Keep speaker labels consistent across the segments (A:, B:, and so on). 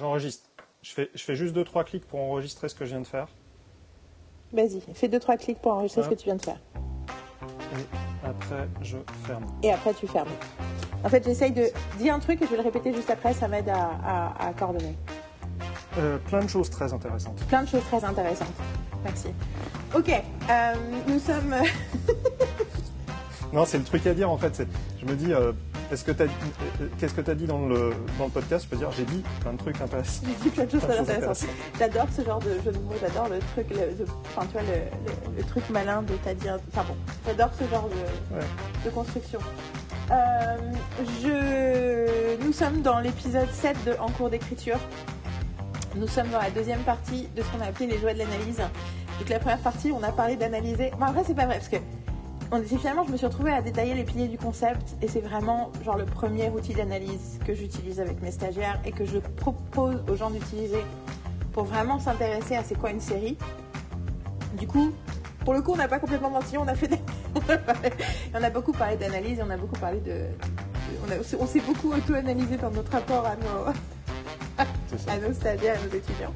A: J'enregistre. Je fais, je fais juste 2-3 clics pour enregistrer ce que je viens de faire.
B: Vas-y, fais deux trois clics pour enregistrer ce que tu viens de faire.
A: Et après, je ferme.
B: Et après, tu fermes. En fait, j'essaye de dire un truc et je vais le répéter juste après, ça m'aide à, à, à coordonner.
A: Euh, plein de choses très intéressantes.
B: Plein de choses très intéressantes. Merci. Ok, euh, nous sommes.
A: Non, c'est le truc à dire en fait. Je me dis, euh, est-ce que t'as, dit- euh, qu'est-ce que tu as dit dans le, dans le podcast? Je peux dire, j'ai dit plein de trucs intéressants.
B: J'ai dit plein de choses intéressantes. J'adore ce genre de jeu de mots, j'adore le truc, le, enfin, tu vois, le, le- le truc malin de t'as dit. Enfin bon, j'adore ce genre de,
A: Ouais.
B: de construction. Euh, je... Nous sommes dans l'épisode 7 de En cours d'écriture. Nous sommes dans la deuxième partie de ce qu'on a appelé les joies de l'analyse. Donc la première partie, on a parlé d'analyser. Bon, après, c'est pas vrai, parce que finalement, je me suis retrouvée à détailler les piliers du concept, et c'est vraiment genre le premier outil d'analyse que j'utilise avec mes stagiaires et que je propose aux gens d'utiliser pour vraiment s'intéresser à c'est quoi une série. Du coup, pour le coup, on n'a pas complètement menti, on a fait des... on a beaucoup parlé d'analyse, et on a beaucoup parlé de... On, a- on s'est beaucoup auto-analysé dans notre rapport à nos, à nos stagiaires et nos étudiants.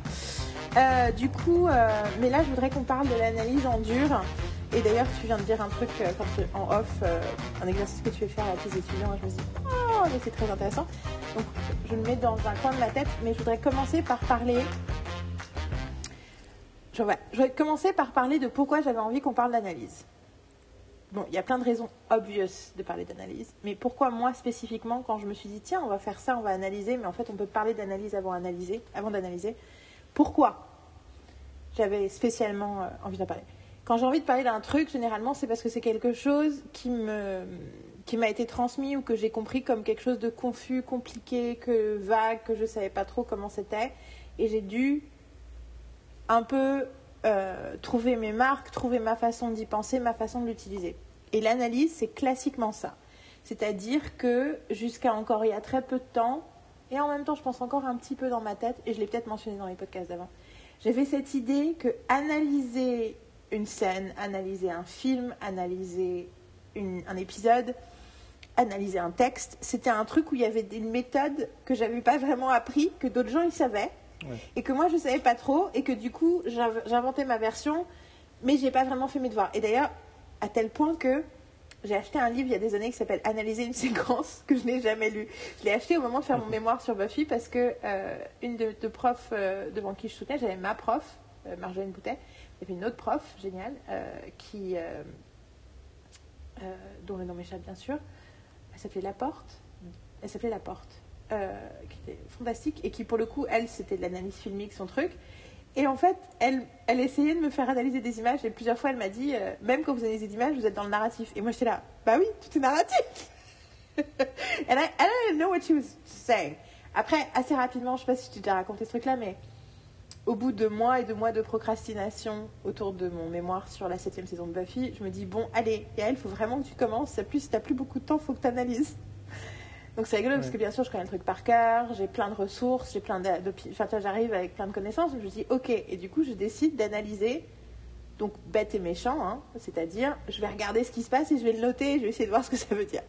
B: Euh, du coup, euh, mais là, je voudrais qu'on parle de l'analyse en dur. Et d'ailleurs, tu viens de dire un truc euh, en off, euh, un exercice que tu fais faire à tes étudiants. Et je me suis dit, oh, mais c'est très intéressant. Donc, je le mets dans un coin de ma tête, mais je voudrais commencer par parler. Je, vais commencer par parler de pourquoi j'avais envie qu'on parle d'analyse. Bon, il y a plein de raisons obvious de parler d'analyse, mais pourquoi moi spécifiquement, quand je me suis dit, tiens, on va faire ça, on va analyser, mais en fait, on peut parler d'analyse avant, avant d'analyser. Pourquoi j'avais spécialement euh, envie d'en parler? Quand j'ai envie de parler d'un truc, généralement, c'est parce que c'est quelque chose qui me qui m'a été transmis ou que j'ai compris comme quelque chose de confus, compliqué, que vague, que je savais pas trop comment c'était, et j'ai dû un peu euh, trouver mes marques, trouver ma façon d'y penser, ma façon de l'utiliser. Et l'analyse, c'est classiquement ça. C'est-à-dire que jusqu'à encore il y a très peu de temps, et en même temps je pense encore un petit peu dans ma tête, et je l'ai peut-être mentionné dans les podcasts d'avant, j'avais cette idée que analyser une scène, analyser un film, analyser une- un épisode, analyser un texte, c'était un truc où il y avait une méthode que j'avais pas vraiment appris, que d'autres gens ils savaient,
A: Ouais.
B: et que moi je savais pas trop, et que du coup j'inv- j'inventais ma version, mais j'ai pas vraiment fait mes devoirs. Et d'ailleurs, à tel point que j'ai acheté un livre il y a des années qui s'appelle Analyser une séquence, que je n'ai jamais lu. Je l'ai acheté au moment de faire mon mémoire sur Buffy parce que euh, une de, de profs euh, devant qui je soutenais, j'avais ma prof, euh, Marjolaine Boutet, une autre prof géniale euh, qui, euh, euh, dont le nom m'échappe bien sûr. Elle s'appelait Laporte. Elle s'appelait Laporte, qui était fantastique et qui pour le coup, elle, c'était de l'analyse filmique, son truc. Et en fait, elle, elle essayait de me faire analyser des images et plusieurs fois elle m'a dit, même quand vous analysez des images, vous êtes dans le narratif. Et moi j'étais là, bah oui, tout est narratif. And I, didn't know what she was saying. Après, assez rapidement, je sais pas si je t'ai raconté ce truc-là, mais au bout de mois et de mois de procrastination autour de mon mémoire sur la septième saison de Buffy, je me dis, bon, allez, Yael, il faut vraiment que tu commences. Plus, t'as plus beaucoup de temps, faut que tu analyses. Donc c'est rigolo parce que bien sûr je connais le truc par cœur, j'ai plein de ressources, j'ai plein de, enfin j'arrive avec plein de connaissances, je me dis ok et du coup je décide d'analyser donc bête et méchant, hein, c'est-à-dire je vais regarder ce qui se passe et je vais le noter, et je vais essayer de voir ce que ça veut dire,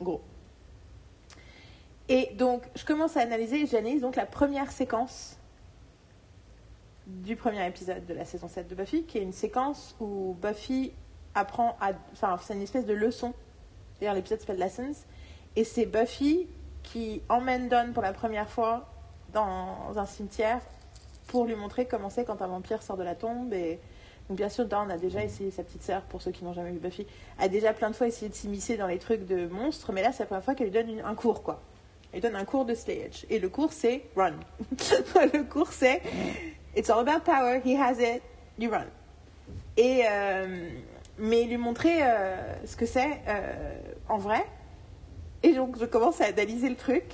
B: en gros. Et donc je commence à analyser et j'analyse donc la première séquence du premier épisode de la saison 7 de Buffy, qui est une séquence où Buffy apprend à, enfin c'est une espèce de leçon. D'ailleurs l'épisode s'appelle Lessons. Et c'est Buffy qui emmène Dawn pour la première fois dans un cimetière pour lui montrer comment c'est quand un vampire sort de la tombe. Et donc, bien sûr, Dawn a déjà essayé, sa petite sœur, pour ceux qui n'ont jamais vu Buffy, a déjà plein de fois essayé de s'immiscer dans les trucs de monstres, mais là, c'est la première fois qu'elle lui donne un cours, quoi. Elle donne un cours de stage. Et le cours, c'est run. le cours, c'est It's all about power, he has it, you run. Et, euh, mais lui montrer euh, ce que c'est euh, en vrai. Et donc, je commence à analyser le truc.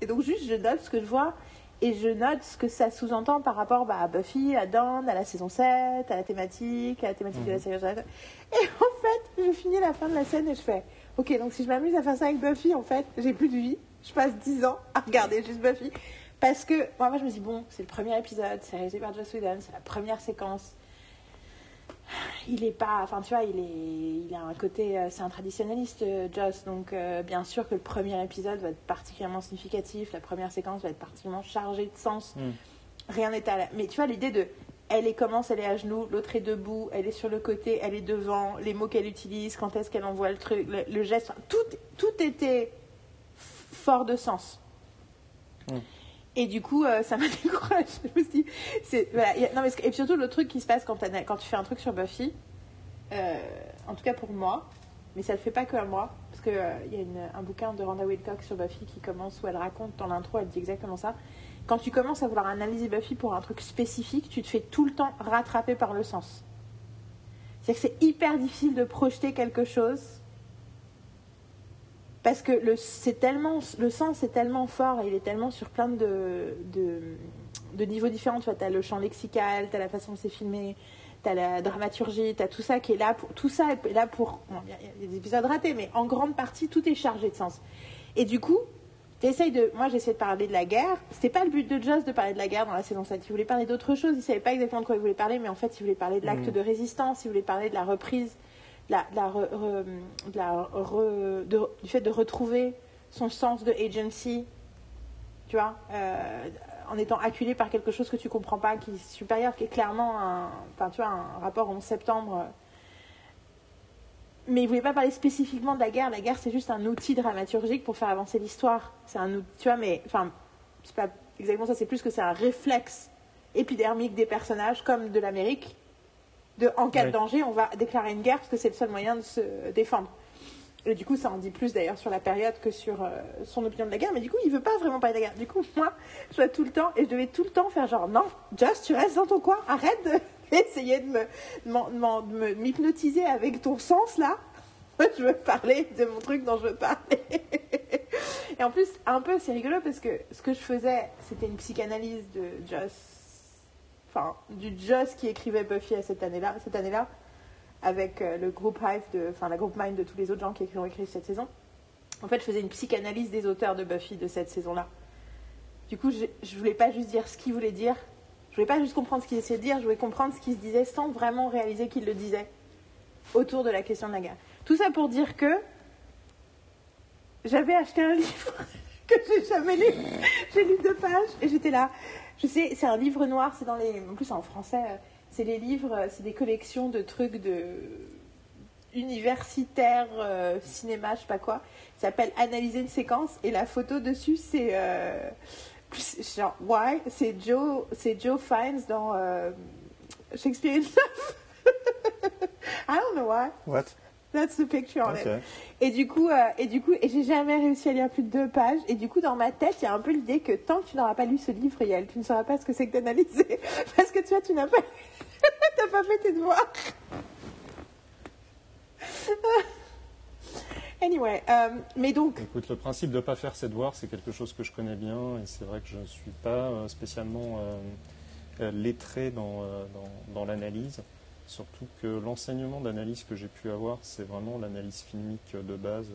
B: Et donc, juste, je note ce que je vois. Et je note ce que ça sous-entend par rapport bah, à Buffy, à Dawn, à la saison 7, à la thématique, à la thématique de la série. Et en fait, je finis la fin de la scène et je fais Ok, donc si je m'amuse à faire ça avec Buffy, en fait, j'ai plus de vie. Je passe 10 ans à regarder juste Buffy. Parce que moi, moi je me dis Bon, c'est le premier épisode, c'est réalisé par Joss Whedon, c'est la première séquence. il est pas, enfin tu vois, il est, il a un côté, euh, c'est un traditionnaliste, euh, Joss, donc euh, bien sûr que le premier épisode va être particulièrement significatif, la première séquence va être particulièrement chargée de sens.
A: Mm.
B: Rien n'est à la... Mais tu vois, l'idée de, elle est commence, elle est à genoux, l'autre est debout, elle est sur le côté, elle est devant, les mots qu'elle utilise, quand est-ce qu'elle envoie le truc, le, le geste, tout, tout était fort de sens.
A: Mm.
B: Et du coup, euh, ça m'a découragée. Voilà, non, mais, et surtout, le truc qui se passe quand, tu fais un truc sur Buffy, euh, en tout cas pour moi, mais ça le fait pas que à moi, parce qu'il il y a un bouquin de Randa Wilcox sur Buffy qui commence où elle raconte dans l'intro, elle dit exactement ça. Quand tu commences à vouloir analyser Buffy pour un truc spécifique, tu te fais tout le temps rattraper par le sens. C'est-à-dire que c'est hyper difficile de projeter quelque chose parce que le, c'est tellement, le sens est tellement fort et il est tellement sur plein de, de, de niveaux différents. Tu vois, as le champ lexical, tu as la façon dont c'est filmé, tu as la dramaturgie, tu as tout ça qui est là pour. Tout ça est là pour. bon, Il y, a- il y a des épisodes ratés, mais en grande partie, tout est chargé de sens. Et du coup, t'essayes de. Moi, j'essaie de parler de la guerre. C'était pas le but de Joss de parler de la guerre dans la saison 7. Il voulait parler d'autre chose. Il savait pas exactement de quoi il voulait parler, mais en fait, il voulait parler de l'acte
A: Mhm.
B: de résistance. Il voulait parler de la reprise, la, du fait de retrouver son sens de agency. Tu vois, euh, en étant acculé par quelque chose que tu comprends pas, qui est supérieur, qui est clairement un, enfin, tu vois, un rapport au 11 septembre. mais il voulait pas parler spécifiquement de la guerre. La guerre, c'est juste un outil dramaturgique pour faire avancer l'histoire. C'est un tu vois, mais enfin, c'est pas exactement ça. C'est plus que c'est un réflexe épidermique des personnages, comme de l'Amérique. De en cas de danger, on va déclarer une guerre parce que c'est le seul moyen de se défendre. Et du coup, ça en dit plus d'ailleurs sur la période que sur euh, son opinion de la guerre. Mais du coup, il veut pas vraiment parler de la guerre. Du coup, moi, je dois tout le temps, et je devais tout le temps faire genre, non, Just, tu restes dans ton coin, arrête d'essayer de de m'hypnotiser avec ton sens là. Moi, je veux parler de mon truc dont je veux parler. et en plus, un peu, c'est rigolo parce que ce que je faisais, c'était une psychanalyse de Joss, enfin, du Joss qui écrivait Buffy cette année-là, avec euh, le groupe enfin la Mind de tous les autres gens qui ont écrit cette saison. En fait, je faisais une psychanalyse des auteurs de Buffy de cette saison-là. Du coup, je, je voulais pas juste dire ce qu'ils voulaient dire. Je voulais pas juste comprendre ce qu'ils essayaient de dire. Je voulais comprendre ce qu'ils se disaient sans vraiment réaliser qu'ils le disaient autour de la question de la guerre. Tout ça pour dire que j'avais acheté un livre que j'ai jamais lu. J'ai lu deux pages et j'étais là. Je sais, c'est un livre noir. C'est dans les, en plus c'est en français. euh, C'est les livres, euh, c'est des collections de trucs de universitaires, euh, cinéma, je sais pas quoi. Ça s'appelle Analyser une séquence et la photo dessus c'est euh, genre why? C'est Joe c'est Joe Fiennes dans euh, Shakespeare in Love. I don't know why.
A: What?
B: That's the picture on it.
A: Ok.
B: Et du coup, euh, et du coup, et j'ai jamais réussi à lire plus de deux pages. Et du coup, dans ma tête, il y a un peu l'idée que tant que tu n'auras pas lu ce livre, Yael, tu ne sauras pas ce que c'est que d'analyser, parce que tu vois, tu n'as pas, t'as pas fait tes devoirs. anyway, euh, mais donc,
A: Écoute, le principe de ne pas faire ses devoirs, c'est quelque chose que je connais bien et c'est vrai que je ne suis pas euh, spécialement euh, lettré dans, dans, dans l'analyse. Surtout que l'enseignement d'analyse que j'ai pu avoir, c'est vraiment l'analyse filmique de base.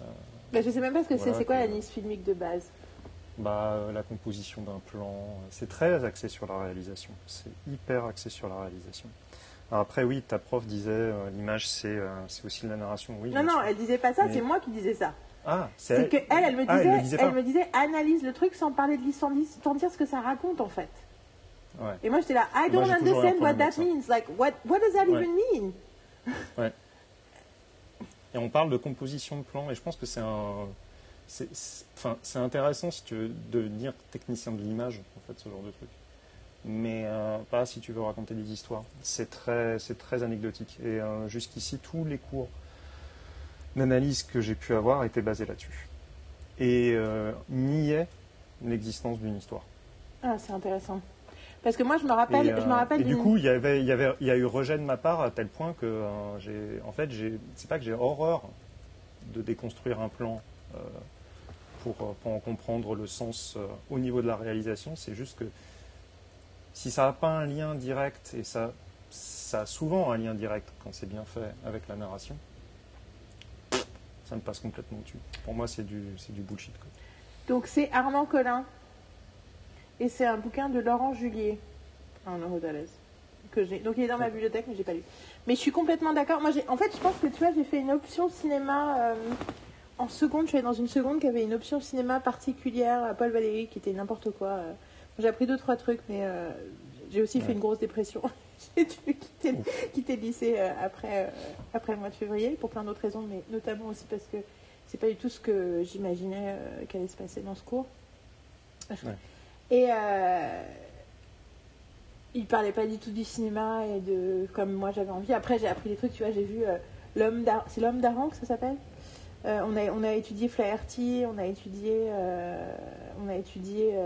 A: euh,
B: bah, je sais même pas ce que
A: Voilà,
B: c'est. C'est quoi l'analyse filmique de base?
A: Bah, euh, la composition d'un plan, c'est très axé sur la réalisation. C'est hyper axé sur la réalisation. Alors après, oui, ta prof disait euh, l'image, c'est euh, aussi de la narration. Oui,
B: Non, non, elle disait pas ça.
A: Mais-
B: C'est moi qui disais ça.
A: Ah,
B: C'est que elle, elle me
A: Ah,
B: disait,
A: elle disait
B: elle me disait, analyse le truc sans parler de l'histoire, sans dire ce que ça raconte en fait.
A: Ouais.
B: Et moi j'étais là, I don't understand what that means. Like, what, what does that
A: Ouais.
B: even mean?
A: Et on parle de composition de plan, et je pense que c'est un. C'est c'est- enfin, c'est intéressant si tu veux devenir technicien de l'image, en fait, ce genre de truc. Mais euh, pas si tu veux raconter des histoires. C'est très, c'est très anecdotique. Et euh, jusqu'ici, tous les cours d'analyse que j'ai pu avoir étaient basés là-dessus. Et euh, niaient l'existence d'une histoire.
B: Ah, c'est intéressant. Parce que moi je me rappelle,
A: et, euh,
B: je me rappelle
A: et du coup, il y avait, il y avait, il y a eu rejet de ma part à tel point que euh, j'ai, en fait, c'est pas que j'ai horreur de déconstruire un plan euh, pour, pour en comprendre le sens euh, au niveau de la réalisation. C'est juste que si ça n'a pas un lien direct et ça, ça a souvent un lien direct quand c'est bien fait avec la narration, ça me passe complètement dessus. Pour moi, c'est du, du bullshit. Quoi.
B: Donc c'est Armand Collin. Et c'est un bouquin de Laurent Julier. Un euro d'Alès. que j'ai. Donc il est dans ma bibliothèque, mais j'ai pas lu. Mais je suis complètement d'accord. Moi, j'ai, en fait, je pense que tu vois, j'ai fait une option cinéma euh, en seconde. Je suis allée dans une seconde qui avait une option cinéma particulière à Paul Valéry, qui était n'importe quoi. euh. J'ai appris deux trois trucs, mais euh, j'ai aussi fait une grosse dépression. j'ai dû quitter, quitter le lycée après, après le mois de février pour plein d'autres raisons, mais notamment aussi parce que c'est pas du tout ce que j'imaginais qu'allait se passer dans ce cours.
A: Ouais.
B: Et euh, il parlait pas du tout du cinéma et de comme moi j'avais envie. Après j'ai appris des trucs, tu vois, j'ai vu euh, l'homme c'est l'homme d'Aran que ça s'appelle? Euh, on a on a étudié Flaherty, on a étudié euh, on a étudié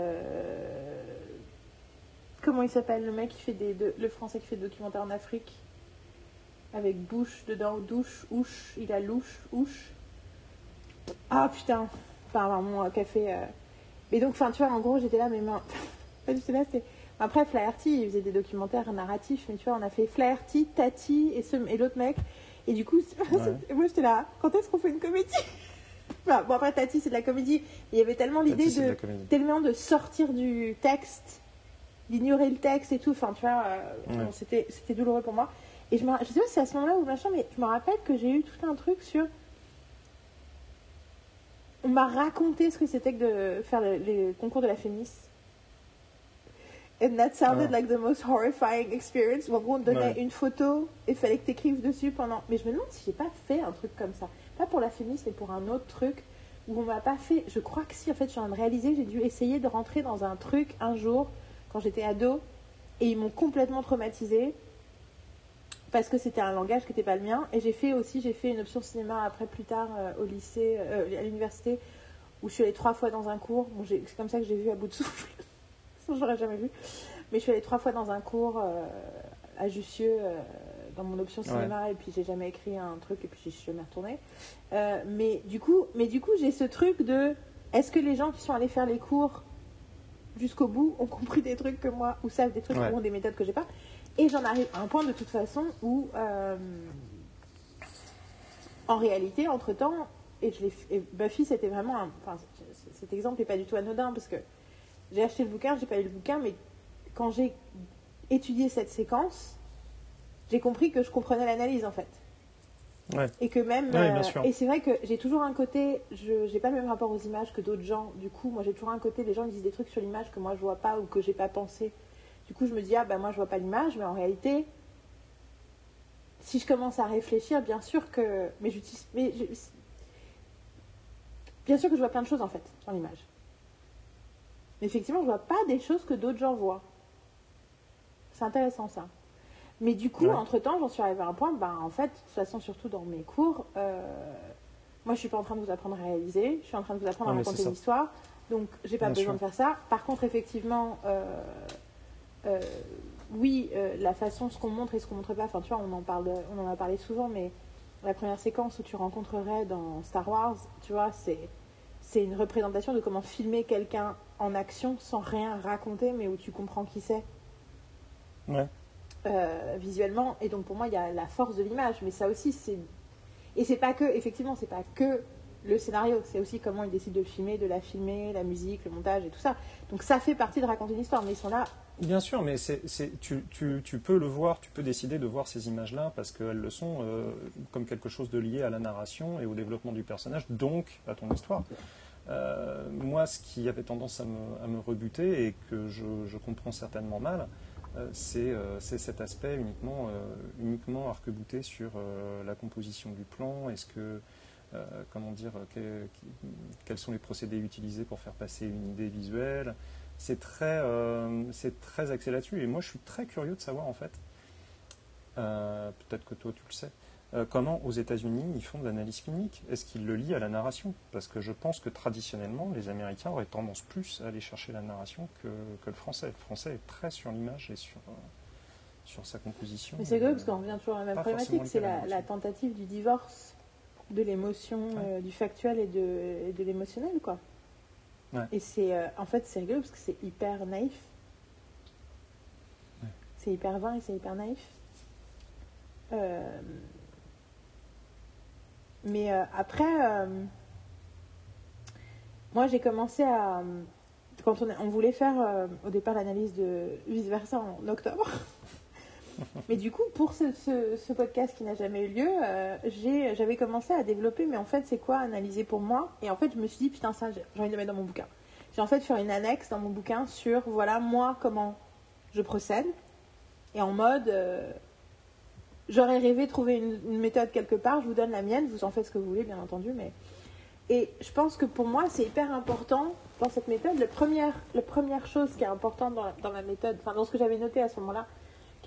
B: comment il s'appelle le mec qui fait des de- le français qui fait des documentaires en Afrique? Avec bouche dedans, douche, ouche, il a louche, ouche. Ah putain, enfin vraiment un café. Mais donc, enfin, tu vois, en gros, j'étais là, mais mains. Pas du tout là, c'était. Après, Flaherty, il faisait des documentaires narratifs, mais tu vois, on a fait Flaherty, Tati et, ce... et l'autre mec. Et du coup,
A: Ouais.
B: moi, j'étais là, quand est-ce qu'on fait une comédie? Enfin, Bon, après, Tati, c'est de la comédie. Il y avait tellement l'idée
A: de
B: tellement de sortir du texte, d'ignorer le texte et tout. Enfin, tu vois, euh,
A: Ouais.
B: bon, c'était, douloureux pour moi. Et je, me, je sais pas si c'est à ce moment-là ou machin, mais je me rappelle que j'ai eu tout un truc sur. On m'a raconté ce que c'était que de faire le- les concours de la Fémis. And that sounded
A: Ah.
B: like the most horrifying experience. En gros, on te donnait
A: Ouais.
B: une photo et il fallait que tu écrives dessus pendant. Mais je me demande si j'ai pas fait un truc comme ça. Pas pour la Fémis, mais pour un autre truc où on m'a pas fait. Je crois que si, en fait, je suis en train de réaliser, j'ai dû essayer de rentrer dans un truc un jour quand j'étais ado et ils m'ont complètement traumatisée parce que c'était un langage qui n'était pas le mien. Et j'ai fait aussi, j'ai fait une option cinéma après plus tard euh, au lycée, euh, à l'université, où je suis allée trois fois dans un cours. Bon, c'est comme ça que j'ai vu à bout de souffle. Sinon, j'aurais jamais vu. Mais je suis allée trois fois dans un cours euh, à Jussieu, dans mon option cinéma, et puis j'ai jamais écrit un truc, et puis je suis jamais retournée. Mais du coup, mais du coup, j'ai ce truc de est-ce que les gens qui sont allés faire les cours jusqu'au bout ont compris des trucs que moi, ou savent des trucs
A: Ouais.
B: ou ont des méthodes que j'ai pas? Et j'en arrive à un point de toute façon où, euh, en réalité, entre temps, et, je Buffy, c'était vraiment un. Enfin, cet exemple n'est pas du tout anodin parce que j'ai acheté le bouquin, j'ai pas lu le bouquin, mais quand j'ai étudié cette séquence, j'ai compris que je comprenais l'analyse en fait.
A: Ouais.
B: Et que même.
A: Ouais,
B: euh, et c'est vrai que j'ai toujours un côté. Je j'ai pas le même rapport aux images que d'autres gens. Du coup, moi j'ai toujours un côté. Les gens disent des trucs sur l'image que moi je vois pas ou que j'ai pas pensé. Du coup, je me dis, ah ben moi je vois pas l'image, mais en réalité, si je commence à réfléchir, bien sûr que. Mais j'utilise. Mais je- Bien sûr que je vois plein de choses en fait dans l'image. Mais effectivement, je vois pas des choses que d'autres gens voient. C'est intéressant ça. Mais du coup,
A: Ouais.
B: entre-temps, j'en suis arrivée à un point, ben, en fait, de toute façon, surtout dans mes cours, euh, moi, je suis pas en train de vous apprendre à réaliser, je suis en train de vous apprendre
A: Non,
B: à raconter une histoire, donc j'ai pas
A: Bien
B: besoin
A: sûr.
B: de faire ça. Par contre, effectivement, euh, euh, oui, euh, la façon, ce qu'on montre et ce qu'on montre pas, enfin, tu vois, on en, parle, on en a parlé souvent, mais la première séquence où tu rencontrerais dans Star Wars, tu vois, c'est c'est une représentation de comment filmer quelqu'un en action sans rien raconter, mais où tu comprends qui c'est
A: Ouais.
B: euh, visuellement. Et donc pour moi, il y a la force de l'image, mais ça aussi, c'est. Et c'est pas que, effectivement, c'est pas que le scénario, c'est aussi comment ils décident de le filmer, de la filmer, la musique, le montage et tout ça. Donc ça fait partie de raconter une histoire, mais ils sont là.
A: Bien sûr, mais tu, tu- tu peux le voir, tu peux décider de voir ces images-là parce qu'elles le sont euh, comme quelque chose de lié à la narration et au développement du personnage, donc à ton histoire. Euh, moi, ce qui avait tendance à me, rebuter et que je, comprends certainement mal, euh, c'est, cet aspect uniquement, uniquement arc-bouté sur la composition du plan. Est-ce que, comment dire, quels sont les procédés utilisés pour faire passer une idée visuelle? C'est très, euh, c'est très axé là-dessus. Et moi, je suis très curieux de savoir, en fait, euh, peut-être que toi, tu le sais, euh, comment aux États-Unis ils font de l'analyse filmique. Est-ce qu'ils le lient à la narration? Parce que je pense que traditionnellement, les Américains auraient tendance plus à aller chercher la narration que, que le Français. Le Français est très sur l'image et sur, sur sa composition.
B: Mais c'est
A: Euh,
B: parce qu'on revient toujours à la même problématique, c'est la, tentative du divorce de l'émotion,
A: Ouais.
B: euh, du factuel et de, et de l'émotionnel, quoi.
A: Ouais.
B: Et c'est, euh, en fait, c'est rigolo parce que c'est hyper naïf.
A: Ouais.
B: C'est hyper vain et c'est hyper naïf. Euh, Mais euh, après, moi j'ai commencé à. Quand on, on voulait faire au départ l'analyse de vice versa en octobre, mais du coup, pour ce, podcast qui n'a jamais eu lieu, euh, j'avais commencé à développer, mais en fait, c'est quoi analyser pour moi? Et en fait, je me suis dit, putain, ça, j'ai envie de le mettre dans mon bouquin. J'ai en fait fait une annexe dans mon bouquin sur, voilà, moi, comment je procède. Et en mode, euh, j'aurais rêvé de trouver une, méthode quelque part, je vous donne la mienne, vous en faites ce que vous voulez, bien entendu, mais... Et je pense que pour moi, c'est hyper important dans cette méthode. Le première, la première chose qui est importante dans, dans ma méthode, enfin dans ce que j'avais noté à ce moment-là,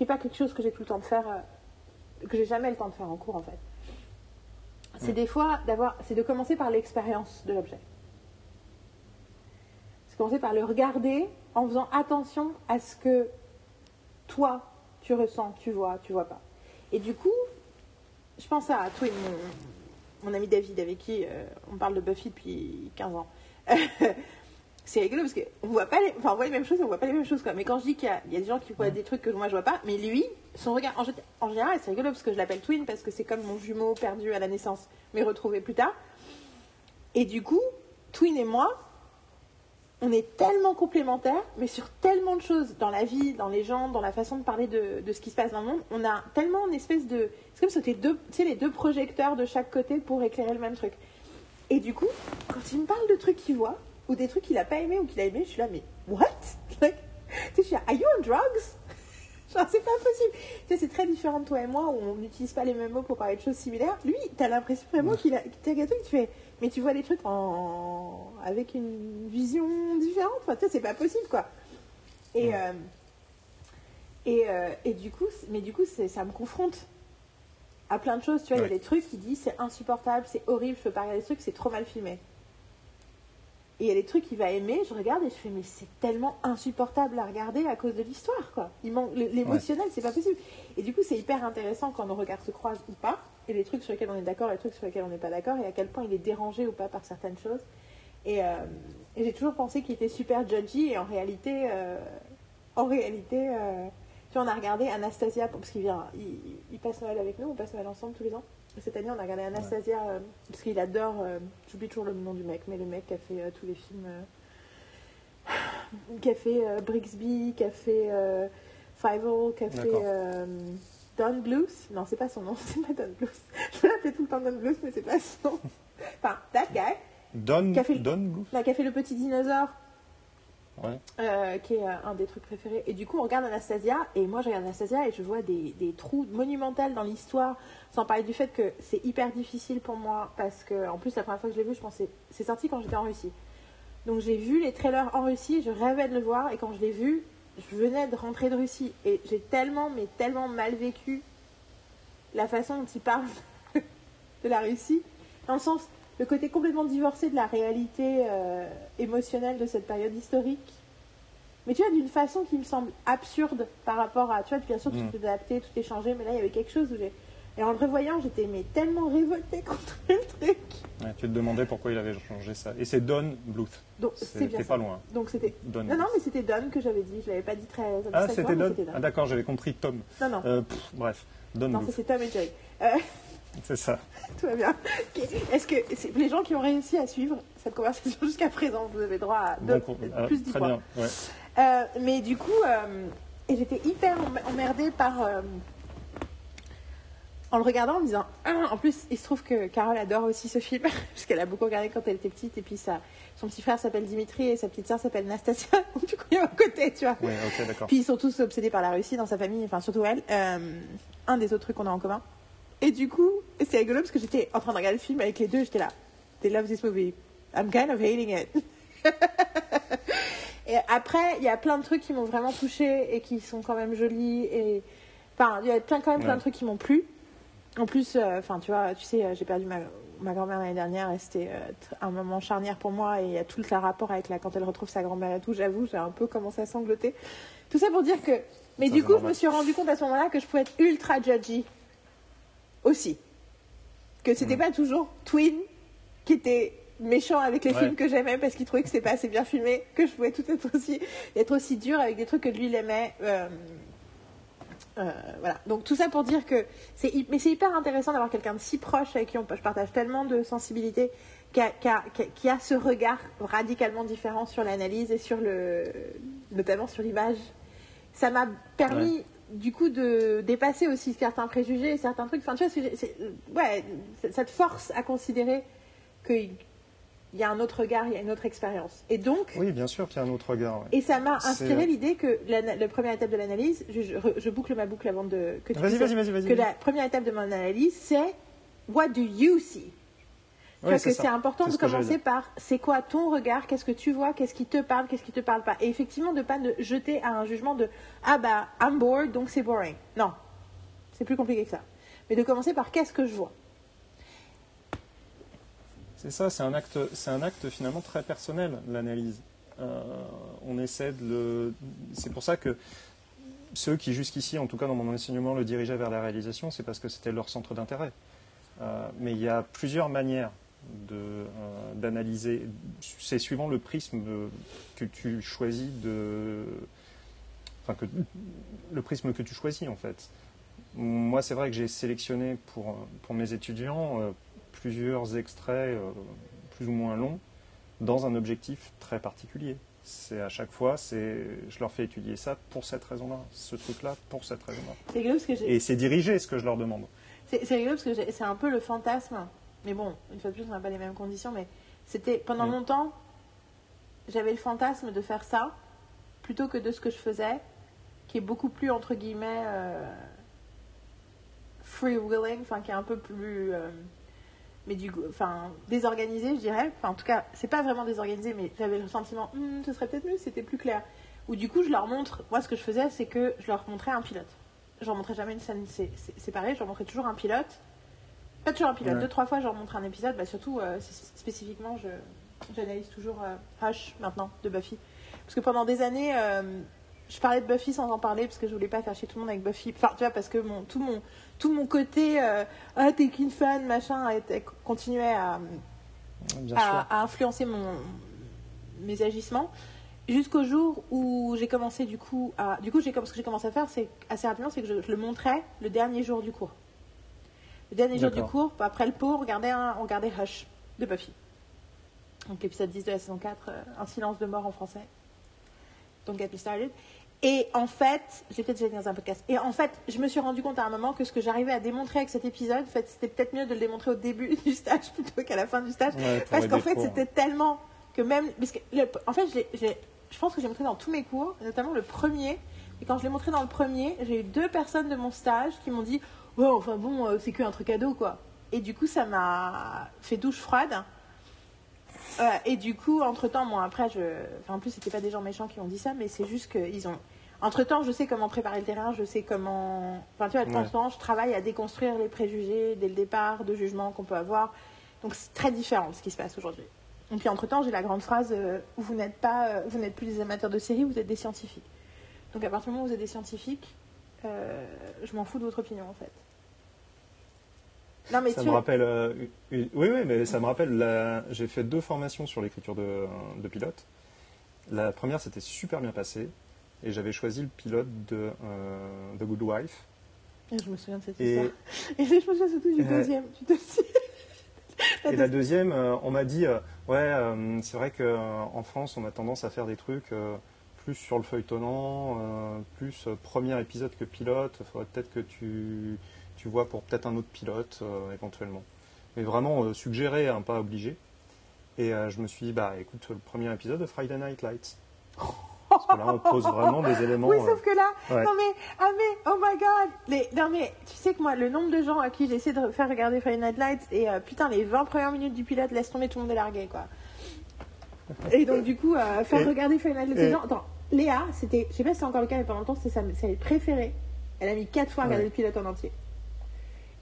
B: qui n'est pas quelque chose que j'ai tout le temps de faire, euh, que j'ai jamais le temps de faire en cours en fait. C'est des fois d'avoir, c'est de commencer par l'expérience de l'objet. C'est commencer par le regarder en faisant attention à ce que toi tu ressens, tu vois, tu vois pas. Et du coup, je pense à toi et mon, mon ami David avec qui euh, on parle de Buffy depuis 15 ans. c'est rigolo parce qu'on voit pas les, enfin on voit les mêmes choses, on voit pas les mêmes choses quoi. Mais quand je dis qu'il y a, il y a des gens qui voient des trucs que moi je vois pas, mais lui, son regard, en général, c'est rigolo parce que je l'appelle Twin parce que c'est comme mon jumeau perdu à la naissance, mais retrouvé plus tard. Et du coup, Twin et moi, on est tellement complémentaires, mais sur tellement de choses dans la vie, dans les gens, dans la façon de parler de, de ce qui se passe dans le monde, on a tellement une espèce de. C'est comme si c'était deux, tu sais, les deux projecteurs de chaque côté pour éclairer le même truc. Et du coup, quand il me parle de trucs qu'il voit, ou des trucs qu'il a pas aimé ou qu'il a aimé, je suis là, mais what? Like, tu sais, je suis là, are you on drugs? Genre, c'est pas possible. Tu sais, c'est très différent de toi et moi où on n'utilise pas les mêmes mots pour parler de choses similaires. Lui, t'as l'impression vraiment qu'il a, que tu fais, mais tu vois les trucs en, avec une vision différente? Enfin, tu sais, c'est pas possible, quoi. Et,
A: Ouais.
B: euh, et, euh, et du coup, mais du coup, ça me confronte à plein de choses. Tu vois, il y a des trucs qui disent c'est insupportable, c'est horrible, je peux pas regarder ce truc, c'est trop mal filmé. Et il y a des trucs qu'il va aimer, je regarde et je fais mais c'est tellement insupportable à regarder à cause de l'histoire quoi. Il manque l'émotionnel, c'est pas possible. Et du coup, c'est hyper intéressant quand nos regards se croisent ou pas, et les trucs sur lesquels on est d'accord et les trucs sur lesquels on n'est pas d'accord, et à quel point il est dérangé ou pas par certaines choses. Et, euh, et j'ai toujours pensé qu'il était super judgy, et en réalité, euh, en réalité, euh, tu vois, on a regardé Anastasia, parce qu'il vient, il, il passe Noël avec nous, on passe Noël ensemble tous les ans. Et Cette année, on a regardé Anastasia, euh, parce qu'il adore, euh, j'oublie toujours le nom du mec, mais le mec qui a fait euh, tous les films, qui a fait Brixby, qui a fait Five-O, qui a fait Don Bluth. Non, c'est pas son nom, c'est pas Don Bluth. Je l'appelle tout le temps Don Bluth, mais c'est pas son nom. Enfin, that guy,
A: Don,
B: Qui a fait le-
A: Don Bluth
B: là, qui a fait le petit dinosaure. Euh, qui est euh, un des trucs préférés. Et du coup, on regarde Anastasia, et moi je regarde Anastasia et je vois des, des trous monumentaux dans l'histoire, sans parler du fait que c'est hyper difficile pour moi, parce que, en plus, la première fois que je l'ai vu, je pensais, c'est sorti quand j'étais en Russie. Donc j'ai vu les trailers en Russie, je rêvais de le voir, et quand je l'ai vu, je venais de rentrer de Russie, et j'ai tellement, mais tellement mal vécu la façon dont il parle de la Russie, dans le sens, le côté complètement divorcé de la réalité euh, émotionnelle de cette période historique. Mais tu vois, d'une façon qui me semble absurde par rapport à. Tu vois, bien sûr, tout
A: Mm.
B: est adapté, tout est changé, mais là, il y avait quelque chose où j'ai. Et en le revoyant, j'étais mais tellement révoltée contre le truc.
A: Ouais, tu te demandais pourquoi il avait changé ça. Et c'est Don Bluth.
B: Donc, c'est bien
A: pas loin.
B: Donc, c'était.
A: Don
B: Non, non, mais c'était Don que j'avais dit. Je l'avais pas dit très.
A: Ah, c'était Don Ah, d'accord, j'avais compris Tom.
B: Non, non.
A: Euh, pff, bref, Don
B: non, c'est Tom et Jerry. Euh,
A: c'est ça.
B: tout va bien. Est-ce que les gens qui ont réussi à suivre cette conversation jusqu'à présent, vous avez droit à deux-
A: Bon, ah,
B: plus 10
A: très
B: points.
A: bien. Ouais.
B: Euh, mais du coup, euh, j'étais hyper em- emmerdée par. euh, en le regardant, en me disant. Ah, en plus, il se trouve que Carole adore aussi ce film, parce qu'elle a beaucoup regardé quand elle était petite, et puis ça, son petit frère s'appelle Dimitri et sa petite sœur s'appelle Nastasia, donc du coup, il y a un côté, tu vois.
A: Ouais, ok, d'accord.
B: Puis ils sont tous obsédés par la Russie dans sa famille, enfin surtout elle. Un des autres trucs qu'on a en commun. Et du coup, c'est rigolo parce que j'étais en train de regarder le film avec les deux, j'étais là. They love this movie. I'm kind of hating it. et après, il y a plein de trucs qui m'ont vraiment touchée et qui sont quand même jolis. Et enfin, il y a plein, quand même plein de trucs qui m'ont plu. En plus, euh, tu vois, tu sais, euh, j'ai perdu ma, ma grand-mère l'année dernière et c'était euh, un moment charnière pour moi. Et il y a tout le rapport avec la, quand elle retrouve sa grand-mère et tout, j'avoue, j'ai un peu commencé à sangloter. Tout ça pour dire que. Mais
A: Ça,
B: du coup, je me suis rendu compte à ce moment-là que je pouvais être ultra judgy aussi. Que c'était
A: Mm.
B: pas toujours Twin qui était méchant avec les
A: Ouais.
B: films que j'aimais parce qu'il trouvait que c'était pas assez bien filmé, que je pouvais tout être aussi, être aussi dur avec des trucs que lui il aimait. euh, euh, voilà. Donc tout ça pour dire que c'est mais c'est hyper intéressant d'avoir quelqu'un de si proche avec qui on, je partage tellement de sensibilité qui a, qui a- qui a- qui a ce regard radicalement différent sur l'analyse et sur le notamment sur l'image. Ça m'a permis du coup, de dépasser aussi certains préjugés, certains trucs. Enfin, tu vois, c'est- ouais, ça te force à considérer qu'il y a un autre regard, il y a une autre expérience. Et donc,
A: Oui, bien sûr qu'il y a un autre regard. ouais.
B: et ça m'a inspiré l'idée que la, la première étape de l'analyse, je, je- je boucle ma boucle avant de que tu
A: Vas-y, vas-y, vas-y,
B: que la première étape de mon analyse, c'est what do you see?
A: Ouais,
B: que c'est important de commencer par c'est quoi ton regard, qu'est-ce que tu vois, qu'est-ce qui te parle, qu'est-ce qui te parle pas. Et effectivement, de pas de jeter à un jugement de ah bah I'm bored donc c'est boring. Non, c'est plus compliqué que ça. Mais de commencer par qu'est-ce que je vois?
A: C'est ça, c'est un acte, c'est un acte finalement très personnel, l'analyse. Euh, on essaie de le. C'est pour ça que ceux qui jusqu'ici, en tout cas dans mon enseignement, le dirigeaient vers la réalisation, c'est parce que c'était leur centre d'intérêt. Euh, mais il y a plusieurs manières d'analyser. C'est suivant le prisme que tu choisis de. Enfin, que, le prisme que tu choisis en fait. Moi, c'est vrai que j'ai sélectionné pour, pour mes étudiants euh, plusieurs extraits euh, plus ou moins longs dans un objectif très particulier. C'est à chaque fois, c'est, je leur fais étudier ça pour cette raison-là, ce truc-là pour cette raison-là. Et c'est dirigé ce que je leur demande.
B: c'est rigolo parce que c'est un peu le fantasme. Mais bon, une fois de plus, on n'a pas les mêmes conditions. Mais c'était pendant longtemps, j'avais le fantasme de faire ça plutôt que de ce que je faisais, qui est beaucoup plus entre guillemets euh, freewheeling, enfin qui est un peu plus euh, mais du enfin désorganisé, je dirais. Enfin, en tout cas, c'est pas vraiment désorganisé, mais j'avais le sentiment, Hmm, ce serait peut-être mieux, c'était plus clair. Ou du coup, je leur montre. Moi, ce que je faisais, c'est que je leur montrais un pilote. Je leur montrais jamais une scène sé- sé- séparée. Je leur montrais toujours un pilote. Pas toujours un pilote.
A: Ouais.
B: Deux, trois fois, je leur montrais un épisode. Bah, surtout, euh, spécifiquement, je j'analyse toujours euh, Hush maintenant de Buffy, parce que pendant des années. euh, je parlais de Buffy sans en parler parce que je voulais pas faire chier tout le monde avec Buffy. Enfin, tu vois, parce que mon, tout, mon, tout mon côté euh, ah t'es qu'une fan machin continuait à, à, influencer mon, mes agissements jusqu'au jour où j'ai commencé du coup à du coup j'ai ce que j'ai commencé à faire c'est assez rapidement c'est que je, je le montrais le dernier jour du cours le dernier jour du cours après le pot on regardait un, on regardait Hush de Buffy donc l'épisode 10 de la saison 4 euh, un silence de mort en français donc get me started et en fait, j'ai peut-être déjà dit dans un podcast, et en fait, je me suis rendu compte à un moment que ce que j'arrivais à démontrer avec cet épisode, en fait, c'était peut-être mieux de le démontrer au début du stage plutôt qu'à la fin du stage.
A: Ouais,
B: Parce qu'en fait, c'était tellement que même. Parce que le- en fait, je pense que j'ai montré dans tous mes cours, notamment le premier. Et quand je l'ai montré dans le premier, j'ai eu deux personnes de mon stage qui m'ont dit Ouais, enfin bon, euh, c'est qu'un truc ado, quoi. Et du coup, ça m'a fait douche froide. Euh, et du coup, entre temps, moi après, je. Enfin, en plus, c'était pas des gens méchants qui ont dit ça, mais c'est juste qu'ils ont. Entre temps, je sais comment préparer le terrain, je sais comment. Enfin, tu vois, de temps en temps, je travaille à déconstruire les préjugés dès le départ, de jugements qu'on peut avoir. Donc, c'est très différent de ce qui se passe aujourd'hui. Et puis, entre temps, j'ai la grande phrase euh, vous n'êtes pas, euh, vous n'êtes plus des amateurs de séries, vous êtes des scientifiques. Donc, à partir du moment où vous êtes des scientifiques, euh, je m'en fous de votre opinion, en fait. Non, mais
A: Ça
B: tu
A: me rappelle. euh, Oui, oui, mais ça me rappelle. la- J'ai fait deux formations sur l'écriture de, de pilote. La première, c'était super bien passé. Et j'avais choisi le pilote de euh, The Good Wife.
B: je me souviens de cette
A: Et-
B: histoire. Et je me souviens surtout du
A: Euh,
B: deuxième. Tu te souviens
A: Et la deuxième, euh, on m'a dit, euh, ouais, euh, c'est vrai qu'en France, on a tendance à faire des trucs euh, plus sur le feuilletonnant, euh, plus euh, premier épisode que pilote. Il faudrait peut-être que tu, tu vois pour peut-être un autre pilote, euh, éventuellement. Mais vraiment suggéré, hein, pas obligé. Et je me suis dit, bah écoute, le premier épisode de Friday Night Lights. Parce que là, on pose vraiment des éléments.
B: Oui, sauf que là,
A: ouais.
B: non mais, ah mais, oh my god, les, non mais, tu sais que moi, le nombre de gens à qui j'ai essayé de faire regarder Friday Night Lights et euh, putain, les 20 premières minutes du pilote, laisse tomber, tout le monde est largué, quoi. Et donc, du coup, euh, faire regarder les gens, attends, Léa, c'était, je sais pas si c'est encore le cas, mais pendant longtemps, c'était sa série préférée. Elle a mis 4 fois à regarder
A: Ouais.
B: le pilote en entier.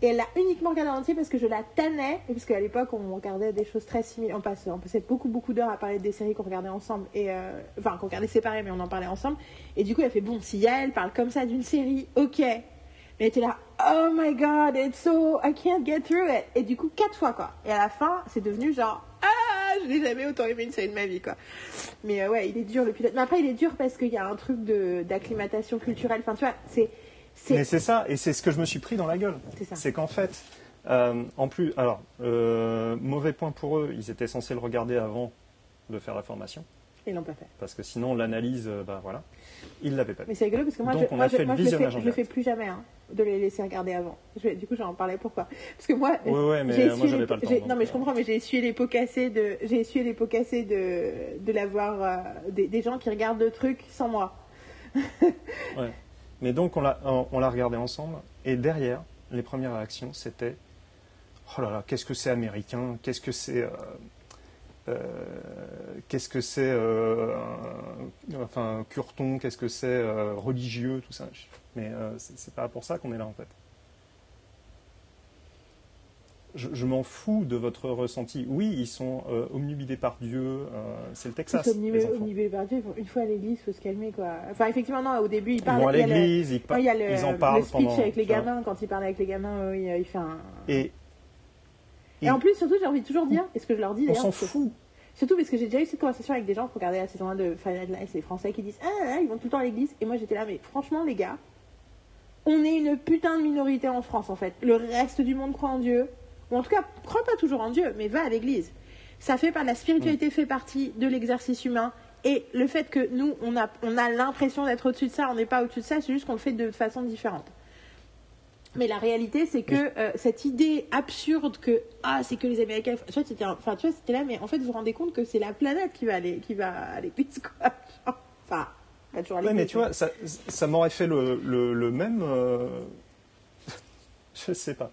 B: Et elle l'a uniquement regardé en entier parce que je la tannais, et parce qu'à l'époque on regardait des choses très similaires, on passait beaucoup beaucoup d'heures à parler des séries qu'on regardait ensemble, et euh, enfin qu'on regardait séparées mais on en parlait ensemble, et du coup elle fait bon, si Yael parle comme ça d'une série, ok, mais elle était là, oh my god, it's so, I can't get through it, et du coup quatre fois quoi, et à la fin c'est devenu genre, ah, je n'ai jamais autant aimé une série de ma vie quoi. Mais euh, ouais, il est dur le pilote, mais après il est dur parce qu'il y a un truc de- d'acclimatation culturelle, enfin tu vois, c'est...
A: Mais c'est ça, et c'est ce que je me suis pris dans la gueule.
B: C'est
A: qu'en fait, euh, en plus, alors, euh, mauvais point pour eux, ils étaient censés le regarder avant de faire la formation.
B: Ils l'ont pas fait.
A: Parce que sinon, l'analyse, euh, bah voilà, ils l'avaient pas.
B: Mais c'est rigolo parce que moi,
A: Donc,
B: je, moi, je-
A: fait le
B: moi, je le fais, je le fais plus jamais, hein, de les laisser regarder avant. Je du coup, j'en parlais pourquoi? Parce que moi,
A: Ouais, ouais, mais moi,
B: les-
A: pas le temps.
B: non, mais je
A: euh,
B: comprends, mais j'ai essuyé les pots cassés de, j'ai essuyé les pots cassés de, de l'avoir euh, des, des gens qui regardent le truc sans moi.
A: Ouais. Mais donc, on l'a, on l'a regardé ensemble, et derrière, les premières réactions, c'était Oh là là, qu'est-ce que c'est américain Qu'est-ce que c'est. euh, qu'est-ce que c'est. euh, enfin, curton Qu'est-ce que c'est euh, religieux Tout ça. Mais euh, c'est, pas pour ça qu'on est là, en fait. Je, je m'en fous de votre ressenti. Oui, ils sont euh, omnibulés par Dieu. euh, c'est le Texas. Enfants.
B: qu'omnibulé par Dieu, ils une fois à l'église, faut se calmer, quoi. Enfin, effectivement, non, au début, il
A: Ils
B: parle.
A: vont à
B: il
A: l'église, ils, par-
B: il a le,
A: ils en parlent
B: le speech
A: pendant.
B: avec les gamins, quand il parle avec les gamins, oui, il fait un.
A: Et,
B: Et en plus, surtout, j'ai envie de toujours dire, et ce que je leur dis
A: on s'en fout.
B: Surtout parce que j'ai déjà eu cette conversation avec des gens pour regarder la saison 1 de Final Night, c'est les Français qui disent Ah, ah, ils vont tout le temps à l'église. Et moi j'étais là, mais franchement, les gars, on est une putain de minorité en France en fait. Le reste du monde croit en Dieu. Ou en tout cas, croit pas toujours en Dieu, mais va à l'église. Ça fait par la spiritualité, fait partie de l'exercice humain. Et le fait que nous, on a, on a l'impression d'être au-dessus de ça, on n'est pas au-dessus de ça, c'est juste qu'on le fait de façon différente. Mais la réalité, c'est que euh, cette idée absurde que ah c'est que les Américains, tu vois, c'était, enfin tu vois, c'était là, mais en fait vous vous rendez compte que c'est la planète qui va aller, qui va l'église quoi. Enfin, pas toujours à
A: Ouais, mais tu vois, ça, ça m'aurait fait le, le, le même. euh, je sais pas.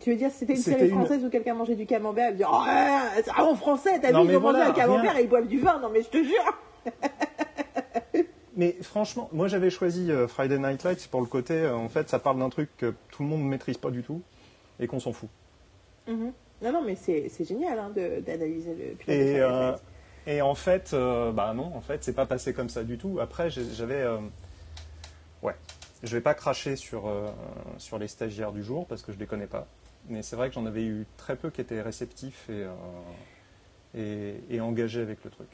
B: Tu veux dire si c'était une série
A: une-
B: française où quelqu'un mangeait du camembert, il dit oh c'est vraiment français, t'as vu ils ont mangé un camembert
A: rien.
B: et ils boivent du vin, non mais je te jure.
A: Mais franchement, moi j'avais choisi euh, Friday Night Lights pour le côté, euh, en fait, ça parle d'un truc que tout le monde ne maîtrise pas du tout et qu'on s'en fout.
B: Mhm. Non non mais c'est, génial hein, d'analyser le pilote
A: Et, euh, et en fait, euh, bah non, en fait, c'est pas passé comme ça du tout. Après, j'avais. euh, ouais. Je vais pas cracher sur, sur les stagiaires du jour parce que je les connais pas. Mais c'est vrai que j'en avais eu très peu qui étaient réceptifs et, et, et engagés avec le truc.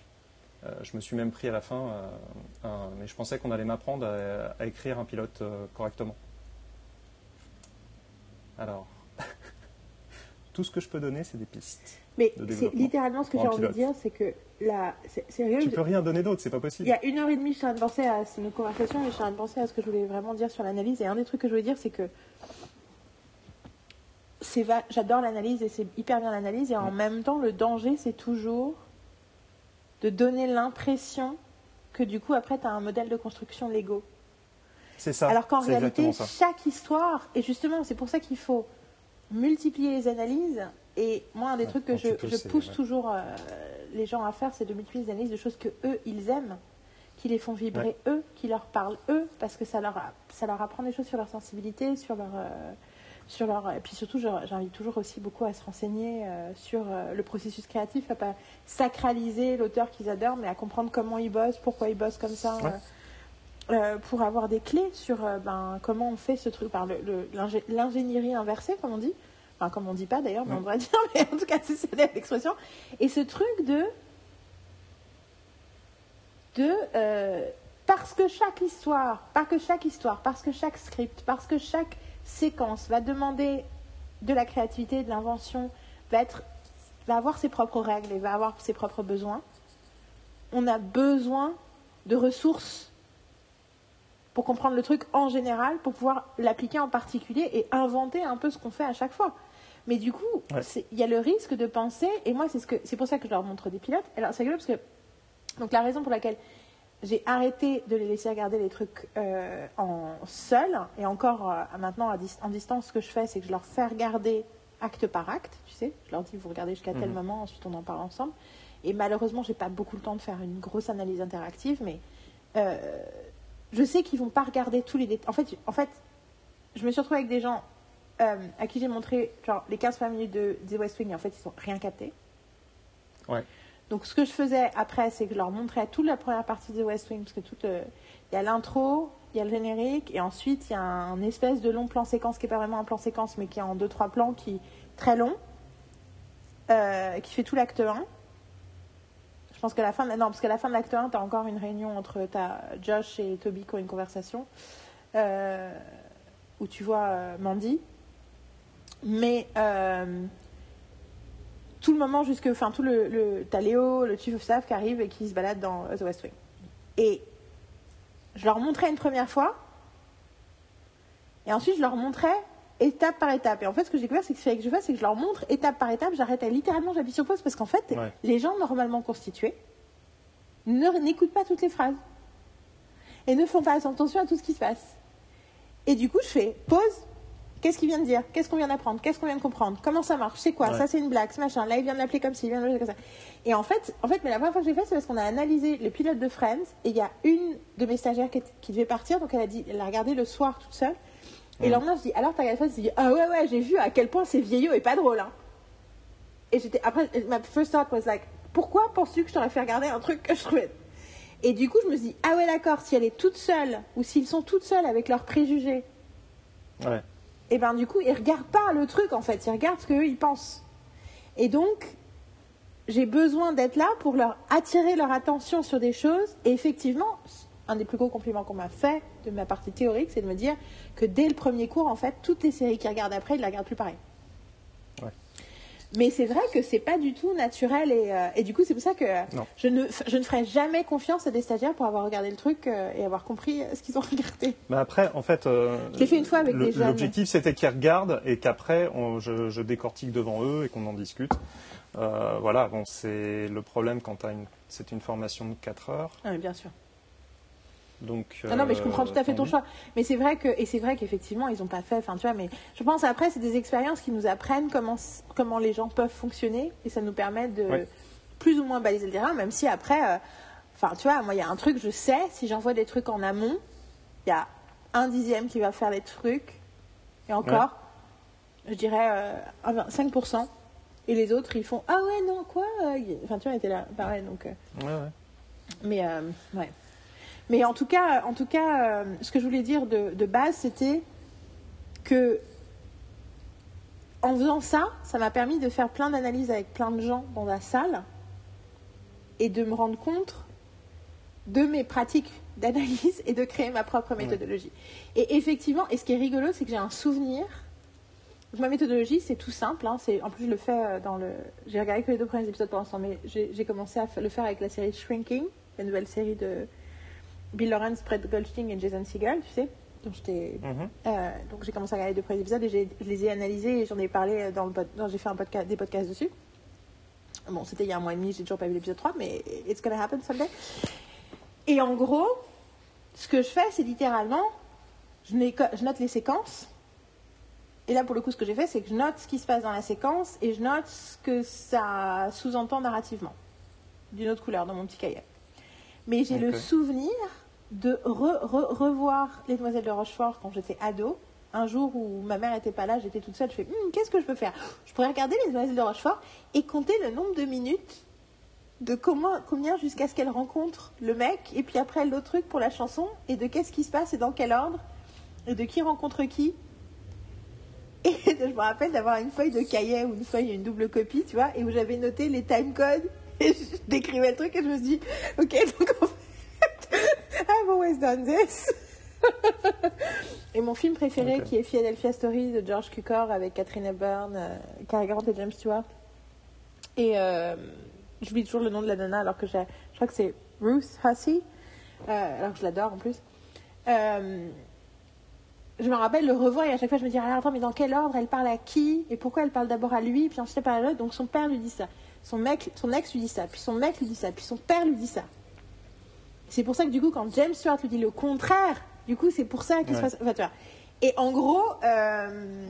A: Euh, je me suis même pris à la fin, euh, un- mais je pensais qu'on allait m'apprendre à, à écrire un pilote euh, correctement. Alors, tout ce que je peux donner, c'est des pistes.
B: Mais
A: de
B: c'est littéralement ce que j'ai envie de dire, c'est que là, c'est, rigolo,
A: Tu peux rien donner d'autre, c'est pas
B: Il
A: possible.
B: y a une heure et demie, je suis en train de penser à nos conversations et je suis en train de penser à ce que je voulais vraiment dire sur l'analyse. Et un des trucs que je voulais dire, c'est que j'adore l'analyse et c'est hyper bien l'analyse. Et en
A: Mm.
B: même temps, le danger, c'est toujours de donner l'impression que du coup, après, tu as un modèle de construction Lego.
A: C'est ça.
B: Alors qu'en réalité, chaque histoire, et justement, c'est pour ça qu'il faut multiplier les analyses. Et moi, un des
A: Ouais,
B: trucs que je, pousse
A: ouais.
B: toujours euh, les gens à faire, c'est de multiplier les analyses de choses que eux, ils aiment, qui les font vibrer eux, qui leur parlent eux, parce que ça leur, ça leur apprend des choses sur leur sensibilité, sur leur. euh, sur leur, et puis surtout, j'invite toujours aussi beaucoup à se renseigner euh, sur euh, le processus créatif, à pas sacraliser l'auteur qu'ils adorent, mais à comprendre comment ils bossent, pourquoi ils bossent comme ça.
A: Ouais.
B: euh, pour avoir des clés sur ben, comment on fait ce truc, par l'ingénierie inversée, comme on dit. Enfin, comme on dit pas d'ailleurs, mais on devrait dire, mais en tout cas, c'est l'expression. Et ce truc de. de. parce que chaque histoire, parce que chaque histoire, parce que chaque script, parce que chaque séquence va demander de la créativité, de l'invention, va, être, va avoir ses propres règles et va avoir ses propres besoins, on a besoin de ressources pour comprendre le truc en général, pour pouvoir l'appliquer en particulier et inventer un peu ce qu'on fait à chaque fois. Mais du coup,
A: Ouais.
B: il y a le risque de penser, et moi c'est ce que c'est pour ça que je leur montre des pilotes. Alors c'est rigolo parce que donc la raison pour laquelle j'ai arrêté de les laisser regarder les trucs euh, en seul et encore euh, maintenant à dis- en distance, ce que je fais, c'est que je leur fais regarder acte par acte. Tu sais, je leur dis vous regardez jusqu'à tel
A: Mhm.
B: moment, ensuite on en parle ensemble. Et malheureusement, j'ai pas beaucoup le temps de faire une grosse analyse interactive, mais euh, je sais qu'ils vont pas regarder tous les détails. En fait, en fait, je me suis retrouvée avec des gens à qui j'ai montré genre les 15 premières minutes de The West Wing et en fait ils ont rien capté.
A: Ouais.
B: Donc ce que je faisais après, c'est que je leur montrais toute la première partie de West Wing parce que toute le- il y a l'intro, il y a le générique et ensuite il y a un espèce de long plan séquence qui est pas vraiment un plan séquence mais qui est en deux trois plans qui est très long, euh, qui fait tout l'acte 1. Je pense qu'à la fin, de- non, parce qu'à la fin de l'acte 1, tu as encore une réunion entre Josh et Toby qui ont une conversation euh, où tu vois euh, Mandy. Mais euh, tout le moment jusque, enfin tout le, le t'as Léo, le chief of staff qui arrive et qui se balade dans The West Wing. Et je leur montrais une première fois, et ensuite je leur montrais étape par étape. Et en fait, ce que j'ai découvert, c'est que ce qu'il fallait que je fasse, c'est que je leur montre étape par étape. J'arrêtais littéralement, j'appuie sur pause parce qu'en fait,
A: Ouais.
B: les gens normalement constitués n'écoutent pas toutes les phrases et ne font pas attention à tout ce qui se passe. Et du coup, je fais pause. Qu'est-ce qu'il vient de dire? Qu'est-ce qu'on vient d'apprendre? Qu'est-ce qu'on vient de comprendre? Comment ça marche? C'est quoi?
A: Ouais.
B: Ça, c'est une blague, ce machin. Là, il vient de l'appeler comme ci, il vient de l'appeler comme ça. Et en fait, en fait, mais la première fois que j'ai fait, c'est parce qu'on a analysé le pilote de Friends et il y a une de mes stagiaires qui, est- qui devait partir, donc elle a dit, elle a regardé le soir toute seule. Et le
A: Mhm.
B: lendemain, je dis, alors t'as regardé Friends? Elle dit, ah ouais, ouais, j'ai vu à quel point c'est vieillot et pas drôle. Hein. Et j'étais, après, ma first thought was like, pourquoi penses-tu que je t'aurais fait regarder un truc que je trouvais? Et du coup, je me suis dit, ah ouais, d'accord, si elle est toute seule ou s'ils sont toutes seules avec leurs préjugés,
A: Ouais.
B: Et ben du coup, ils regardent pas le truc en fait, ils regardent ce qu'eux ils pensent. Et donc, j'ai besoin d'être là pour leur attirer leur attention sur des choses. Et effectivement, un des plus gros compliments qu'on m'a fait de ma partie théorique, c'est de me dire que dès le premier cours, en fait, toutes les séries qu'ils regardent après, ils ne la regardent plus pareil.
A: Ouais.
B: Mais c'est vrai que c'est pas du tout naturel et, euh, et du coup c'est pour ça que
A: Non.
B: je ne, je ne ferai jamais confiance à des stagiaires pour avoir regardé le truc euh, et avoir compris euh, ce qu'ils ont regardé.
A: Mais après, en fait, euh,
B: Je fait une fois avec
A: le-. L'objectif, c'était qu'ils regardent et qu'après, on- je, je décortique devant eux et qu'on en discute. Voilà, bon, c'est le problème quand t'as une, c'est une formation de 4 heures.
B: Ah, bien sûr.
A: Donc,
B: Non, non, mais je
A: euh,
B: comprends tout à fait ton choix. Mais c'est vrai que, et c'est vrai qu'effectivement, ils n'ont pas fait, enfin, tu vois, mais je pense après, c'est des expériences qui nous apprennent comment, comment les gens peuvent fonctionner et ça nous permet de
A: Ouais.
B: plus ou moins baliser le terrain, même si après, euh, enfin, tu vois, moi, il y a un truc, je sais, si j'envoie des trucs en amont, il y a un dixième qui va faire les trucs, et encore, je dirais euh, un vingt- 5%, et les autres, ils font, ah ouais, non, quoi euh, Enfin, tu vois, ils étaient là, pareil, donc. euh,
A: mieux. Ouais, ouais.
B: mais euh, ouais. Mais en tout cas, en tout cas, euh, ce que je voulais dire de, de base, c'était que en faisant ça, ça m'a permis de faire plein d'analyses avec plein de gens dans la salle et de me rendre compte de mes pratiques d'analyse et de créer ma propre méthodologie. Et effectivement, et ce qui est rigolo, c'est que j'ai un souvenir. Donc, ma méthodologie, c'est tout simple. hein, c'est, en plus, je le fais euh, dans le. J'ai regardé que les deux premiers épisodes pour l'instant, mais j'ai, commencé à le faire avec la série Shrinking, la nouvelle série de Bill Lawrence, Brett Goldstein et Jason Segel, tu sais. Donc, j'étais
A: Mhm.
B: euh, donc j'ai commencé à regarder les deux premiers épisodes et je les ai analysés et j'en ai parlé dans le j'ai fait un podcast, des podcasts dessus. Bon, c'était il y a un mois et demi, j'ai toujours pas vu l'épisode 3, mais it's gonna happen someday. Et en gros, ce que je fais, c'est littéralement, je, note les séquences. Et là, pour le coup, ce que j'ai fait, c'est que je note ce qui se passe dans la séquence et je note ce que ça sous-entend narrativement, d'une autre couleur, dans mon petit cahier. Mais j'ai le souvenir de re- re- revoir Les Demoiselles de Rochefort quand j'étais ado. Un jour où ma mère n'était pas là, j'étais toute seule, je fais Hum, qu'est-ce que je peux faire? Je pourrais regarder Les Demoiselles de Rochefort et compter le nombre de minutes de comment, combien jusqu'à ce qu'elle rencontre le mec, et puis après l'autre truc pour la chanson, et de qu'est-ce qui se passe et dans quel ordre, et de qui rencontre qui. Et je me rappelle d'avoir une feuille de cahier ou une feuille, une double copie, tu vois, et où j'avais noté les time codes, et je décrivais le truc, et je me suis dit, ok, donc en fait, I've always done this. et mon film préféré, qui est Philadelphia Story de George Cukor avec Catherine Hepburn, euh, Cary Grant et James Stewart. Et euh, j'oublie toujours le nom de la nana, alors que je crois que c'est Ruth Hussey, euh, alors que je l'adore en plus. Euh, je me rappelle le revoir et à chaque fois je me dis ah, attends mais dans quel ordre? Elle parle à qui? Et pourquoi elle parle d'abord à lui? Puis ensuite elle parle à l'autre. Donc son père lui dit ça. Son mec son ex lui dit ça. Puis son mec lui dit ça. Puis son père lui dit ça c'est pour ça que du coup quand James Stewart lui dit le contraire du coup c'est pour ça qu'il se passe enfin, tu vois. et en gros euh,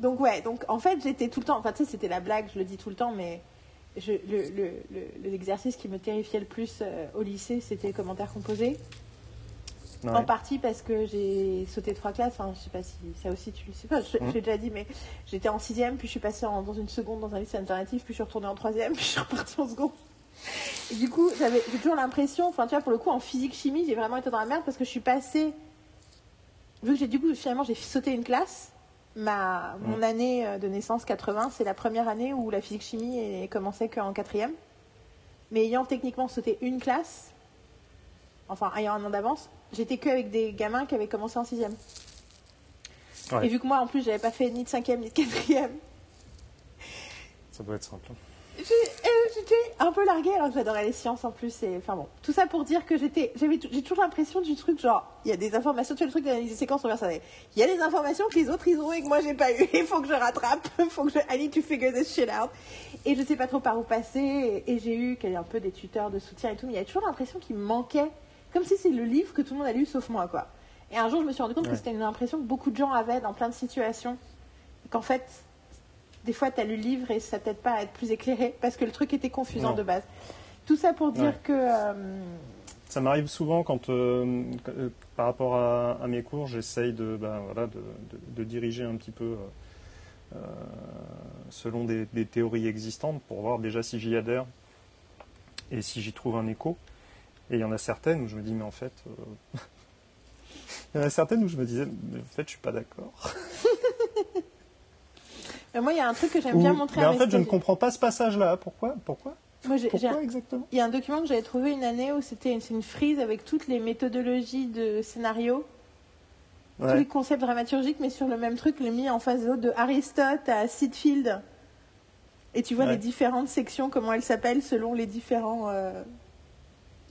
B: donc ouais donc en fait j'étais tout le temps enfin tu sais c'était la blague je le dis tout le temps mais je- le- le- le- l'exercice qui me terrifiait le plus euh, au lycée c'était les commentaires composés
A: Ouais.
B: en partie parce que j'ai sauté trois classes. Enfin, je sais pas si ça aussi tu le sais pas. Je,
A: Mm.
B: je l'ai déjà dit, mais j'étais en sixième, puis je suis passée en- dans une seconde dans un lycée alternatif, puis je suis retournée en troisième, puis je suis repartie en seconde. Et du coup, j'avais j'ai toujours l'impression, enfin, tu vois, pour le coup, en physique chimie, j'ai vraiment été dans la merde parce que je suis passée. Vu que j'ai du coup, finalement, j'ai sauté une classe. Ma, mon année euh, de naissance 80, c'est la première année où la physique chimie est commençait qu'en quatrième. Mais ayant techniquement sauté une classe, enfin ayant un an d'avance, j'étais que avec des gamins qui avaient commencé en sixième.
A: Ouais.
B: Et vu que moi, en plus, j'avais pas fait ni de cinquième ni de quatrième,
A: Ça doit être simple.
B: Euh, J'étais un peu larguée alors que j'adorais les sciences en plus. Et, enfin bon, tout ça pour dire que j'étais, j'ai toujours l'impression du truc genre, il y a des informations, tu vois le truc d'analyse des séquences inversées. Il y a des informations que les autres ils ont et que moi j'ai pas eu. Il faut que je rattrape. Il faut que je, I need to figure this shit out. Et je sais pas trop par où passer. Et, et j'ai eu qu'il y a un peu des tuteurs de soutien et tout, mais il y a toujours l'impression qu'il me manquait, comme si c'est le livre que tout le monde a lu sauf moi quoi. Et un jour je me suis rendu compte que c'était une impression que beaucoup de gens avaient dans plein de situations. Qu'en fait, des fois, tu as lu le livre et ça t'aide pas à être plus éclairé parce que le truc était confusant
A: Non.
B: de base. Tout ça pour dire
A: Ouais.
B: que. euh,
A: Ça m'arrive souvent quand, euh, euh, par rapport à, à mes cours, j'essaye de, ben, voilà, de, de- de diriger un petit peu euh, selon des, des théories existantes pour voir déjà si j'y adhère et si j'y trouve un écho. Et il y en a certaines où je me dis, mais en fait. il y en a certaines où je me disais, mais en fait, je suis pas d'accord.
B: mais moi, il y a un truc que j'aime bien montrer
A: mais
B: à
A: en
B: mes
A: fait, je ne comprends pas ce passage-là. Pourquoi? Pourquoi?
B: Moi,
A: Pourquoi exactement?
B: Il y a un document que j'avais trouvé une année où c'était une, frise avec toutes les méthodologies de scénario, tous les concepts dramaturgiques, mais sur le même truc, les mis en face de de Aristote à Sitfield. Et tu vois
A: Ouais.
B: les différentes sections, comment elles s'appellent selon les différents. euh,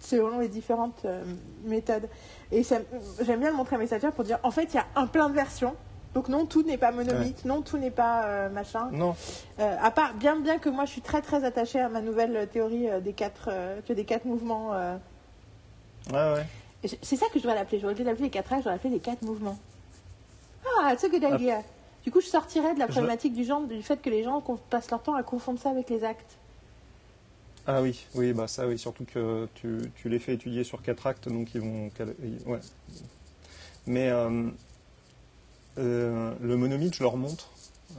B: selon les différentes euh, méthodes. Et j'aime bien le montrer à mes stagiaires pour dire en fait, il y a un plein de versions. Donc, non, tout n'est pas monomythe, non, tout n'est pas euh, machin.
A: Non.
B: Euh, à part, bien, bien que moi je suis très très attachée à ma nouvelle théorie euh, des quatre, des quatre mouvements.
A: Ouais, ouais.
B: Je- C'est ça que je dois l'appeler. J'aurais dû l'appeler les quatre actes, j'aurais fait les quatre mouvements. Ah, good
A: Ah.
B: idea. Du coup, je sortirais de la
A: Je-
B: problématique du genre, du fait que les gens passent leur temps à confondre ça avec les actes.
A: Ah oui, oui, bah ça oui, surtout que tu, tu les fais étudier sur quatre actes, donc ils vont... Ouais. Mais euh, euh, le monomythe, je leur montre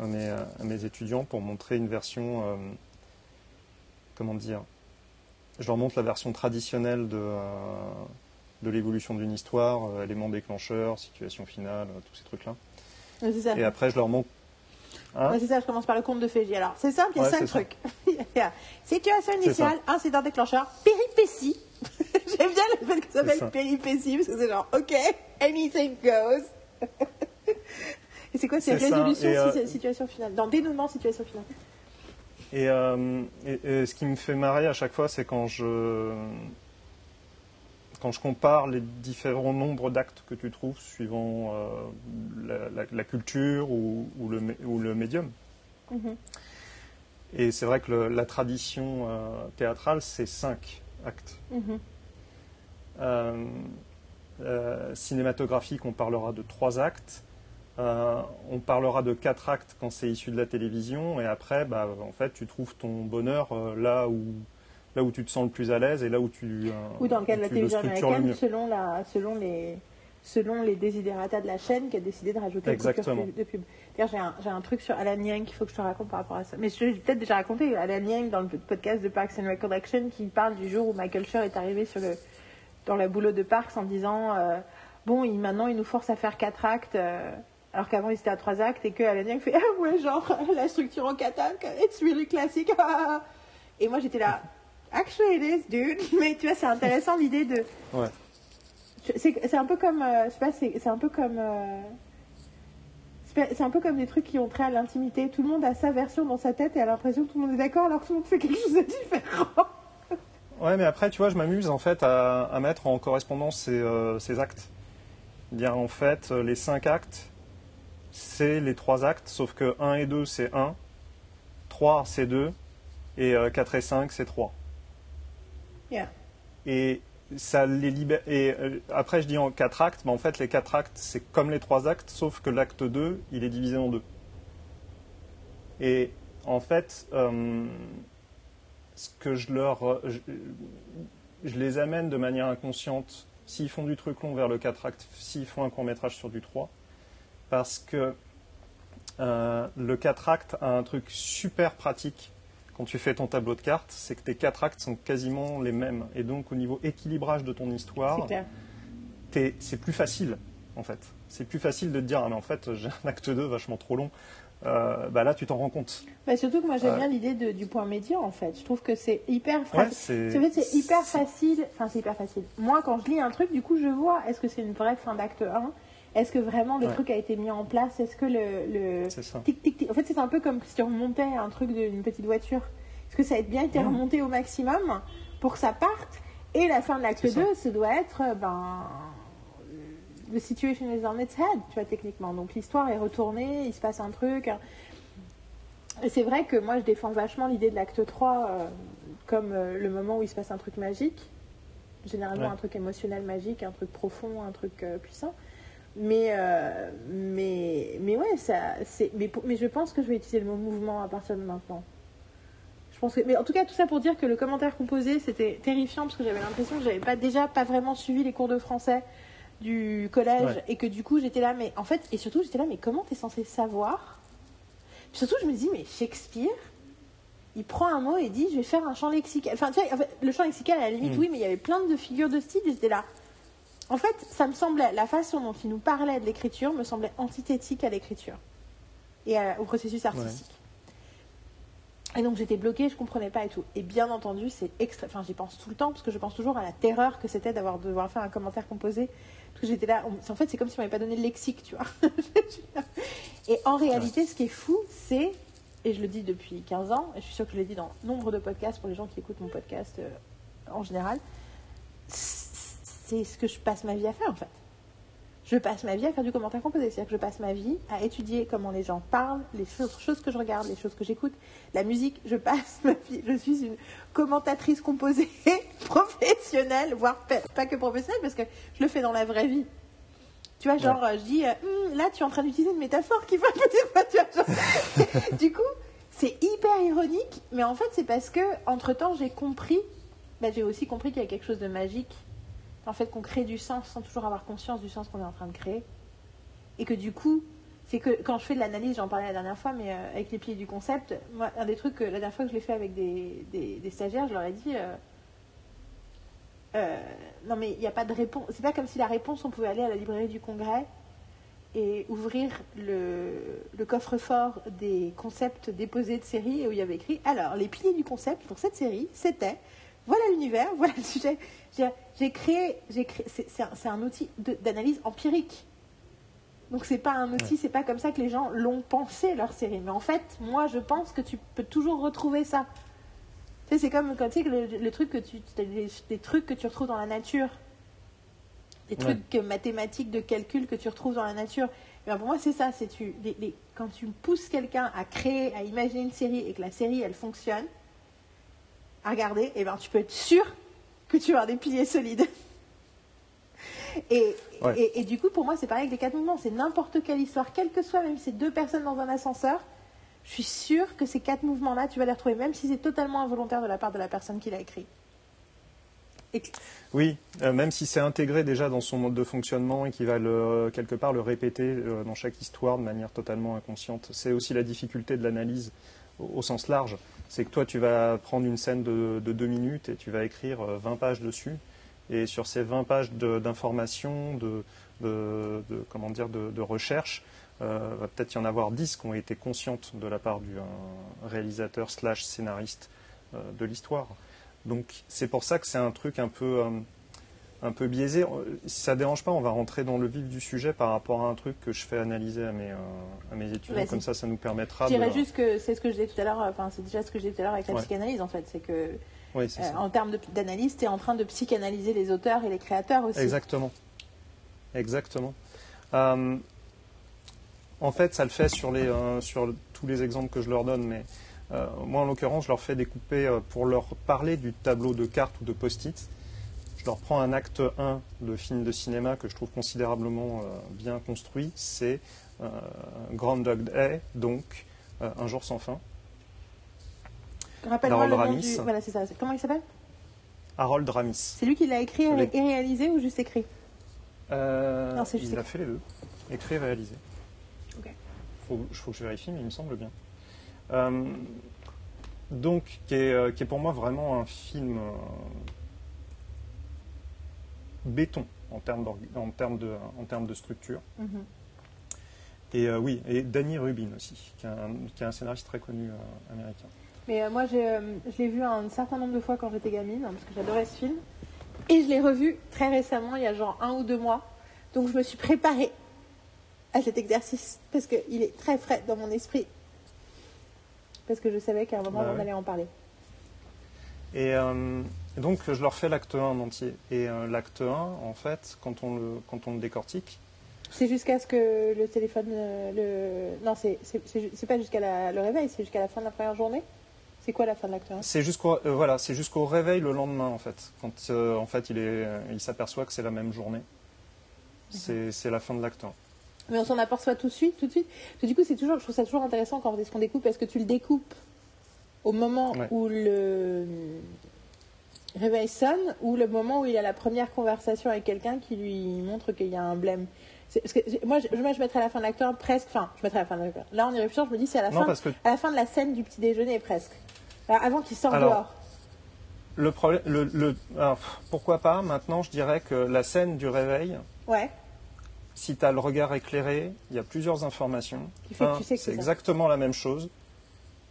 A: à mes, à mes étudiants pour montrer une version... euh, comment dire Je leur montre la version traditionnelle de, euh, de l'évolution d'une histoire, éléments déclencheurs, situation finale, tous ces trucs-là. Et après, je leur montre... Hein
B: Ouais, c'est ça, je commence par le conte de Féji. Alors, c'est simple, il y a
A: Ouais,
B: cinq trucs. Situation initiale, incident déclencheur, péripétie. J'aime bien le fait que ça s'appelle péripétie, parce que c'est genre, ok, anything goes. Et c'est quoi C'est résolution,
A: et, euh,
B: si- situation finale. Dans dénouement, situation finale.
A: Et, euh, et- et ce qui me fait marrer à chaque fois, c'est quand je, quand je compare les différents nombres d'actes que tu trouves suivant euh, la, la- la culture ou, ou le, ou le médium.
B: Mhm.
A: Et c'est vrai que le- la tradition euh, théâtrale, c'est cinq actes. Euh, cinématographique, on parlera de trois actes. Euh, on parlera de quatre actes quand c'est issu de la télévision. Et après, bah, en fait, tu trouves ton bonheur euh, là où là où tu te sens le plus à l'aise et là où tu euh,
B: Ou dans le cas de la télévision américaine, selon, la, selon, les, selon les desiderata de la chaîne qui a décidé de rajouter
A: Exactement.
B: de pub. D'ailleurs, j'ai un, j'ai un truc sur Alan Yang qu'il faut que je te raconte par rapport à ça. Mais je l'ai peut-être déjà raconté, Alan Yang, dans le podcast de Parks and Recollection, qui parle du jour où Michael Schur est arrivé sur le, dans le boulot de Parks en disant Bon, il, maintenant, il nous force à faire quatre actes. Alors qu'avant, il était à trois actes et que Alan Yang fait Ah ouais, genre, la structure en actes, it's really classic. et moi, j'étais là Actually, it is, dude. Mais tu vois, c'est intéressant l'idée de.
A: Ouais.
B: C'est un peu comme. euh, je sais pas, c'est c'est un peu comme. euh, c'est un peu comme des trucs qui ont trait à l'intimité. Tout le monde a sa version dans sa tête et a l'impression que tout le monde est d'accord alors que tout le monde fait quelque chose de différent.
A: Ouais, mais après, tu vois, je m'amuse en fait à, à mettre en correspondance ces, euh, ces actes. Dire en fait, les cinq actes, c'est les trois actes, sauf que 1 et 2, c'est 1, 3, c'est 2, et euh, 4 et 5, c'est 3.
B: Yeah.
A: Et ça les libère. Et euh, après, je dis en quatre actes, mais en fait, les quatre actes, c'est comme les trois actes, sauf que l'acte 2, il est divisé en deux. Et en fait, euh, ce que je leur. Je, je les amène de manière inconsciente, s'ils font du truc long vers le 4 actes, s'ils font un court-métrage sur du 3, parce que euh, le 4 actes a un truc super pratique quand tu fais ton tableau de cartes, c'est que tes quatre actes sont quasiment les mêmes. Et donc, au niveau équilibrage de ton histoire, c'est plus facile, en fait. C'est plus facile de te dire, ah, mais en fait, j'ai un acte 2 vachement trop long. Euh, bah là, tu t'en rends compte.
B: Bah, surtout que moi j'aime
A: Ouais.
B: bien l'idée du point médian en fait. Je trouve que c'est hyper
A: Ouais,
B: facile. fait, c'est hyper facile. Enfin, c'est hyper facile. Moi, quand je lis un truc, du coup, je vois est-ce que c'est une vraie fin d'acte 1 Est-ce que vraiment le
A: Ouais.
B: truc a été mis en place? Est-ce que le, le
A: C'est ça.
B: tic tic tic. En fait, c'est un peu comme si tu remontais un truc d'une petite voiture. Est-ce que ça a bien été remonté au maximum pour que ça parte? Et la fin de l'acte
A: C'est ça.
B: 2, ça doit être euh, ben. The situation is on its head, tu vois, techniquement. Donc l'histoire est retournée, il se passe un truc. Et c'est vrai que moi, je défends vachement l'idée de l'acte 3 euh, comme euh, le moment où il se passe un truc magique. Généralement,
A: Ouais.
B: un truc émotionnel magique, un truc profond, un truc euh, puissant. Mais, euh, mais, mais ouais, ça, c'est, mais, mais je pense que je vais utiliser le mot mouvement à partir de maintenant. Je pense que, mais en tout cas, tout ça pour dire que le commentaire composé, c'était terrifiant parce que j'avais l'impression que j'avais pas, déjà pas vraiment suivi les cours de français du collège
A: Ouais.
B: et que du coup j'étais là, mais en fait, et surtout j'étais là, mais comment t'es censé savoir? Puis Surtout, je me dis, mais Shakespeare, il prend un mot et dit, je vais faire un champ lexical. Enfin, tu vois, en fait, le champ lexical, à la limite,
A: Mm.
B: oui, mais il y avait plein de figures de style et j'étais là. En fait, ça me semblait, la façon dont il nous parlait de l'écriture me semblait antithétique à l'écriture et à- au processus artistique. Et donc j'étais bloquée, je comprenais pas et tout. Et bien entendu, c'est extra. Enfin, j'y pense tout le temps parce que je pense toujours à la terreur que c'était d'avoir de devoir faire un commentaire composé. Parce que j'étais là. on- En fait, c'est comme si on m'avait pas donné le lexique, tu vois. et en réalité, ce qui est fou, c'est et je le dis depuis 15 ans, et je suis sûre que je l'ai dit dans nombre de podcasts pour les gens qui écoutent mon podcast euh, en général, c'est ce que je passe ma vie à faire en fait. Je passe ma vie à faire du commentaire composé, c'est-à-dire que je passe ma vie à étudier comment les gens parlent, les choses, choses que je regarde, les choses que j'écoute, la musique. Je passe ma vie, je suis une commentatrice composée professionnelle, voire pas, que professionnelle, parce que je le fais dans la vraie vie. Tu vois, genre, je dis, euh, Hum, là, tu es en train d'utiliser une métaphore qui va tu vois, genre. Du coup, c'est hyper ironique, mais en fait, c'est parce que, entre-temps, j'ai compris, bah, j'ai aussi compris qu'il y a quelque chose de magique, en fait, qu'on crée du sens sans toujours avoir conscience du sens qu'on est en train de créer. Et que du coup, c'est que quand je fais de l'analyse, j'en parlais la dernière fois, mais euh, avec les piliers du concept, moi, un des trucs que la dernière fois que je l'ai fait avec des, stagiaires, je leur ai dit. euh, euh, non mais il n'y a pas de réponse. C'est pas comme si la réponse, on pouvait aller à la librairie du Congrès et ouvrir le, coffre-fort des concepts déposés de série où il y avait écrit alors les piliers du concept pour cette série c'était voilà l'univers voilà le sujet j'ai créé j'ai créé c'est un, outil d'analyse empirique donc c'est pas un outil c'est pas comme ça que les gens l'ont pensé leur série mais en fait moi je pense que tu peux toujours retrouver ça tu sais c'est comme quand tu sais que le, le truc que tu des, des trucs que tu retrouves dans la nature des
A: Ouais.
B: trucs mathématiques de calcul que tu retrouves dans la nature. Et ben pour moi, c'est ça. C'est tu, les- les- quand tu pousses quelqu'un à créer, à imaginer une série et que la série elle fonctionne, à regarder, et ben tu peux être sûr que tu vas avoir des piliers solides. Et,
A: Ouais.
B: et, et du coup, pour moi, c'est pareil avec les quatre mouvements. C'est n'importe quelle histoire, quelle que soit, même si c'est deux personnes dans un ascenseur, je suis sûre que ces quatre mouvements-là, tu vas les retrouver, même si c'est totalement involontaire de la part de la personne qui l'a écrit.
A: Oui, euh, même si c'est intégré déjà dans son mode de fonctionnement et qu'il va le, quelque part le répéter euh, dans chaque histoire de manière totalement inconsciente. C'est aussi la difficulté de l'analyse au, sens large. C'est que toi, tu vas prendre une scène de, de deux minutes et tu vas écrire euh, 20 pages dessus. Et sur ces 20 pages d'informations, de, comment dire, de, recherche, euh, va peut-être y en avoir 10 qui ont été conscientes de la part du réalisateur slash scénariste euh, de l'histoire. Donc c'est pour ça que c'est un truc un peu, euh, un peu biaisé. Euh, Si ça ne dérange pas, on va rentrer dans le vif du sujet par rapport à un truc que je fais analyser à mes, euh, à mes étudiants. Comme ça, ça nous permettra
B: Je dirais
A: de...
B: juste que c'est ce que je disais tout à l'heure, enfin c'est déjà ce que j'ai dit tout à l'heure avec la
A: Ouais.
B: psychanalyse en fait, c'est que
A: Oui,
B: euh, en termes d'analyse, tu es en train de psychanalyser les auteurs et les créateurs aussi.
A: Exactement. Exactement. Euh, en fait, ça le fait sur, les, euh, sur tous les exemples que je leur donne, mais euh, moi, en l'occurrence, je leur fais découper, euh, pour leur parler du tableau de cartes ou de post-it, je leur prends un acte 1 de film de cinéma que je trouve considérablement euh, bien construit, c'est euh, Groundhog Day, donc Un jour sans fin.
B: Rappelle-moi le
A: Harold
B: nom
A: Ramis.
B: du... Voilà, c'est ça. Comment il s'appelle?
A: Harold Ramis.
B: C'est lui qui l'a écrit et réalisé ou juste écrit? Non, c'est juste
A: il a
B: écrit.
A: fait les deux, écrit et réalisé.
B: Ok.
A: Faut, faut que je vérifie, mais il me semble bien. Euh, donc, qui est, euh, qui est pour moi vraiment un film euh, béton en termes, d'org- en, termes de, en termes de structure.
B: Mhm.
A: Et euh, oui, et Danny Rubin aussi, qui est un, qui est un scénariste très connu euh, américain.
B: Mais euh, moi, je l'ai vu un certain nombre de fois quand j'étais gamine, hein, parce que j'adorais ce film. Et je l'ai revu très récemment, il y a genre un ou deux mois. Donc je me suis préparée à cet exercice parce qu'il est très frais dans mon esprit. Parce que je savais qu'à un moment,
A: Bah
B: on allait en parler.
A: Et euh, donc, je leur fais l'acte 1 en entier. Et euh, l'acte 1, en fait, quand on le, quand on le décortique,
B: C'est jusqu'à ce que le téléphone. euh, le... Non, c'est pas jusqu'à le réveil, c'est jusqu'à la fin de la première journée. C'est quoi la fin de l'acte 1
A: c'est jusqu'au voilà, c'est jusqu'au réveil le lendemain, en fait. Quand en fait, il, est, il s'aperçoit que c'est la même journée. C'est c'est la fin de l'acte 1.
B: Mais on s'en aperçoit tout de suite, tout de suite. Parce que du coup, c'est toujours, je trouve ça toujours intéressant quand est-ce qu'on découpe, parce que tu le découpes au moment
A: Ouais.
B: où le réveil sonne, ou le moment où il a la première conversation avec quelqu'un qui lui montre qu'il y a un blême? Parce que moi, je, moi, je mettrais la fin de l'acte 1 presque. Enfin, je mettrais la fin de l'acte 1. Là, en y réfléchissant, je me dis c'est à la
A: Non,
B: fin,
A: que
B: à la fin de la scène du petit déjeuner presque. Alors, avant qu'il sorte
A: Alors,
B: dehors.
A: le problème, le, le- alors, pourquoi pas? Maintenant, je dirais que la scène du réveil,
B: Ouais.
A: Si tu as le regard éclairé, il y a plusieurs informations. Un,
B: tu sais que
A: c'est exactement la même chose.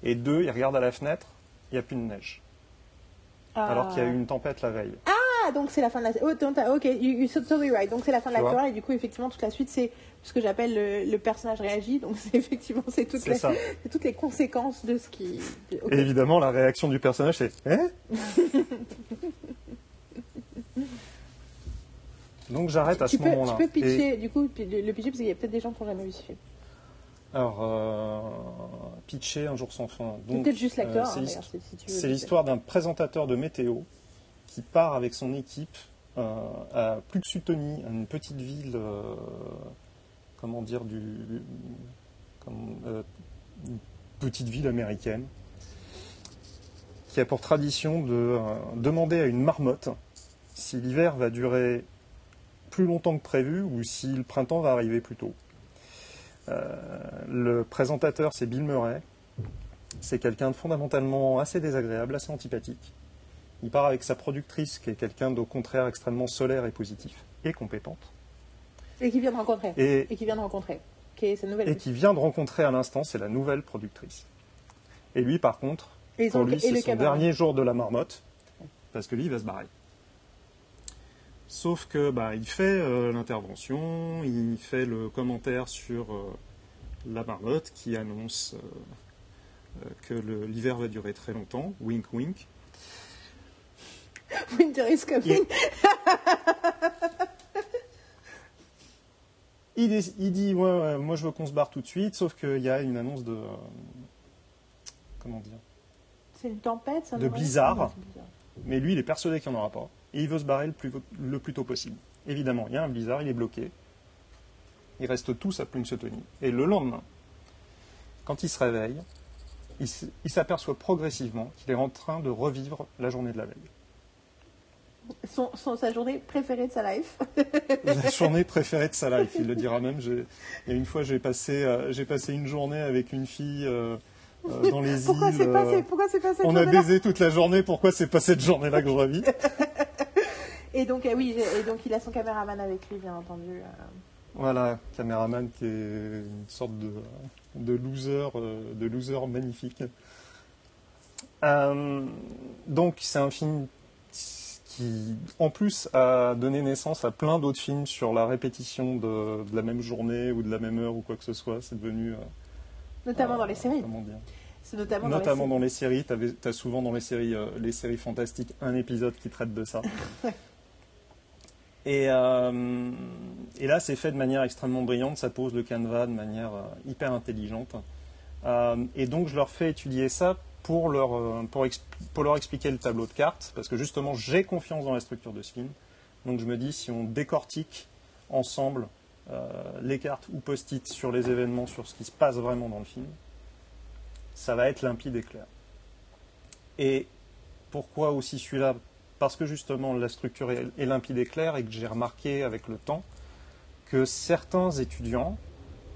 A: Et deux, il regarde à la fenêtre, il n'y a plus de neige. Alors qu'il y a eu une tempête la veille.
B: Ah, donc c'est la fin de la. Oh, ok, you, you totally right. Donc c'est la fin de
A: Tu vois
B: 1 et du coup, effectivement, toute la suite, c'est ce que j'appelle le, le personnage réagit. Donc c'est effectivement, c'est toutes,
A: C'est
B: les- toutes les conséquences de ce qui.
A: Et évidemment, la réaction du personnage, c'est Hein? Donc j'arrête à
B: tu
A: ce
B: peux,
A: moment-là.
B: tu peux
A: Et-
B: pitcher, du coup, le, pitcher parce qu'il y a peut-être des gens qui n'ont jamais vu ce film.
A: Alors, euh, pitcher un jour sans fin. Donc,
B: Peut-être juste l'acteur.
A: euh, c'est
B: hein, si- tu veux
A: C'est l'histoire d'un présentateur de météo qui part avec son équipe euh, à Pluxutonie, une petite ville, euh, comment dire, du, comme, une petite ville américaine, qui a pour tradition de demander à une marmotte si l'hiver va durer plus longtemps que prévu ou si le printemps va arriver plus tôt. Euh, le présentateur, c'est Bill Murray. C'est quelqu'un de fondamentalement assez désagréable, assez antipathique. Il part avec sa productrice, qui est quelqu'un d'au contraire extrêmement solaire et positif, et compétente,
B: Et qui vient de rencontrer.
A: et,
B: Et qui vient de rencontrer. Qui est sa nouvelle.
A: et qui vient de rencontrer à l'instant, c'est la nouvelle productrice. Et lui, par contre,
B: Et
A: pour lui, c'est son dernier jour de la marmotte, parce que lui, il va se barrer. Sauf que bah, il fait euh, l'intervention, il fait le commentaire sur euh, la marmotte qui annonce euh, que l'hiver va durer très longtemps, wink wink.
B: Winter is coming.
A: Il, dit ouais, ouais, moi je veux qu'on se barre tout de suite, sauf qu'il y a une annonce de comment dire?
B: C'est une tempête, un
A: De blizzard. Mais lui, il est persuadé qu'il n'y en aura pas. Et il veut se barrer le plus, le plus tôt possible. Évidemment, il y a un blizzard, il est bloqué. Ils restent tous à Punxsutawney. Et le lendemain, quand il se réveille, il il s'aperçoit progressivement qu'il est en train de revivre la journée de la veille.
B: Son, son- sa journée préférée de sa life.
A: La journée préférée de sa life, il le dira même. Il y a une fois, j'ai passé, euh, j'ai passé une journée avec une fille euh, euh, dans les
B: Pourquoi
A: îles.
B: c'est pas, pourquoi c'est pas cette
A: on a baisé toute la journée, pourquoi c'est pas cette journée-là que je revis?
B: Et donc, euh, oui, et donc il a son caméraman avec lui, bien entendu. euh.
A: Voilà, caméraman qui est une sorte de, de loser, euh, de loser magnifique. Euh, donc c'est un film qui, en plus, a donné naissance à plein d'autres films sur la répétition de, de la même journée ou de la même heure ou quoi que ce soit. C'est devenu. euh,
B: Notamment
A: euh,
B: dans les séries.
A: Comment dire
B: C'est notamment,
A: Notamment
B: dans
A: dans les séries. Tu as souvent dans les séries, les séries fantastiques un épisode qui traite de ça. Et, euh, et là, c'est fait de manière extrêmement brillante. Ça pose le canevas de manière euh, hyper intelligente. Euh, et donc, je leur fais étudier ça pour leur, pour, leur expliquer le tableau de cartes. Parce que justement, j'ai confiance dans la structure de ce film. Donc, je me dis, si on décortique ensemble les cartes ou post-it sur les événements, sur ce qui se passe vraiment dans le film, ça va être limpide et clair. Et pourquoi aussi celui-là? Parce que justement la structure est, limpide et claire et que j'ai remarqué avec le temps que certains étudiants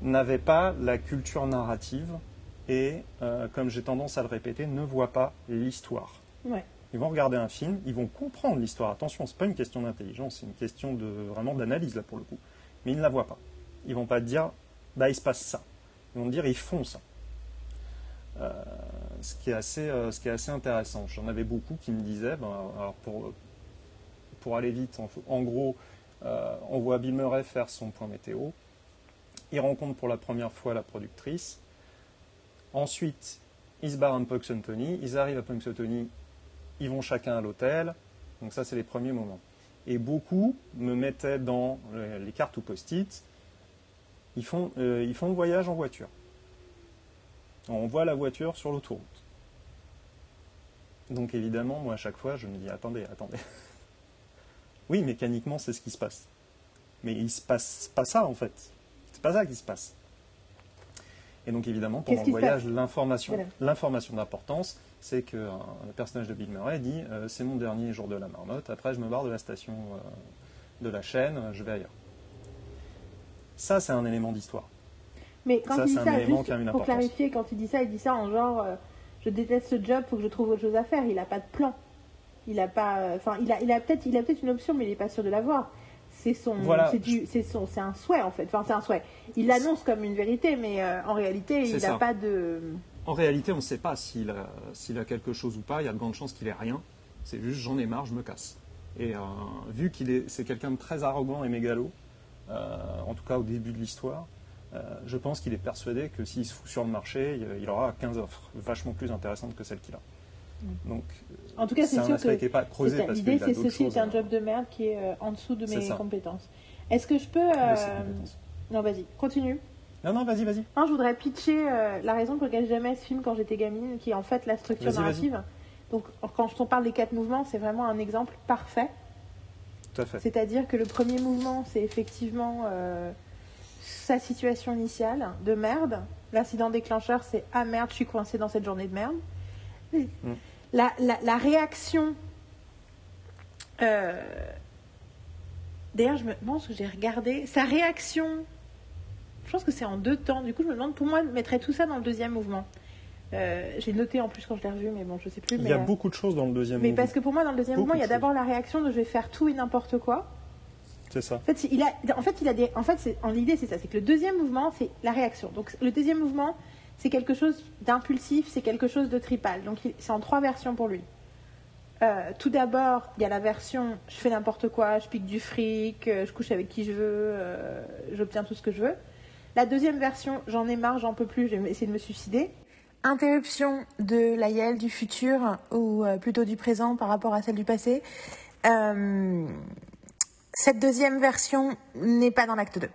A: n'avaient pas la culture narrative et, euh, comme j'ai tendance à le répéter, ne voient pas l'histoire.
B: Ouais.
A: Ils vont regarder un film, ils vont comprendre l'histoire. Attention, c'est pas une question d'intelligence, c'est une question de vraiment d'analyse là pour le coup. Mais ils ne la voient pas. Ils vont pas dire, bah il se passe ça. Ils vont dire, ils font ça. Euh, ce, qui est assez, euh, ce qui est assez intéressant. J'en avais beaucoup qui me disaient, ben, alors pour, aller vite, en, gros, euh, on voit Bill Murray faire son point météo. il rencontre pour la première fois la productrice. Ensuite, ils se barrent à Punxsutawney. Ils arrivent à Punxsutawney. Ils vont chacun à l'hôtel. Donc ça, c'est les premiers moments. Et beaucoup me mettaient dans les cartes ou post-it. Ils euh, ils font le voyage en voiture. On voit la voiture sur l'autoroute. Donc évidemment, moi à chaque fois, je me dis attendez, attendez. oui, mécaniquement, c'est ce qui se passe. Mais il se passe pas ça en fait. C'est pas ça qui se passe. Et donc évidemment, pendant le voyage, l'information, l'information d'importance, c'est que euh, le personnage de Bill Murray dit euh, c'est mon dernier jour de la marmotte. Après, je me barre de la station euh, de la chaîne, je vais ailleurs. Ça, c'est un élément d'histoire.
B: Mais quand il dit ça, juste pour clarifier, quand il dit ça, il dit ça en genre je déteste ce job, faut que je trouve autre chose à faire. Il n'a pas de plan. Il a pas, enfin, il a, il a peut-être, il a peut-être une option, mais il n'est pas sûr de l'avoir. C'est son, c'est son, c'est un souhait en fait. Enfin, c'est un souhait. Il l'annonce comme une vérité, mais euh, en réalité, il n'a pas de.
A: En réalité, on ne sait pas s'il a, s'il a quelque chose ou pas. Il y a de grandes chances qu'il ait rien. C'est juste, j'en ai marre, je me casse. Et euh, vu qu'il est, c'est quelqu'un de très arrogant et mégalo, euh, en tout cas au début de l'histoire, euh, je pense qu'il est persuadé que s'il se fout sur le marché, il aura 15 offres vachement plus intéressantes que celles qu'il a.
B: Mm. Donc, en tout cas, c'est sûr que l'idée, c'est ceci c'est un job de merde qui est euh, en dessous de mes compétences. Est-ce que je peux euh, Non, vas-y, continue.
A: Non, non, vas-y, vas-y.
B: je voudrais pitcher la raison pour laquelle j'aimais ce film quand j'étais gamine, qui est en fait la structure narrative. Donc, quand je t'en parle des quatre mouvements, c'est vraiment un exemple parfait.
A: Tout à fait.
B: C'est-à-dire que le premier mouvement, c'est effectivement sa situation initiale de merde. L'incident déclencheur, c'est ah merde, je suis coincé dans cette journée de merde. Mm. La, réaction. Euh, d'ailleurs, je me pense que j'ai regardé sa réaction. Je pense que c'est en deux temps. Du coup, je me demande, pour moi, je mettrais tout ça dans le deuxième mouvement. Euh, j'ai noté en plus quand je l'ai revu, mais bon, je sais plus.
A: Il y a euh, beaucoup de choses dans le deuxième
B: mouvement. Mais parce que pour moi, dans le deuxième mouvement, il y a d'abord la réaction de je vais faire tout et n'importe quoi. En fait, il a, en fait, en l'idée, c'est ça, c'est que le deuxième mouvement, c'est la réaction. Donc, le deuxième mouvement, c'est quelque chose d'impulsif, c'est quelque chose de tripal. Donc, c'est en trois versions pour lui. Euh, tout d'abord, il y a la version je fais n'importe quoi, je pique du fric, euh, je couche avec qui je veux, euh, j'obtiens tout ce que je veux. La deuxième version, j'en ai marre, j'en peux plus, je vais essayer de me suicider. Interruption de la Yael du futur, ou plutôt du présent par rapport à celle du passé. Cette deuxième version n'est pas dans l'acte 2.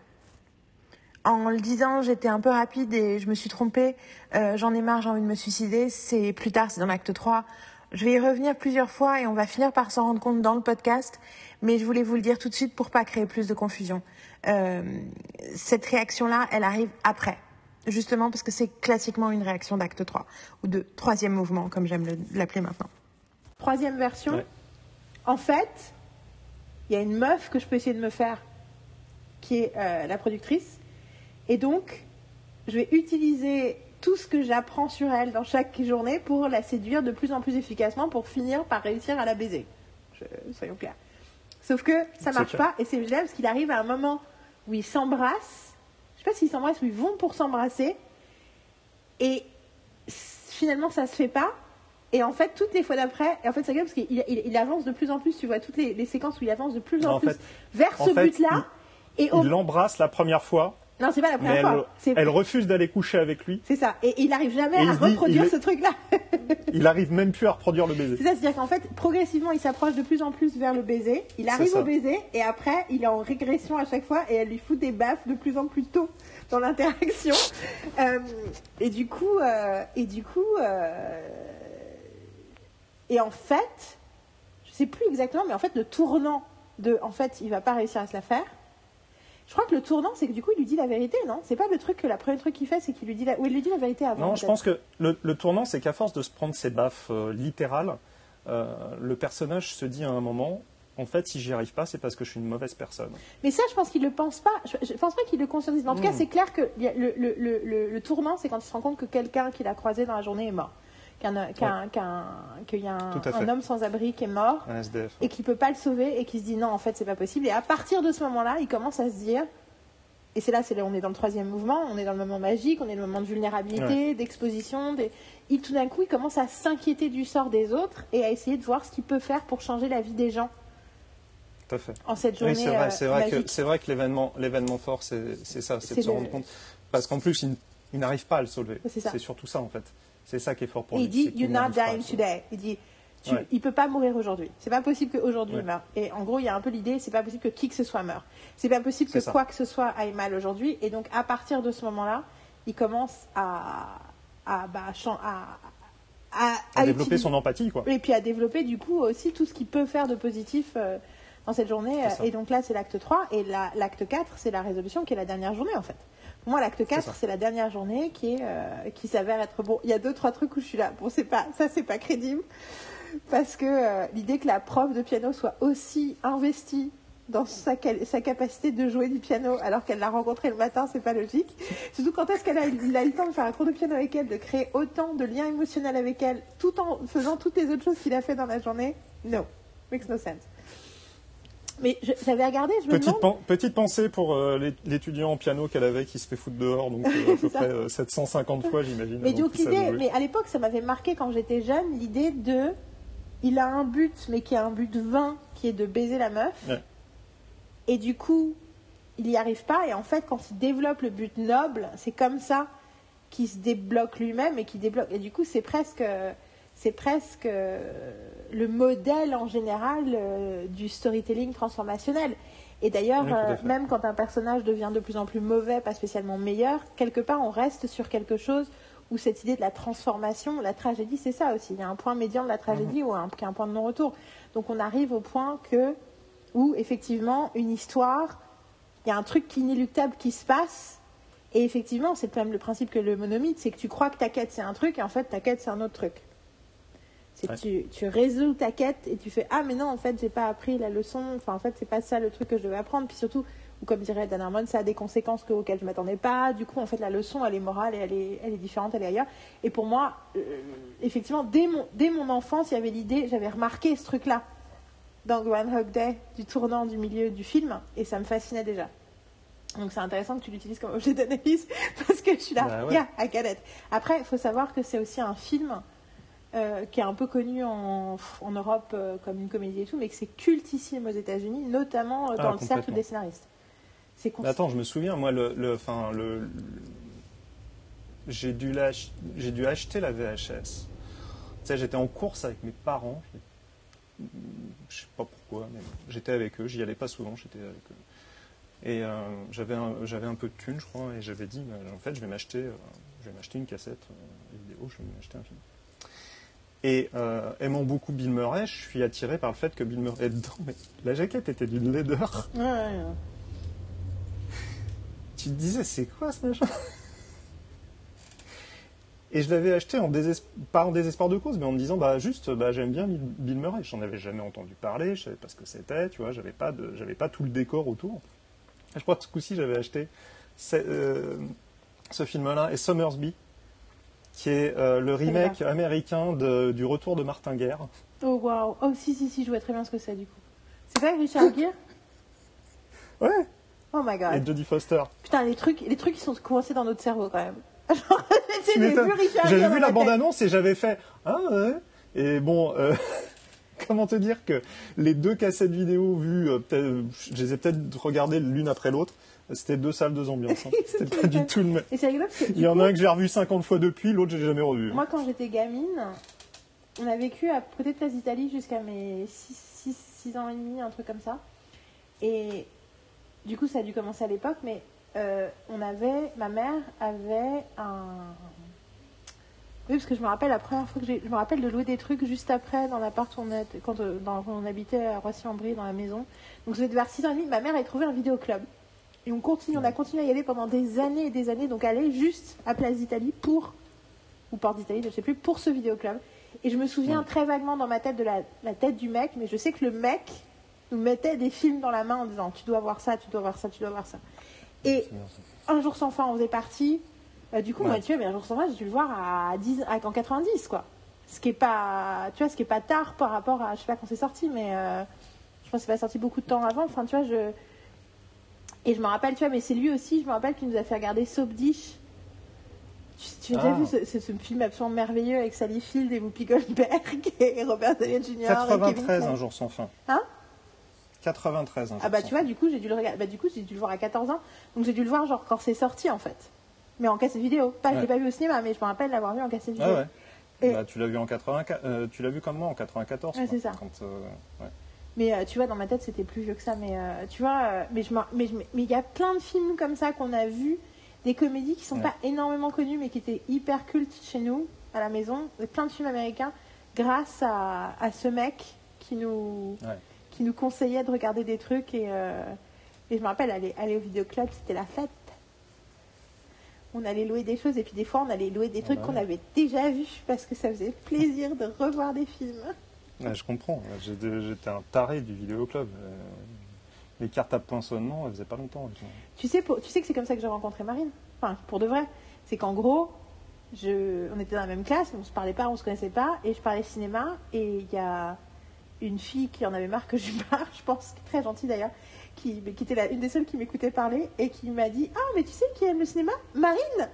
B: En le disant, j'étais un peu rapide et je me suis trompée. Euh, j'en ai marre, j'ai envie de me suicider. C'est plus tard, c'est dans l'acte 3. Je vais y revenir plusieurs fois et on va finir par s'en rendre compte dans le podcast. Mais je voulais vous le dire tout de suite pour pas créer plus de confusion. Euh, cette réaction-là, elle arrive après. Justement parce que c'est classiquement une réaction d'acte 3 ou de troisième mouvement, comme j'aime l'appeler maintenant. Troisième version. En fait, il y a une meuf que je peux essayer de me faire, qui est euh, la productrice. Et donc, je vais utiliser tout ce que j'apprends sur elle dans chaque journée pour la séduire de plus en plus efficacement pour finir par réussir à la baiser. soyons clairs. Sauf que ça marche pas et c'est génial parce qu'il arrive à un moment où ils s'embrassent. Je sais pas s'ils s'embrassent ou ils vont pour s'embrasser. Et finalement, ça se fait pas. Et en fait, toutes les fois d'après, en fait, c'est parce qu'il il, avance de plus en plus, tu vois, toutes les, séquences où il avance de plus en, plus vers ce but-là.
A: Et il l'embrasse la première fois.
B: Non, c'est pas la première fois.
A: Elle, refuse d'aller coucher avec lui.
B: C'est ça. Et il n'arrive jamais à reproduire ce truc-là.
A: il arrive même plus à reproduire le baiser.
B: C'est ça, c'est-à-dire qu'en fait, progressivement, il s'approche de plus en plus vers le baiser. Il arrive au baiser et après, il est en régression à chaque fois et elle lui fout des baffes de plus en plus tôt dans l'interaction. Euh, et du coup, euh, et du coup, euh, et en fait, je ne sais plus exactement, mais en fait, le tournant de, en fait, il va pas réussir à se la faire. Je crois que le tournant, c'est que du coup, il lui dit la vérité, non? C'est pas le truc que la première truc qu'il fait, c'est qu'il lui dit la, il lui dit la vérité avant.
A: Non, je pense que le, tournant, c'est qu'à force de se prendre ses baffes euh, littérales, euh, le personnage se dit à un moment, en fait, si j'y arrive pas, c'est parce que je suis une mauvaise personne.
B: Mais ça, je pense qu'il le pense pas. Je, ne pense pas qu'il le conscientise. En tout cas, hmm. c'est clair que le, le, le tournant, c'est quand il se rend compte que quelqu'un qu'il a croisé dans la journée est mort qu'il y a un, homme sans abri qui est mort et qui peut pas le sauver et qui se dit non en fait c'est pas possible et à partir de ce moment-là il commence à se dire et c'est là c'est là on est dans le troisième mouvement on est dans le moment magique on est dans le moment de vulnérabilité d'exposition des... il tout d'un coup il commence à s'inquiéter du sort des autres et à essayer de voir ce qu'il peut faire pour changer la vie des gens
A: Tout à fait.
B: en cette journée
A: Oui, c'est vrai,
B: euh,
A: vrai, que, c'est vrai que l'événement, l'événement fort, c'est, c'est ça, c'est de se
B: le-
A: rendre compte. Parce qu'en plus, il, il n'arrive pas à le soulever.
B: C'est
A: surtout ça, en fait. C'est ça qui est fort pour lui.
B: il dit You're not dying today. Il dit tu,
A: Ouais.
B: il peut pas mourir aujourd'hui. C'est pas possible qu'aujourd'hui
A: Ouais.
B: il meure. Et en gros, il y a un peu l'idée c'est pas possible que qui que ce soit meure. C'est pas possible que
A: ça.
B: quoi que ce soit aille mal aujourd'hui. Et donc, à partir de ce moment-là, il commence à. à, bah, à, à,
A: développer
B: utiliser-
A: son empathie, quoi.
B: Et puis à développer du coup aussi tout ce qu'il peut faire de positif euh, dans cette journée.
A: Ça.
B: Et donc là, c'est l'acte 3. Et la- l'acte 4, c'est la résolution qui est la dernière journée en fait. Pour moi, l'acte 4,
A: ça.
B: c'est la dernière journée qui, est, euh, qui s'avère être bon. Il y a deux, trois trucs où je suis là. Bon, c'est pas, ça, c'est pas crédible. Parce que euh, l'idée que la prof de piano soit aussi investie dans sa, sa capacité de jouer du piano alors qu'elle l'a rencontré le matin, c'est pas logique. Surtout quand est-ce qu'elle a eu le temps de faire un cours de piano avec elle, de créer autant de liens émotionnels avec elle, tout en faisant toutes les autres choses qu'il a fait dans la journée? No, makes no sense. Mais j'avais regardé, je me
A: Petite,
B: demande...
A: pen- petite pensée pour euh, l'é- l'étudiant en piano qu'elle avait qui se fait foutre dehors, donc euh, à peu près euh, 750 fois, j'imagine.
B: Mais donc l'idée, mais à l'époque, ça m'avait marqué quand j'étais jeune, l'idée de, il a un but, mais qui est un but vain, qui est de baiser la meuf.
A: Ouais.
B: Et du coup, il n'y arrive pas. Et en fait, quand il développe le but noble, c'est comme ça qu'il se débloque lui-même et qu'il débloque. Et du coup, c'est presque, c'est presque euh, le modèle en général euh, du storytelling transformationnel. Et d'ailleurs,
A: Oui,
B: euh, même quand un personnage devient de plus en plus mauvais, pas spécialement meilleur, quelque part, on reste sur quelque chose où cette idée de la transformation, la tragédie, c'est ça aussi. Il y a un point médian de la tragédie ou un, point de non-retour. Donc on arrive au point que, où effectivement, une histoire, il y a un truc inéluctable qui se passe. Et effectivement, c'est même le principe que le monomythe, c'est que tu crois que ta quête c'est un truc et en fait ta quête c'est un autre truc.
A: Ouais.
B: tu, tu résous ta quête et tu fais Ah, mais non, en fait, j'ai pas appris la leçon. Enfin, en fait, c'est pas ça le truc que je devais apprendre. Puis surtout, ou comme dirait Dan Harmon, ça a des conséquences que- auxquelles je m'attendais pas. Du coup, en fait, la leçon, elle est morale et elle est, elle est différente, elle est ailleurs. Et pour moi, euh, effectivement, dès mon, dès mon enfance, il y avait l'idée, j'avais remarqué ce truc-là dans Groundhog Day, du tournant du milieu du film, et ça me fascinait déjà. Donc c'est intéressant que tu l'utilises comme objet d'analyse parce que je suis là,
A: Bah ouais.
B: yeah, it. Après, il faut savoir que c'est aussi un film euh, qui est un peu connu en, en Europe euh, comme une comédie et tout, mais que c'est cultissime aux États-Unis, notamment euh, dans
A: Ah,
B: le cercle des scénaristes. C'est
A: attends, je me souviens, moi, le, le, enfin, le, le- j'ai dû, dû acheter la VHS. Tu sais, j'étais en course avec mes parents. Je sais pas pourquoi, mais j'étais avec eux. J'y allais pas souvent, j'étais avec eux. Et j'avais un, un peu de thunes, je crois, et j'avais dit, bah, en fait, je vais m'acheter, je vais m'acheter une cassette vidéo, je vais m'acheter un film. Et euh, aimant beaucoup Bill Murray, je suis attiré par le fait que Bill Murray est dedans. Mais la jaquette était d'une laideur.
B: Ouais, ouais, ouais.
A: Tu te disais, c'est quoi ce machin? Et je l'avais acheté en désesp- pas en désespoir de cause, mais en me disant, bah juste, bah, j'aime bien Bill- Murray. J'en avais jamais entendu parler, je savais pas ce que c'était, tu vois, j'avais pas, de, j'avais pas tout le décor autour. Je crois que ce coup-ci, j'avais acheté ce, euh, ce film-là et Summersby, qui est euh, le remake américain de- du Retour de Martin Guerre.
B: Oh waouh. Oh si, si, si, je vois très bien ce que c'est du coup. C'est pas Richard Gere?
A: Ouais,
B: Oh my
A: et
B: god.
A: Jodie Foster.
B: Putain, les trucs, les trucs qui sont coincés dans notre cerveau quand même.
A: J'avais vu la
B: tête.
A: bande-annonce et j'avais fait Ah ouais Et bon, euh, comment te dire que les deux cassettes vidéo vues, euh, je les ai peut-être regardées l'une après l'autre. C'était deux salles, deux ambiances. hein. C'était pas du tout le même.
B: Et c'est rigolo parce que
A: Il y en a un que j'ai revu 50 fois depuis, l'autre j'ai jamais revu.
B: Moi, quand j'étais gamine, on a vécu à côté de Place d'Italie jusqu'à mes 6, ans et demi, un truc comme ça. Et du coup, ça a dû commencer à l'époque, mais euh, on avait, ma mère avait un. Oui, parce que je me rappelle la première fois que j'ai. Je me rappelle de louer des trucs juste après dans l'appart où on, a- quand, euh, dans- quand on habitait à Roissy-en-Brie, dans la maison. Donc, je devais vers 6 ans et demi. Ma mère avait trouvé un vidéoclub. Et on continue, on a continué à y aller pendant des années et des années. Donc, aller juste à Place d'Italie pour ou Porte d'Italie, je ne sais plus, pour ce vidéoclub. Et je me souviens très vaguement dans ma tête de la, la tête du mec, mais je sais que le mec nous mettait des films dans la main en disant tu dois voir ça, tu dois voir ça, tu dois voir ça. Et un jour sans fin, on faisait partie. Euh, du coup,
A: Ouais.
B: moi, tu vois, mais un jour sans fin, j'ai dû le voir à 10, à, en 90, quoi. Ce qui est pas, tu vois, ce qui est pas tard par rapport à, je sais pas quand c'est sorti, mais euh, je pense que c'est pas sorti beaucoup de temps avant. Enfin, tu vois, je. Et je me rappelle, tu vois, mais c'est lui aussi, je me rappelle qu'il nous a fait regarder Soap Dish. Tu, tu as
A: Ah.
B: vu ce, ce- ce film absolument merveilleux avec Sally Field et Whoopi Goldberg et Robert Downey Jr. et Kevin
A: 93,
B: Klein.
A: un jour sans fin.
B: Hein?
A: 93. hein,
B: Ah bah tu vois, du coup j'ai dû le regarder. Bah du coup j'ai dû le voir à 14 ans. Donc j'ai dû le voir genre quand c'est sorti en fait. Mais en cassette vidéo. Pas, je l'ai pas vu au cinéma, mais je me rappelle l'avoir vu en cassette vidéo.
A: Ah ouais.
B: Et-
A: Bah, tu l'as vu en 84, euh, tu l'as vu comme moi en 94.
B: Ouais, c'est ça.
A: quand, euh, ouais.
B: Mais euh, tu vois, dans ma tête, c'était plus vieux que ça. Mais euh, tu vois, euh, mais je mais il y a plein de films comme ça qu'on a vus, des comédies qui sont
A: Ouais.
B: pas énormément connues, mais qui étaient hyper cultes chez nous, à la maison. Plein de films américains, grâce à, à ce mec qui nous,
A: Ouais.
B: qui nous conseillait de regarder des trucs. Et, euh, et je me rappelle, aller, aller au vidéoclub, c'était la fête. On allait louer des choses, et puis des fois, on allait louer des
A: Ah
B: trucs
A: bah
B: qu'on avait déjà vus, parce que ça faisait plaisir de revoir des films.
A: Je comprends. J'étais un taré du vidéoclub. Euh, Les cartes à poinçonnement, elles faisaient pas longtemps.
B: Tu sais, pour- tu sais que c'est comme ça que j'ai rencontré Marine Enfin, pour de vrai. C'est qu'en gros, je, on était dans la même classe, on se parlait pas, on se connaissait pas, et je parlais cinéma, et il y a une fille qui en avait marre que je parle, je pense, très gentille d'ailleurs, qui, était la, une des seules qui m'écoutait parler, et qui m'a dit Ah, mais tu sais qui aime le cinéma? Marine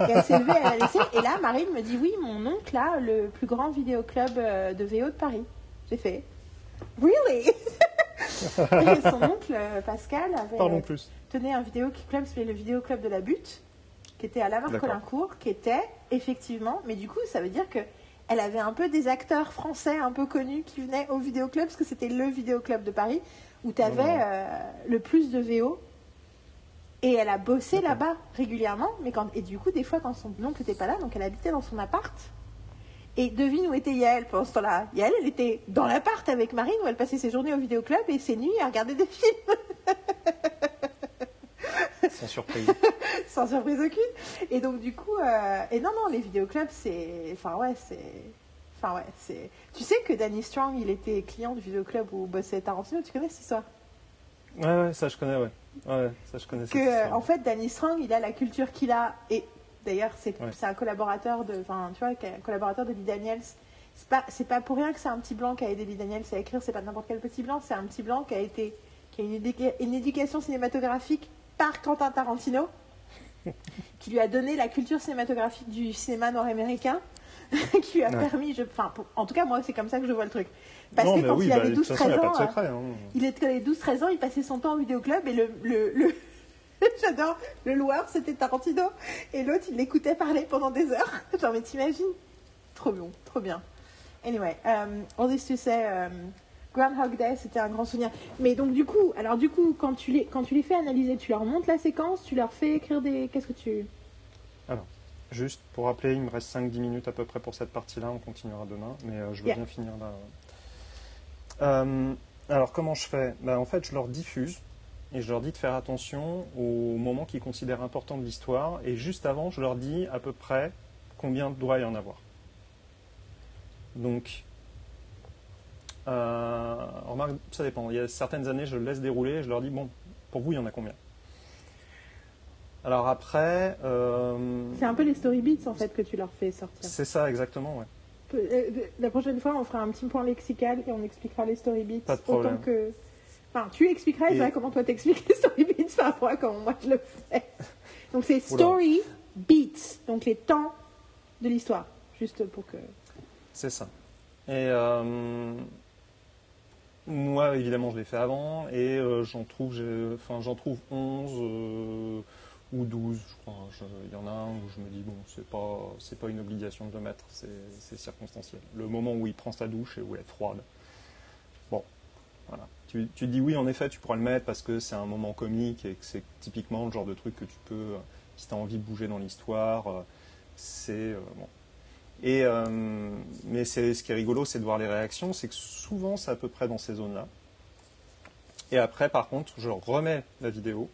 B: Et elle s'est levée, elle a laissé, et là, Marine me dit Oui, mon oncle a le plus grand vidéoclub euh, de VO de Paris. J'ai fait Really Et son oncle, euh, Pascal, avait
A: Parlons plus.
B: tenait un vidéo club qui s'appelait le vidéo club de la butte, qui était à
A: D'accord.
B: Lamar-Colincourt, qui était effectivement, mais du coup, ça veut dire que elle avait un peu des acteurs français un peu connus qui venaient au vidéo club, parce que c'était le vidéo club de Paris, où tu avais
A: Mhm.
B: le plus de VO. Et elle a bossé là-bas régulièrement, mais quand, et du coup, des fois, quand son oncle n'était pas là, donc elle habitait dans son appart. Et devine où était Yael pendant ce temps-là Yael, elle était dans l'appart avec Marine, où elle passait ses journées au vidéoclub et ses nuits à regarder des films.
A: Sans surprise.
B: sans surprise aucune. Et donc du coup, euh, et non non, les vidéoclubs, c'est, enfin ouais, c'est, enfin ouais, c'est. Tu sais que Danny Strong, il était client du vidéoclub où bossait Tarantino. Tu connais cette histoire?
A: Ouais, ouais, ça je connais, ouais. Ouais, ça je connais. cette
B: Que
A: histoire.
B: en fait, Danny Strong, il a la culture qu'il a et d'ailleurs c'est,
A: Ouais.
B: un collaborateur de, enfin tu vois, un collaborateur de Lee Daniels. C'est pas, c'est pas pour rien que c'est un petit blanc qui a aidé Lee Daniels à écrire. C'est pas n'importe quel petit blanc. C'est un petit blanc qui a été, qui a une, éduca- une éducation cinématographique par Quentin Tarantino. qui lui a donné la culture cinématographique du cinéma nord-américain, qui lui a
A: Ouais.
B: permis, je, enfin, pour- en tout cas, moi, c'est comme ça que je vois le truc. Parce
A: non,
B: que quand
A: oui,
B: il avait
A: de toute façon,
B: 12-13
A: il n'y a pas
B: ans, euh,
A: secret. hein.
B: il était 12-13 ans, il passait son temps au vidéoclub et le, le, le- j'adore, le loueur, c'était Tarantino. Et l'autre, il l'écoutait parler pendant des heures. Genre, mais t'imagines? Trop bon, trop bien. Anyway, um, all this to say, um, Groundhog Day, c'était un grand souvenir. Mais donc, du coup, alors du coup, quand tu les, quand tu les fais analyser, tu leur montes la séquence, tu leur fais écrire des... Qu'est-ce que tu...
A: Juste pour rappeler, il me reste 5-10 minutes à peu près pour cette partie-là, on continuera demain, mais euh, je veux
B: Yeah.
A: bien finir là. Euh, alors comment je fais? Bah, En fait, je leur diffuse et je leur dis de faire attention aux moments qu'ils considèrent importants de l'histoire, et juste avant, je leur dis à peu près combien doit y en avoir. Donc, euh, remarque, ça dépend. Il y a certaines années, je le laisse dérouler et je leur dis, bon, pour vous, il y en a combien? Alors après... euh,
B: C'est un peu les story beats, en fait, que tu leur fais sortir.
A: c'est ça, exactement, ouais.
B: Euh, La prochaine fois, on fera un petit point lexical et on expliquera les story beats
A: Pas de problème.
B: autant que. Enfin, tu expliqueras et comment toi t'expliques les story beats par rapport à comment moi je le fais. Donc c'est story beats, donc les temps de l'histoire, juste pour que.
A: C'est ça. Et euh, moi, évidemment, je l'ai fait avant, et euh, j'en trouve, enfin, j'en trouve 11 euh, ou 12, je crois. Il y en a un où je me dis, bon, c'est pas, c'est pas une obligation de le mettre, c'est circonstanciel. Le moment où il prend sa douche et où elle est froide. Bon, voilà. Tu, tu dis oui, en effet, tu pourras le mettre parce que c'est un moment comique et que c'est typiquement le genre de truc que tu peux, euh, si tu as envie de bouger dans l'histoire, euh, c'est euh, bon. Et, mais c'est, ce qui est rigolo, c'est de voir les réactions. C'est que souvent, c'est à peu près dans ces zones-là. Et après, par contre, je remets la vidéo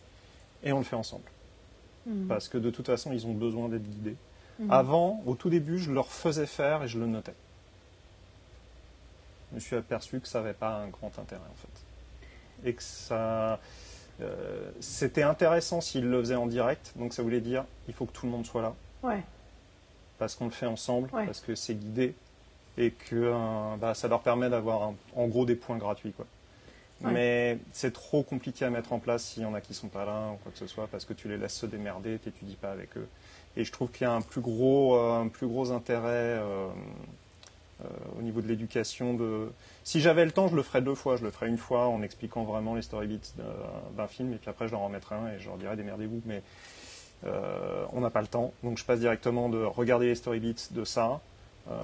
A: et on le fait ensemble.
B: Mhm.
A: Parce que de toute façon, ils ont besoin d'être guidés.
B: Mhm.
A: Avant, au tout début, je leur faisais faire et je le notais. Je me suis aperçu que ça n'avait pas un grand intérêt, en fait. Et que ça. euh, c'était intéressant s'ils le faisaient en direct, donc ça voulait dire il faut que tout le monde soit là
B: Ouais.
A: parce qu'on le fait ensemble,
B: Ouais.
A: parce que c'est guidé et que euh, bah, ça leur permet d'avoir en gros des points gratuits. Quoi. Mais c'est trop compliqué à mettre en place s'il y en a qui sont pas là ou quoi que ce soit parce que tu les laisses se démerder, tu n'étudies pas avec eux. Et je trouve qu'il y a un plus gros, euh, un plus gros intérêt euh, au niveau de l'éducation. De... Si j'avais le temps, je le ferais deux fois. Je le ferais une fois en expliquant vraiment les story beats d'un film, et puis après, je leur en mettrais un et je leur dirais démerdez-vous. Mais on n'a pas le temps. Donc, je passe directement de regarder les story beats de ça.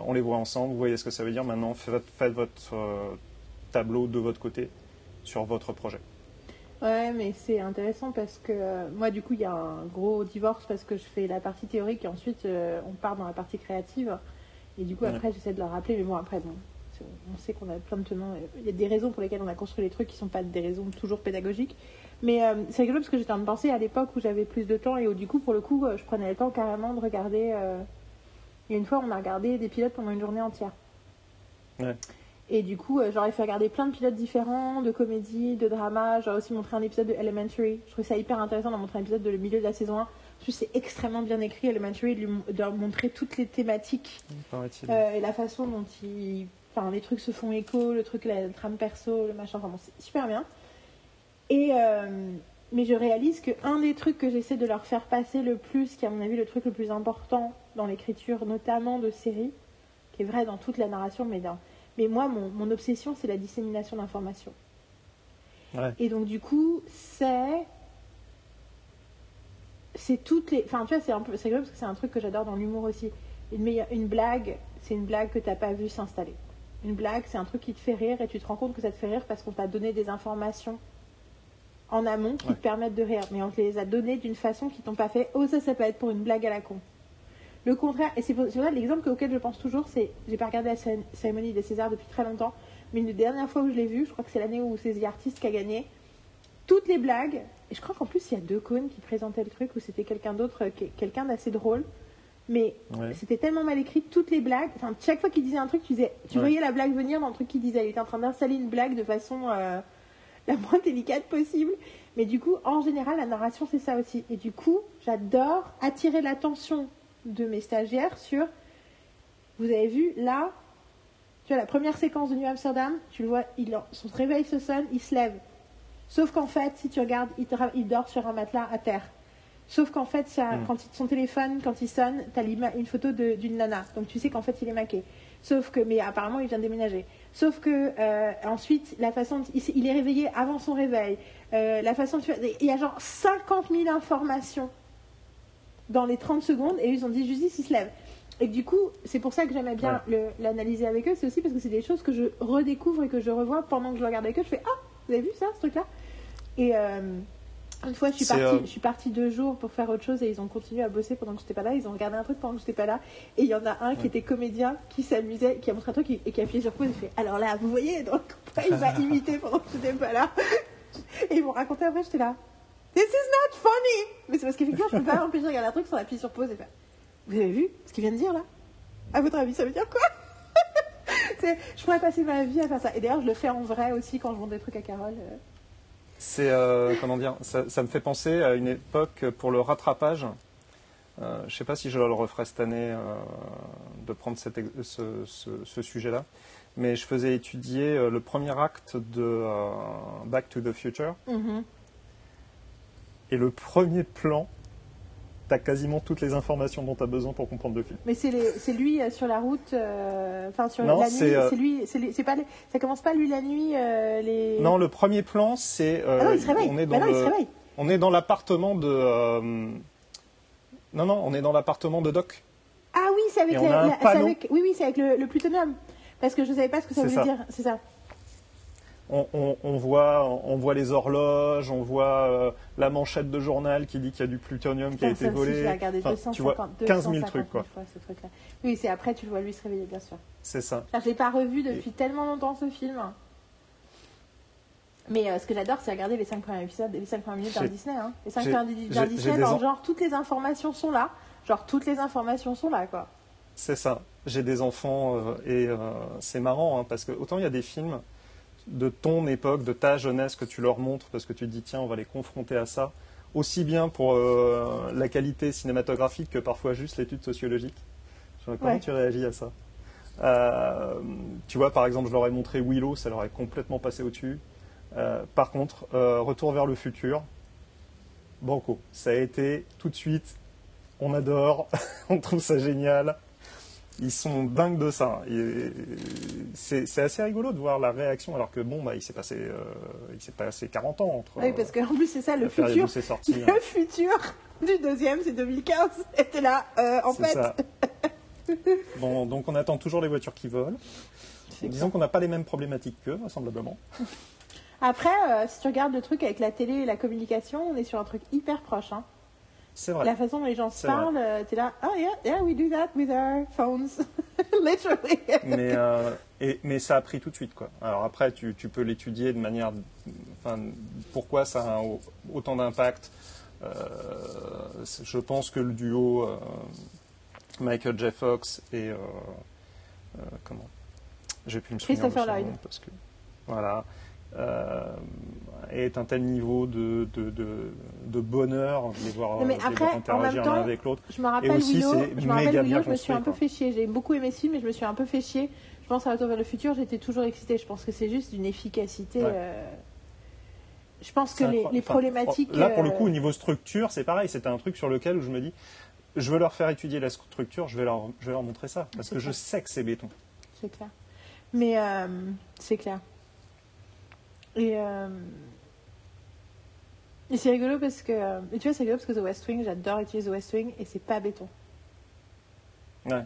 A: on les voit ensemble. Vous voyez ce que ça veut dire. Maintenant, faites votre tableau de votre côté sur votre projet.
B: Ouais, mais c'est intéressant parce que euh, moi, du coup, il y a un gros divorce parce que je fais la partie théorique et ensuite euh, on part dans la partie créative. Et du coup, après, j'essaie de leur rappeler, mais bon, après, bon, on sait qu'on a plein de tenants. Il y a des raisons pour lesquelles on a construit les trucs qui ne sont pas des raisons toujours pédagogiques. Mais euh, c'est rigolo parce que j'étais en train de penser à l'époque où j'avais plus de temps et où, du coup, pour le coup, je prenais le temps carrément de regarder. A une fois, on a regardé des pilotes pendant une journée entière. Ouais. Et du coup, euh, j'aurais fait regarder plein de pilotes différents, de comédie, de drama. J'aurais aussi montré un épisode de Elementary. Je trouvais ça hyper intéressant de montrer un épisode de le milieu de la saison 1. Parce que c'est extrêmement bien écrit, Elementary, de, lui, de montrer toutes les thématiques euh, et la façon dont il, enfin, les trucs se font écho, le truc, la, trame perso, le machin. Enfin bon, c'est super bien. Et euh, mais je réalise que un des trucs que j'essaie de leur faire passer le plus, qui est à mon avis le truc le plus important dans l'écriture, notamment de séries, qui est vrai dans toute la narration, mais dans mais moi, mon, obsession, c'est la dissémination d'informations. Et donc, du coup, c'est. C'est toutes les. Enfin, tu vois, c'est un peu. C'est parce que c'est un truc que j'adore dans l'humour aussi. Une, une blague, c'est une blague que tu n'as pas vu s'installer. Une blague, c'est un truc qui te fait rire et tu te rends compte que ça te fait rire parce qu'on t'a donné des informations en amont qui te permettent de rire. Mais on te les a données d'une façon qui t'ont pas fait. Oh, ça, ça peut être pour une blague à la con. Le contraire, et c'est vrai, l'exemple auquel je pense toujours, c'est j'ai pas regardé la cérémonie des Césars depuis très longtemps, mais une des dernières fois où je l'ai vu, je crois que c'est l'année où c'est The Artist qui a gagné, toutes les blagues, et je crois qu'en plus il y a deux cônes qui présentaient le truc, ou c'était quelqu'un d'autre, quelqu'un d'assez drôle, mais c'était tellement mal écrit, toutes les blagues, enfin chaque fois qu'il disait un truc, tu, disais, tu voyais la blague venir dans le truc qu'il disait, il était en train d'installer une blague de façon euh, la moins délicate possible. Mais du coup, en général, la narration, c'est ça aussi. Et du coup, j'adore attirer l'attention de mes stagiaires sur vous avez vu là tu vois la première séquence de New Amsterdam tu le vois il, son réveil se sonne il se lève. Sauf qu'en fait si tu regardes il, dort sur un matelas à terre. Sauf qu'en fait ça, mm. quand son téléphone quand il sonne tu as une photo d'une nana. Donc tu sais qu'en fait il est maqué. Sauf que mais apparemment il vient de déménager. Sauf que euh, ensuite la façon il, est réveillé avant son réveil. Euh, la façon il y a genre 50 000 informations dans les 30 secondes et ils ont dit juste il se lève. Et du coup, c'est pour ça que j'aimais bien l'analyser avec eux. C'est aussi parce que c'est des choses que je redécouvre et que je revois pendant que je regarde avec eux. Je fais Ah, vous avez vu ça, ce truc-là? Et euh, une fois, je suis, partie, euh, je suis partie deux jours pour faire autre chose et ils ont continué à bosser pendant que j'étais pas là. Ils ont regardé un truc pendant que j'étais pas là. Et il y en a un qui était comédien, qui s'amusait, qui a montré un truc et qui a appuyé sur pause et fait Alors là, vous voyez, donc il va imiter pendant que j'étais pas là. Et ils m'ont raconté après, j'étais là. This is not funny! Mais c'est parce qu'effectivement, je peux pas m'empêcher de regarder un truc sans appuyer sur pause et faire. Vous avez vu ce qu'il vient de dire là? À votre avis, ça veut dire quoi? Je pourrais passer ma vie à faire ça. Et d'ailleurs, je le fais en vrai aussi quand je montre des trucs à Carole. Euh.
A: C'est, euh, comment dire, ça, me fait penser à une époque pour le rattrapage. Euh, je ne sais pas si je le referai cette année de prendre cette, ce, sujet-là, mais je faisais étudier le premier acte de Back to the Future. Mm-hmm. Et le premier plan, tu as quasiment toutes les informations dont tu as besoin pour comprendre le film.
B: Mais c'est lui euh, sur la route, euh, enfin sur la nuit, euh, c'est lui, c'est pas, ça commence pas lui la nuit. les...
A: Non, le premier plan, c'est.
B: ah non, il se réveille. On est dans,
A: on est dans l'appartement de. non, non, on est dans l'appartement de Doc.
B: Ah oui, c'est avec, avec, oui, oui, c'est avec le, le, plutonium. Parce que je ne savais pas ce que ça voulait dire. C'est ça
A: on, voit, on voit les horloges, on voit euh, la manchette de journal qui dit qu'il y a du plutonium qui a été volé.
B: tu vois 15 000 trucs quoi. oui, c'est après tu le vois lui se réveiller bien sûr.
A: C'est ça.
B: Je l'ai pas revu depuis tellement longtemps ce film. Mais euh, ce que j'adore, c'est regarder les 5 premiers épisodes, les 5 premières minutes d'un Disney. Hein. Les 5 premières minutes d'un Disney, genre toutes les informations sont là. Genre toutes les informations sont là quoi.
A: C'est ça. J'ai des enfants euh, et c'est marrant hein, parce que autant il y a des films de ton époque, de ta jeunesse que tu leur montres parce que tu te dis tiens on va les confronter à ça, aussi bien pour euh, la qualité cinématographique que parfois juste l'étude sociologique? Comment tu réagis à ça? Euh, Tu vois par exemple je leur ai montré Willow, ça leur est complètement passé au-dessus. Euh, par contre, Retour vers le futur, banco, ça a été tout de suite, on adore, on trouve ça génial. Ils sont dingues de ça. C'est assez rigolo de voir la réaction, alors que bon, bah, il s'est passé, euh, il s'est passé 40 ans entre.
B: Oui, parce qu'en plus, c'est ça, le futur.
A: sorti. hein.
B: Le futur du deuxième, c'est 2015. Et t'es là, euh, en fait.
A: ça. Bon, donc on attend toujours les voitures qui volent. Disons qu'on n'a pas les mêmes problématiques qu'eux, vraisemblablement.
B: Après, euh, si tu regardes le truc avec la télé et la communication, on est sur un truc hyper proche. Hein.
A: C'est vrai.
B: La façon dont les gens se parlent, euh, t'es là, oh yeah, yeah, we do that with our phones. Literally.
A: mais, euh, et, mais ça a pris tout de suite. Quoi. Alors après, tu, tu peux l'étudier de manière. Enfin, pourquoi ça a au- autant d'impact Euh, Je pense que le duo euh, Michael J. Fox et. comment? J'ai pu me souvenir de
B: Christopher
A: son
B: Lloyd.
A: nom parce que. Voilà. Euh, est un tel niveau de, de, de, de bonheur de les voir,
B: Non, mais
A: les voir interagir l'un avec l'autre.
B: Je me rappelle
A: aussi,
B: Willow,
A: c'est
B: je me rappelle Willow, je me suis un peu fait chier. J'ai beaucoup aimé ce film, mais je me suis un peu fait chier. Je pense à Retour vers le futur, j'étais toujours excitée. Je pense que c'est juste d'une efficacité.
A: Ouais.
B: euh, Je pense que les,
A: Enfin,
B: problématiques.
A: Là, pour le
B: euh,
A: coup, au niveau structure, c'est pareil. C'était un truc sur lequel où je me dis, je veux leur faire étudier la structure, je vais leur, je vais leur montrer ça. Parce que je sais que c'est béton.
B: C'est clair. Mais euh, c'est clair. Et, euh, et c'est rigolo parce que. euh, et tu vois, c'est rigolo parce que The West Wing, j'adore utiliser The West Wing et c'est pas béton.
A: Ouais.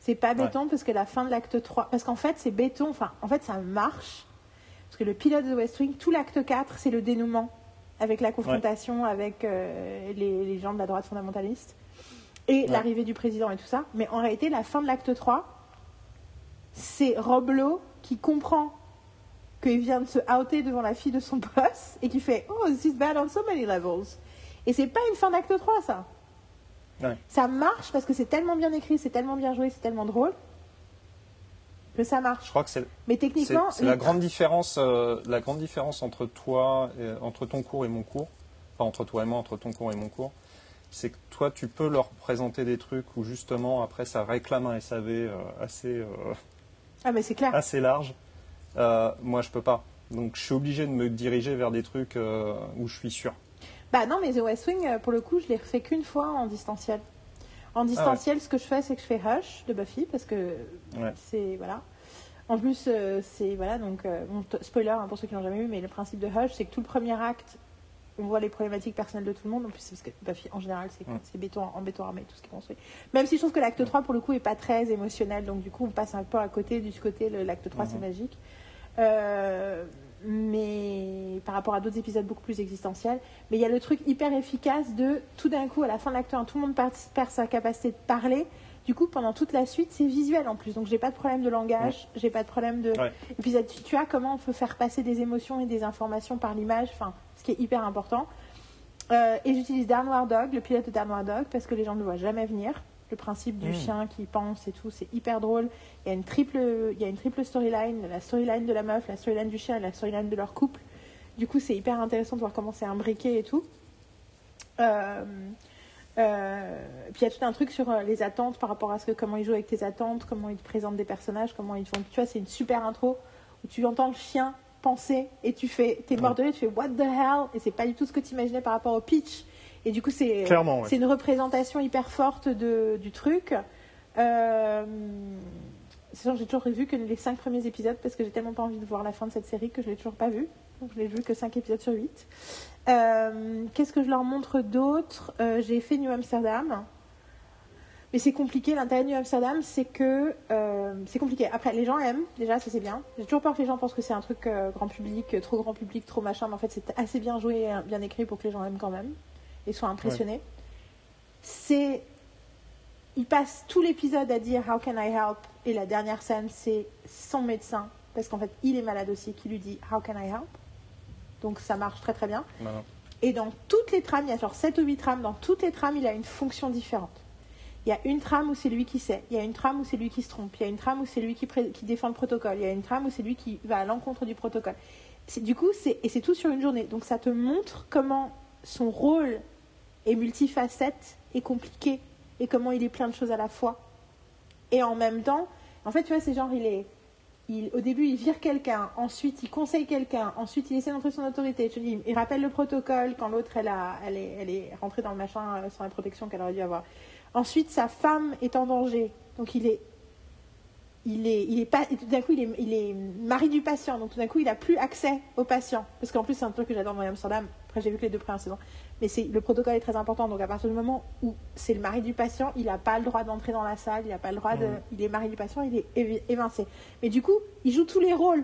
B: C'est pas béton parce que la fin de l'acte 3. Parce qu'en fait, c'est béton. Enfin, en fait, ça marche. Parce que le pilote de The West Wing, tout l'acte 4, c'est le dénouement. Avec la confrontation avec euh, les, les gens de la droite fondamentaliste. Et l'arrivée du président et tout ça. Mais en réalité, la fin de l'acte 3, c'est Rob Lowe qui comprend qu'il vient de se outer devant la fille de son boss et qui fait Oh, this is bad on so many levels. Et c'est pas une fin d'acte 3, ça.
A: Ouais.
B: Ça marche parce que c'est tellement bien écrit, c'est tellement bien joué, c'est tellement drôle que ça
A: Je
B: marche.
A: crois que c'est
B: Mais techniquement,
A: c'est la grande différence, euh, la grande différence entre toi, et- entre ton cours et mon cours, enfin entre toi et moi, entre ton cours et mon cours, c'est que toi, tu peux leur présenter des trucs où justement après ça réclame un SAV euh, assez euh,
B: ah mais c'est clair.
A: assez large. Euh, moi, je peux pas. Donc, je suis obligé de me diriger vers des trucs euh, où je suis sûr.
B: Bah non, mais The West Wing, euh, pour le coup, je l'ai refait qu'une fois en distanciel. En distanciel, ce que je fais, c'est que je fais Hush de Buffy parce que
A: Ouais.
B: c'est voilà. En plus, euh, c'est voilà donc bon, spoiler hein, pour ceux qui l'ont jamais vu, mais le principe de Hush, c'est que tout le premier acte, on voit les problématiques personnelles de tout le monde. En plus, c'est parce que Buffy, en général, c'est béton en béton armé, tout ce qui est construit. Même si je trouve que l'acte 3, pour le coup, est pas très émotionnel, donc du coup, on passe un peu à côté du côté l'acte 3, c'est
A: Mhm.
B: magique. Euh, mais par rapport à d'autres épisodes beaucoup plus existentiels. Mais il y a le truc hyper efficace de tout d'un coup, à la fin de l'acte 1, tout le monde perd, sa capacité de parler. Du coup, pendant toute la suite, c'est visuel en plus. Donc, j'ai pas de problème de langage, j'ai pas de problème de.
A: Ouais.
B: Et puis, tu, as comment on peut faire passer des émotions et des informations par l'image, enfin, ce qui est hyper important. Euh, et j'utilise Downward Dog, le pilote de Downward Dog, parce que les gens ne le voient jamais venir. Le principe du
A: Mm.
B: chien qui pense et tout, c'est hyper drôle. Il y a une triple, il y a une triple storyline, la storyline de la meuf, la storyline du chien et la storyline de leur couple. Du coup, c'est hyper intéressant de voir comment c'est imbriqué et tout. Euh, euh, puis il y a tout un truc sur euh, les attentes par rapport à ce que comment ils jouent avec tes attentes, comment ils te présentent des personnages, comment ils font. Tu vois, c'est une super intro où tu entends le chien penser et tu fais, t'es mort de rire, tu fais what the hell? Et c'est pas du tout ce que tu imaginais par rapport au pitch. Et du coup, c'est
A: ouais.
B: une représentation hyper forte de, du truc. Euh, c'est sûr, j'ai toujours vu que les cinq premiers épisodes parce que j'ai tellement pas envie de voir la fin de cette série que je l'ai toujours pas vu. Donc je l'ai vu que 5 épisodes sur 8. Euh, Qu'est-ce que je leur montre d'autre? Euh, J'ai fait New Amsterdam. Mais c'est compliqué, l'intérêt de New Amsterdam, c'est que euh, c'est compliqué. Après, les gens aiment, déjà, ça c'est bien. J'ai toujours peur que les gens pensent que c'est un truc euh, grand public, euh, trop grand public, trop machin, mais en fait c'est assez bien joué et euh, bien écrit pour que les gens aiment quand même et soient impressionnés. C'est. Il passe tout l'épisode à dire How can I help? Et la dernière scène, c'est son médecin, parce qu'en fait il est malade aussi, qui lui dit How can I help? Donc ça marche très très bien. Et dans toutes les trames, il y a genre 7 ou 8 trames, dans toutes les trames, il a une fonction différente. Il y a une trame où c'est lui qui sait, il y a une trame où c'est lui qui se trompe, il y a une trame où c'est lui qui, défend le protocole, il y a une trame où c'est lui qui va à l'encontre du protocole. Du coup, c'est, et c'est tout sur une journée. Donc ça te montre comment son rôle est multifacette et compliqué, et comment il est plein de choses à la fois. Et en même temps, en fait, tu vois, c'est genre, il est. Au début, il vire quelqu'un, ensuite il conseille quelqu'un, ensuite il essaie d'entrer son autorité. Dis, il rappelle le protocole quand l'autre elle, est, rentrée dans le machin euh, sans la protection qu'elle aurait dû avoir. Ensuite, sa femme est en danger, donc il est il est, pas, tout d'un coup, il est, mari du patient, donc tout d'un coup, il a plus accès au patient. Parce qu'en plus, c'est un truc que j'adore dans Amsterdam. Après, j'ai vu que les deux premières saisons. Mais c'est, le protocole est très important. Donc, à partir du moment où c'est le mari du patient, il n'a pas le droit d'entrer dans la salle, il n'a pas le droit de, il est mari du patient, il est évi- évincé. Mais du coup, il joue tous les rôles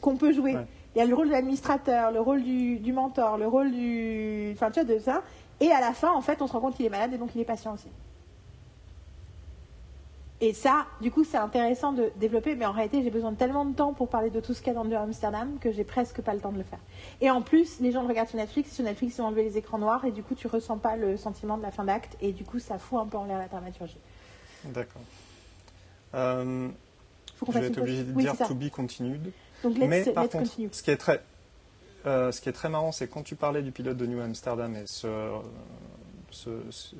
B: qu'on peut jouer.
A: Ouais.
B: Il y a le rôle de l'administrateur, le rôle du, du mentor, le rôle du, enfin, tu vois, de ça. Et à la fin, en fait, on se rend compte qu'il est malade et donc il est patient aussi. Et ça, du coup, c'est intéressant de développer, mais en réalité, j'ai besoin de tellement de temps pour parler de tout ce qu'il y a dans New Amsterdam que j'ai presque pas le temps de le faire. Et en plus, les gens le regardent sur Netflix, sur Netflix, ils ont enlevé les écrans noirs, et du coup, tu ressens pas le sentiment de la fin d'acte, et du coup, ça fout un peu en l'air la dramaturgie.
A: D'accord. Euh,
B: Faut qu'on
A: je vais être obligé de
B: Oui,
A: dire to be continued.
B: Donc, let's,
A: Mais par
B: let's
A: contre,
B: continue.
A: ce qui est très, euh, ce qui est très marrant, c'est quand tu parlais du pilote de New Amsterdam et ce-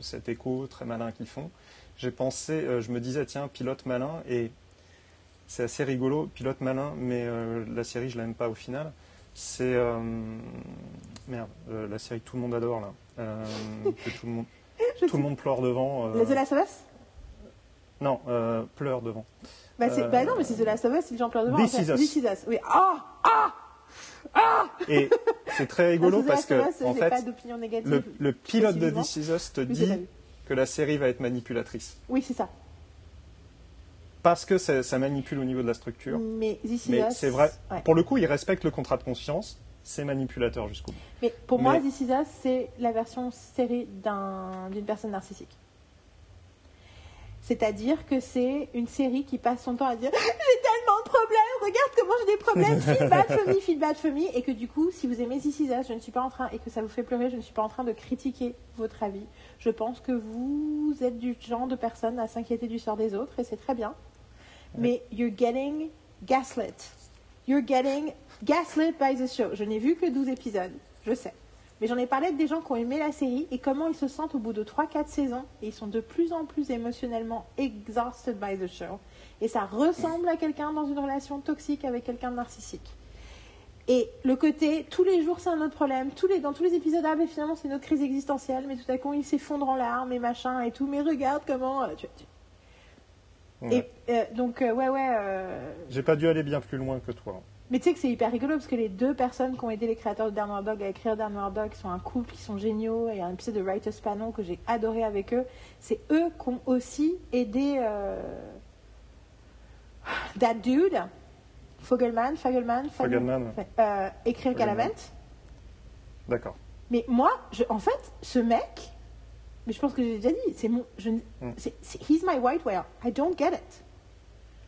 A: cet écho très malin qu'ils font, j'ai pensé, euh, je me disais, tiens, pilote malin, et c'est assez rigolo, pilote malin, mais euh, la série, je l'aime pas au final. C'est. euh, merde, la série que tout le monde adore, là. que tout le monde, le pleure devant. euh,
B: The Last of Us?
A: Non, pleure devant.
B: bah, bah non, mais c'est The Last of Us, les gens pleurent devant.
A: This
B: en fait.
A: Is Us.
B: This Is Us, oui. Ah Ah Ah
A: Et c'est très rigolo
B: The
A: parce que, en fait,
B: pas d'opinion négative.
A: le, le pilote de. This Is Us te dit. Que la série va être manipulatrice.
B: Oui, c'est ça.
A: Parce que ça, ça manipule au niveau de la structure.
B: Mais
A: Mais c'est vrai,
B: ouais.
A: pour le coup, il respecte le contrat de conscience, c'est manipulateur jusqu'au bout.
B: Mais pour moi, This Is Us, c'est la version série d'un- d'une personne narcissique. C'est-à-dire que c'est une série qui passe son temps à dire J'ai tellement de problèmes, regarde comment j'ai des problèmes, feel bad for me, feel bad for me. Et que du coup, si vous aimez This Is Us, je ne suis pas en train, et que ça vous fait pleurer, je ne suis pas en train de critiquer votre avis. Je pense que vous êtes du genre de personne à s'inquiéter du sort des autres, et c'est très bien. Mais you're getting gaslit. You're getting gaslit by the show. Je n'ai vu que 12 épisodes, je sais. Mais j'en ai parlé avec des gens qui ont aimé la série et comment ils se sentent au bout de 3-4 saisons. Et ils sont de plus en plus émotionnellement exhausted by the show. Et ça ressemble à quelqu'un dans une relation toxique avec quelqu'un de narcissique. Et le côté, tous les jours c'est un autre problème, tous les, dans tous les épisodes, ah mais finalement c'est une autre crise existentielle, mais tout à coup il s'effondre en larmes et machin et tout, mais regarde comment... euh, tu- tu-
A: Ouais.
B: Et euh, donc, euh, ouais, ouais... euh,
A: J'ai pas dû aller bien plus loin que toi.
B: Mais tu sais que c'est hyper rigolo parce que les deux personnes qui ont aidé les créateurs de Downward Dog à écrire Downward Dog sont un couple qui sont géniaux. Il y a un épisode de Writers Panel que j'ai adoré avec eux. C'est eux qui ont aussi aidé euh, That Dude, Fogelman, Fogelman,
A: Fogelman,
B: euh, écrire. Galavant.
A: D'accord.
B: Mais moi, je, en fait, ce mec, mais je pense que j'ai déjà dit, c'est mon, je,
A: Mm.
B: c'est- he's my white whale. I don't get it.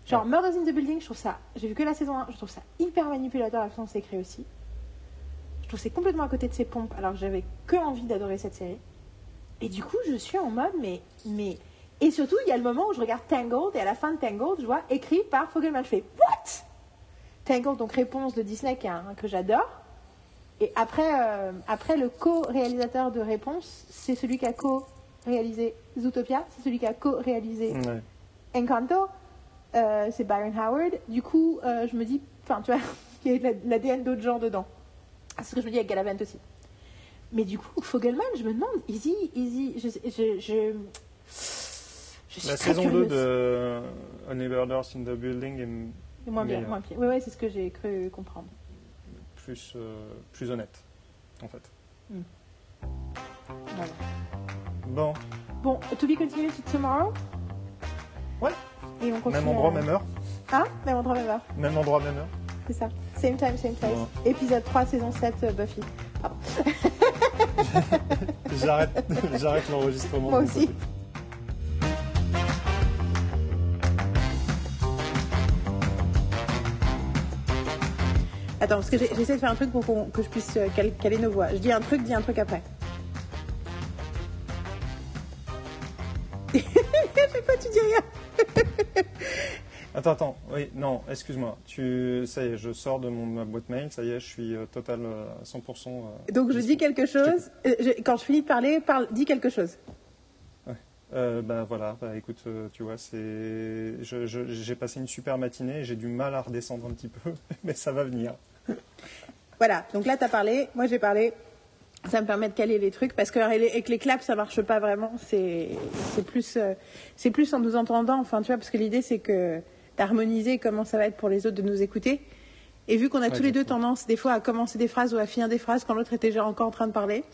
B: Genre, Murders in the Building, je trouve ça, j'ai vu que la saison 1, je trouve ça hyper manipulateur la façon dont c'est écrit aussi. Je trouve c'est complètement à côté de ses pompes, alors que j'avais que envie d'adorer cette série. Et du coup, je suis en mode, mais, mais, et surtout, il y a le moment où je regarde Tangled, et à la fin de Tangled, je vois écrit par Fogelman. Je fais, what? Tangled, donc réponse de Disney, qui est un- que j'adore. Et après, euh, après le co-réalisateur de Réponse, c'est celui qui a co-réalisé Zootopia, c'est celui qui a co-réalisé
A: Ouais.
B: Encanto, euh, c'est Byron Howard. Du coup, euh, je me dis, enfin, tu vois, il y a l'ADN d'autres gens dedans. C'est ce que je me dis avec Galavant aussi. Mais du coup, Fogelman, je me demande, Easy, Easy, je, je, je, je suis
A: La
B: très
A: saison 2
B: curieuse.
A: de Only Murders in the Building est
B: moins bien, moins bien. Oui, ouais, c'est ce que j'ai cru comprendre.
A: plus, euh, plus honnête, en fait.
B: Voilà.
A: Bon,
B: Bon, to be continued to tomorrow.
A: Ouais.
B: Et on continue.
A: même endroit,
B: à-
A: même heure.
B: Hein? Même endroit, même heure.
A: Même endroit, même heure.
B: C'est ça. Same time, same place.
A: Ouais.
B: Épisode 3, saison 7, euh, Buffy. Pardon.
A: J'arrête, j'arrête l'enregistrement.
B: Moi aussi.
A: côté.
B: Attends, parce que j'essaie de faire un truc pour que je puisse euh, cal- caler nos voix. Je dis un truc, dis un truc après. Fois, tu dis rien.
A: Attends, attends. Oui, non, excuse-moi. Tu, ça y est, je sors de mon, ma boîte mail. Ça y est, je suis euh, total euh, à 100%. euh,
B: Donc, je dis quelque chose. euh, je- quand je finis de parler, parle, dis quelque chose.
A: Euh, bah voilà, bah écoute, tu vois, c'est, je- je- j'ai passé une super matinée. J'ai du mal à redescendre un petit peu, mais ça va venir.
B: Voilà, donc là, tu as parlé, moi j'ai parlé. Ça me permet de caler les trucs parce que avec les claps, ça marche pas vraiment. C'est c'est plus, euh, c'est plus en nous entendant. Enfin, tu vois, parce que l'idée, c'est que d'harmoniser comment ça va être pour les autres de nous écouter. Et vu qu'on a
A: Ouais,
B: tous les deux tendance des fois à commencer des phrases ou à finir des phrases quand l'autre était déjà encore en train de parler,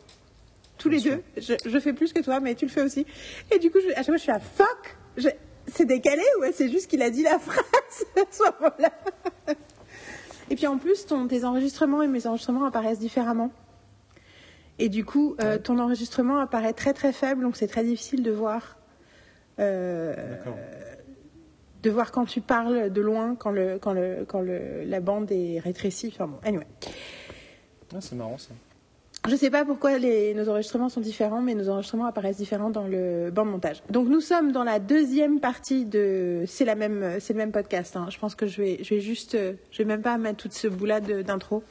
B: tous les deux, je, je fais plus que toi, mais tu le fais aussi. Et du coup, je- à chaque fois, je suis à fuck. Je- C'est décalé ou c'est juste qu'il a dit la phrase Et puis en plus, ton, tes enregistrements et mes enregistrements apparaissent différemment. Et du coup, euh, ton enregistrement apparaît très très faible, donc c'est très difficile de voir. euh, de voir quand tu parles de loin, quand, le, quand, le, quand le, la bande est rétrécie. Enfin bon, anyway.
A: Ah, c'est marrant ça.
B: Je ne sais pas pourquoi les, nos enregistrements sont différents, mais nos enregistrements apparaissent différents dans le banc de montage. Donc nous sommes dans la deuxième partie de. C'est la même, c'est le même podcast. hein. Je pense que je vais, je vais juste, je vais même pas mettre tout ce bout-là de- d'intro.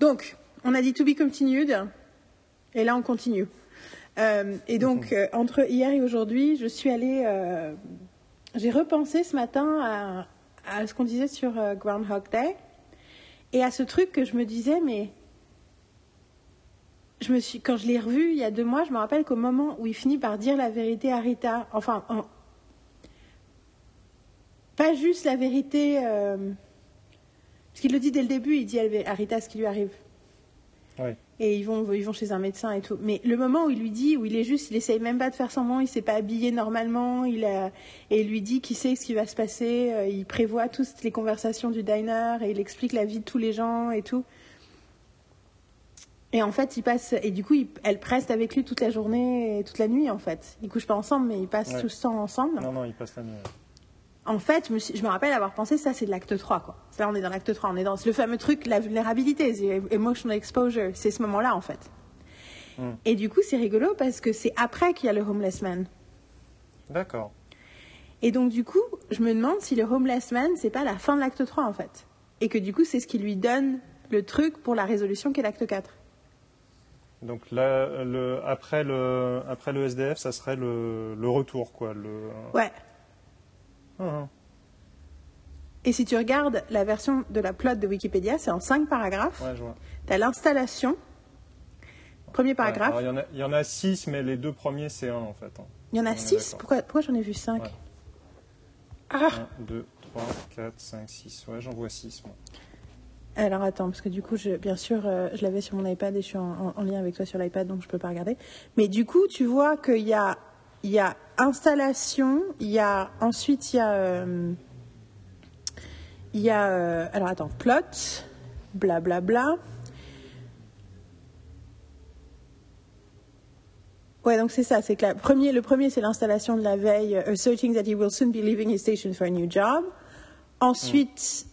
B: Donc, on a dit to be continued, et là on continue. Euh, et donc euh, entre hier et aujourd'hui, je suis allée, euh, j'ai repensé ce matin à, à ce qu'on disait sur Groundhog Day et à ce truc que je me disais, mais je me suis, quand je l'ai revu il y a deux mois, je me rappelle qu'au moment où il finit par dire la vérité à Rita, enfin, en- pas juste la vérité, parce qu'il le dit dès le début, il dit à Rita ce qui lui arrive.
A: Ouais.
B: Et ils vont, ils vont chez un médecin et tout. Mais le moment où il lui dit, où il est juste, il essaye même pas de faire semblant, il s'est pas habillé normalement, il a, et il lui dit qu'il sait ce qui va se passer, euh, il prévoit toutes les conversations du diner, et il explique la vie de tous les gens et tout. Et en fait, il passe, et du coup, il- elle reste avec lui toute la journée et toute la nuit, en fait. Ils couchent pas ensemble, mais ils passent
A: Ouais.
B: tout ce temps ensemble.
A: Non, non, il passe la nuit. ouais.
B: En fait, je me, suis- je me rappelle avoir pensé, ça c'est de l'acte 3, quoi. Là, on est dans l'acte 3, on est dans le fameux truc, la vulnérabilité, emotional exposure, c'est ce moment-là, en fait.
A: Mm.
B: Et du coup, c'est rigolo parce que c'est après qu'il y a le homeless man.
A: D'accord.
B: Et donc, du coup, je me demande si le homeless man, c'est pas la fin de l'acte 3, en fait. Et que du coup, c'est ce qui lui donne le truc pour la résolution qui est l'acte 4.
A: Donc là, le, après, le, après le SDF, ça serait le, le retour, quoi. Le...
B: Ouais.
A: Ah.
B: Et si tu regardes la version de la plot de Wikipédia, c'est en 5 paragraphes.
A: Ouais, je vois.
B: T'as l'installation, premier paragraphe.
A: il, y en a, il y en a six, mais les deux premiers, c'est un, en fait. hein.
B: Il y en a
A: on est
B: 6
A: d'accord.
B: Pourquoi, pourquoi j'en ai vu 5
A: Ouais.
B: Ah
A: 1, 2, 3, 4, 5, 6. Ouais, j'en vois 6, moi.
B: Alors attends, parce que du coup, je, bien sûr, euh, je l'avais sur mon iPad et je suis en, en- en lien avec toi sur l'iPad, donc je peux pas regarder. Mais du coup, tu vois qu'il y a, il y a installation, il y a ensuite il y a, euh, il y a, euh, alors attends, plot, blablabla. Bla, bla. Ouais, donc c'est ça, c'est que la premier, le premier, c'est l'installation de la veille, euh, asserting that he will soon be leaving his station for a new job. Ensuite,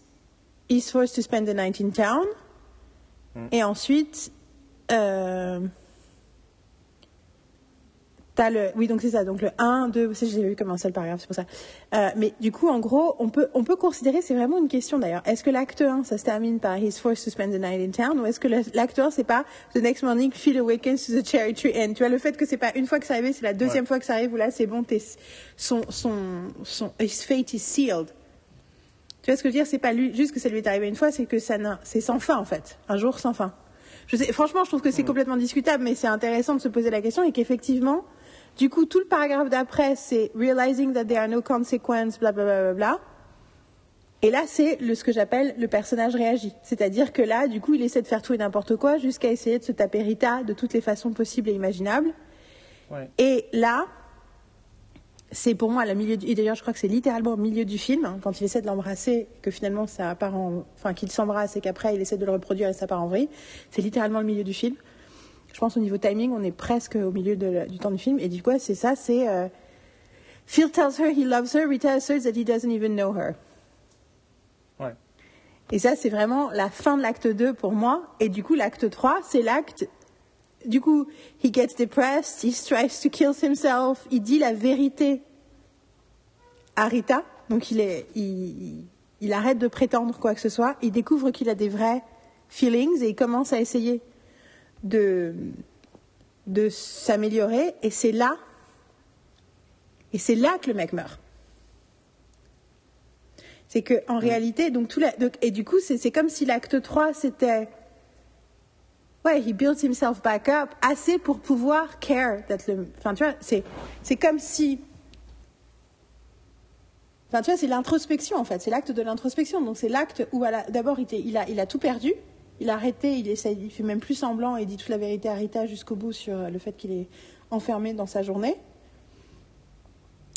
B: he's forced to spend the night in town.
A: Mm.
B: Et ensuite, euh, le, oui, donc c'est ça, donc le 1, 2, c'est- j'ai vu comment c'est le paragraphe, c'est pour ça. Euh, mais du coup, en gros, on peut, on peut considérer, c'est vraiment une question d'ailleurs, est-ce que l'acte 1, ça se termine par he's forced to spend the night in town, ou est-ce que l'acte 1, c'est pas the next morning, Phil awakens to the cherry tree end. Tu vois, le fait que c'est pas une fois que ça arrive, c'est la deuxième
A: Ouais.
B: fois que ça arrive, où là, c'est bon, t'es, son, son, son, his fate is sealed. Tu vois ce que je veux dire? C'est pas lui, juste que ça lui est arrivé une fois, c'est que ça c'est sans fin en fait, un jour sans fin. Je sais, franchement, je trouve que c'est complètement discutable, mais c'est intéressant de se poser la question et qu'effectivement, du coup, tout le paragraphe d'après, c'est realizing that there are no consequences, bla bla bla bla bla. Et là, c'est le, ce que j'appelle le personnage réagit. C'est-à-dire que là, du coup, il essaie de faire tout et n'importe quoi jusqu'à essayer de se taper Rita de toutes les façons possibles et imaginables.
A: Ouais.
B: Et là, c'est pour moi le milieu du... Et d'ailleurs, je crois que c'est littéralement au milieu du film, hein, quand il essaie de l'embrasser, que finalement ça part en... Enfin, qu'il s'embrasse et qu'après il essaie de le reproduire et ça part en vrille. C'est littéralement le milieu du film. Je pense au niveau timing, on est presque au milieu de du temps du film. Et du coup, c'est ça, c'est... euh, Phil tells her he loves her, Rita asserts that he doesn't even know her.
A: Ouais.
B: Et ça, c'est vraiment la fin de l'acte 2 pour moi. Et du coup, l'acte 3, c'est l'acte. Du coup, he gets depressed, he tries to kill himself, il dit la vérité à Rita. Donc, il, est, il- il arrête de prétendre quoi que ce soit. Il découvre qu'il a des vrais feelings et il commence à essayer de, de s'améliorer. Et c'est là. Et c'est là que le mec meurt. C'est que en réalité, donc tout la, donc- et du coup, c'est comme si l'acte 3 c'était ouais, he builds himself back up assez pour pouvoir care le enfin tu vois, c'est c'est comme si Enfin, tu vois, c'est l'introspection en fait, c'est l'acte de l'introspection. Donc c'est l'acte où d'abord il, il a, il a tout perdu, il a arrêté, il essaye, il fait même plus semblant et dit toute la vérité à Rita jusqu'au bout sur euh, le fait qu'il est enfermé dans sa journée.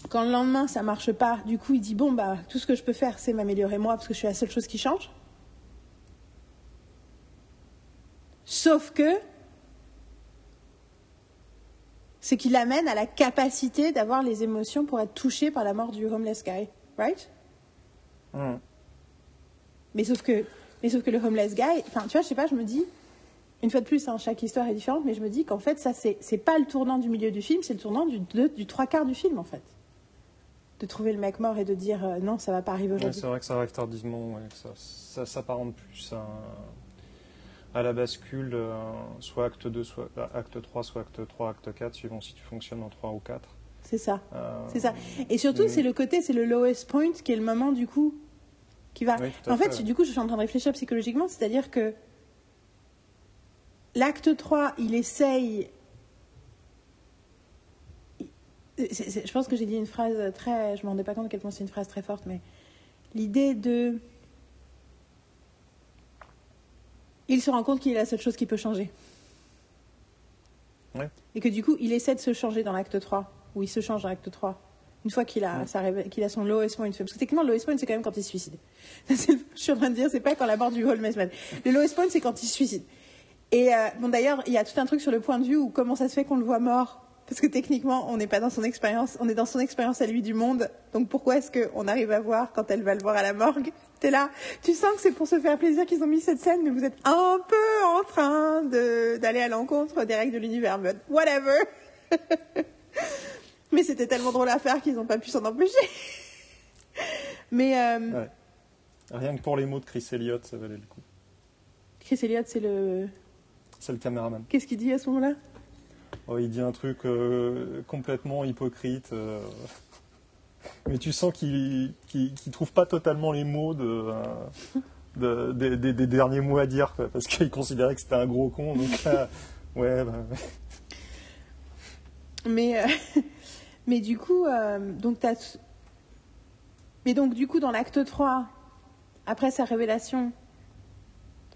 B: Quand le lendemain ça marche pas, du coup il dit bon bah tout ce que je peux faire c'est m'améliorer moi parce que je suis la seule chose qui change. Sauf que c'est qu'il amène à la capacité d'avoir les émotions pour être touché par la mort du homeless guy, right?
A: Hmm.
B: Mais sauf que, mais sauf que le homeless guy, enfin, tu vois, je sais pas, je me dis, une fois de plus, hein, chaque histoire est différente, mais je me dis qu'en fait, ça, c'est, pas le tournant du milieu du film, c'est le tournant du, de- du trois quarts du film, en fait. De trouver le mec mort et de dire euh, non, ça va pas arriver
A: Ouais,
B: aujourd'hui.
A: c'est vrai que ça retardissement, ouais, que ça, ça s'apparente plus à, à la bascule, euh, soit acte 2, soit euh, acte 3, soit acte 3, acte 4, suivant si tu fonctionnes en 3 ou 4.
B: c'est ça,
A: Euh,
B: c'est ça. Et surtout,
A: mais-
B: c'est le côté, c'est le lowest point qui est le moment, du coup, qui va.
A: Oui, tout à
B: En fait,
A: fait.
B: du coup, je suis en train de réfléchir psychologiquement, c'est-à-dire que l'acte 3, il essaye. je pense que j'ai dit une phrase très. Je me rendais pas compte à quel point c'est une phrase très forte, mais l'idée de. Il se rend compte qu'il est la seule chose qui peut changer.
A: Ouais.
B: Et que du coup, il essaie de se changer dans l'acte 3, ou il se change dans l'acte 3. Une fois qu'il a,
A: Ouais.
B: qu'il a son lowest point. Parce que techniquement, le lowest point, c'est quand même quand il se suicide. Je suis en train de dire, c'est pas quand la mort du homeless man. Le lowest point, c'est quand il se suicide. Et euh, bon, d'ailleurs, il y a tout un truc sur le point de vue où comment ça se fait qu'on le voit mort. Parce que techniquement, on n'est pas dans son expérience, on est dans son expérience à lui du monde. Donc pourquoi est-ce qu'on arrive à voir quand elle va le voir à la morgue? T'es là, tu sens que c'est pour se faire plaisir qu'ils ont mis cette scène, mais vous êtes un peu en train d'aller à l'encontre des règles de l'univers. Whatever Mais c'était tellement drôle à faire qu'ils n'ont pas pu s'en empêcher. Mais euh,
A: Ouais. Rien que pour les mots de Chris Elliott, ça valait le coup.
B: Chris Elliott, c'est le.
A: C'est le caméraman.
B: Qu'est-ce qu'il dit à ce moment-là?
A: Oh, il dit un truc euh, complètement hypocrite. euh, Mais tu sens qu'il qu'il trouve pas totalement les mots de, de- des- des- des derniers mots à dire, quoi, parce qu'il considérait que c'était un gros con. Donc, euh, ouais, bah.
B: Mais, euh, mais du coup, euh, donc t'as. Mais donc, du coup, dans l'acte 3, après sa révélation,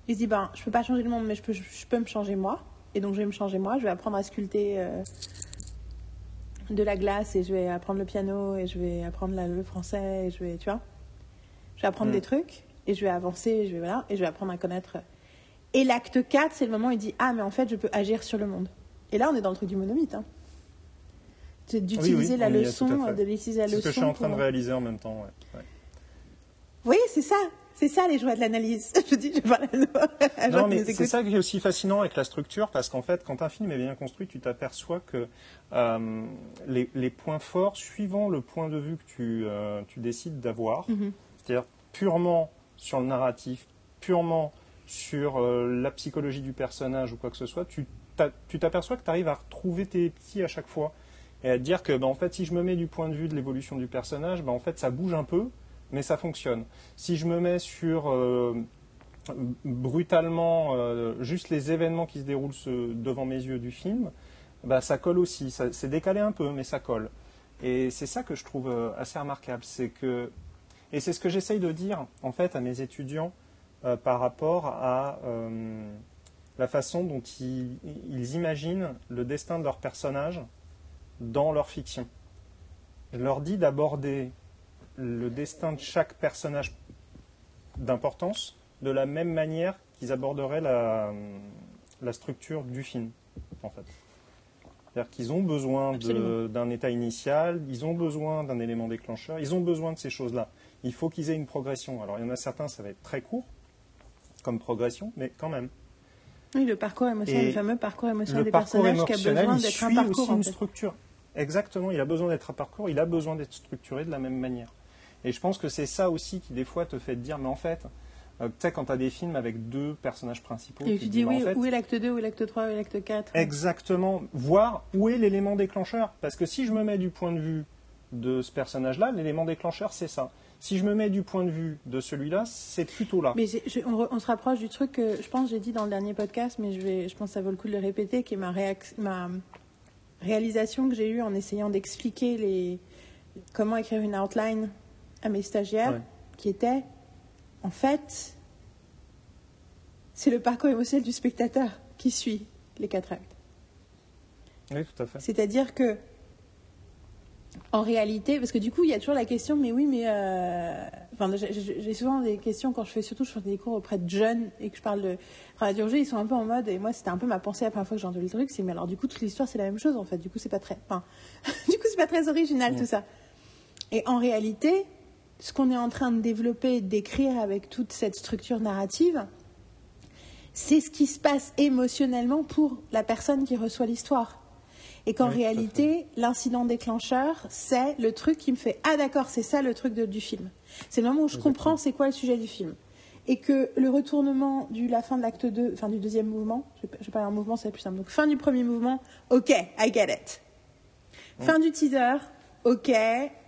B: il se dit ben, je peux pas changer le monde, mais je peux, je peux me changer moi. Et donc, je vais me changer moi. Je vais apprendre à sculpter euh, de la glace et je vais apprendre le piano et je vais apprendre la- le français et je vais, tu vois. Je vais apprendre
A: Mm.
B: des trucs et je vais avancer, et je vais, voilà, et je vais apprendre à connaître. Et l'acte 4, c'est le moment où il dit ah, mais en fait, je peux agir sur le monde. Et là, on est dans le truc du monomythe. Hein. C'est D'utiliser
A: oui,
B: la leçon, de l'utiliser la
A: C'est
B: leçon.
A: ce que je suis en train de réaliser en même temps. Ouais. Ouais.
B: Oui, c'est ça. C'est ça les joies de l'analyse. Je dis, je parle à
A: Non, mais c'est ça qui est aussi fascinant avec la structure, parce qu'en fait, quand un film est bien construit, tu t'aperçois que euh, les, les points forts, suivant le point de vue que tu, euh, tu décides d'avoir,
B: Mhm.
A: c'est-à-dire purement sur le narratif, purement sur euh, la psychologie du personnage ou quoi que ce soit, tu t'aperçois que tu arrives à retrouver tes petits à chaque fois et à dire que, ben, en fait, si je me mets du point de vue de l'évolution du personnage, ben, en fait, ça bouge un peu, mais ça fonctionne. Si je me mets sur euh, brutalement euh, juste les événements qui se déroulent devant mes yeux du film, bah, ça colle aussi. C'est décalé un peu, mais ça colle. Et c'est ça que je trouve euh, assez remarquable. C'est que, et c'est ce que j'essaye de dire en fait à mes étudiants par rapport à la façon dont ils imaginent le destin de leur personnage dans leur fiction. Je leur dis d'aborder le destin de chaque personnage d'importance de la même manière qu'ils aborderaient la, la structure du film, en fait. C'est-à-dire qu'ils ont besoin d'un état initial, ils ont besoin d'un élément déclencheur, ils ont besoin de ces choses-là. Il faut qu'ils aient une progression. Alors, il y en a certains, ça va être très court comme progression, mais quand même.
B: Oui, le parcours émotionnel,
A: Et
B: le fameux parcours émotionnel des
A: parcours
B: personnages qui a besoin d'être un parcours.
A: aussi
B: en
A: une structure. Exactement, il a besoin d'être un parcours, il a besoin d'être structuré de la même manière. Et je pense que c'est ça aussi qui, des fois, te fait te dire, mais en fait, euh, tu sais, quand tu as des films avec deux personnages principaux,
B: Et
A: tu
B: dis, oui,
A: en fait,
B: où est l'acte 2, où est l'acte 3, où est l'acte 4
A: Exactement, voir où est l'élément déclencheur. Parce que si je me mets du point de vue de ce personnage-là, l'élément déclencheur, c'est ça. Si je me mets du point de vue de celui-là, c'est plutôt là.
B: Mais je- on, re- on se rapproche du truc que je pense j'ai dit dans le dernier podcast, mais je, vais, je pense que ça vaut le coup de le répéter, qui est ma, réac- ma réalisation que j'ai eue en essayant d'expliquer les, comment écrire une outline à mes stagiaires, qui était, en fait, c'est le parcours émotionnel du spectateur qui suit les quatre actes.
A: Oui, tout à fait.
B: C'est-à-dire que, en réalité, parce que du coup, il y a toujours la question, mais oui, mais. euh, Enfin, j'ai- souvent des questions quand je fais, surtout, je fais des cours auprès de jeunes et que je parle de radiologie, ils sont un peu en mode, et moi, c'était un peu ma pensée la première fois que j'ai entendu le truc, c'est, mais alors, du coup, toute l'histoire, c'est la même chose, en fait. Du coup, c'est pas très. Enfin, du coup, c'est pas très original,
A: Ouais.
B: tout ça. Et en réalité, ce qu'on est en train de développer décrire avec toute cette structure narrative, c'est ce qui se passe émotionnellement pour la personne qui reçoit l'histoire. Et qu'en
A: Oui,
B: réalité, l'incident déclencheur, c'est le truc qui me fait Ah d'accord, c'est ça le truc de- du film. C'est le moment où je
A: Exactement.
B: comprends c'est quoi le sujet du film. Et que le retournement de la fin de l'acte 2, enfin du deuxième mouvement, je vais pas- je vais parler en mouvement, c'est plus simple. Donc fin du premier mouvement, ok, I get it. Fin du teaser, ok,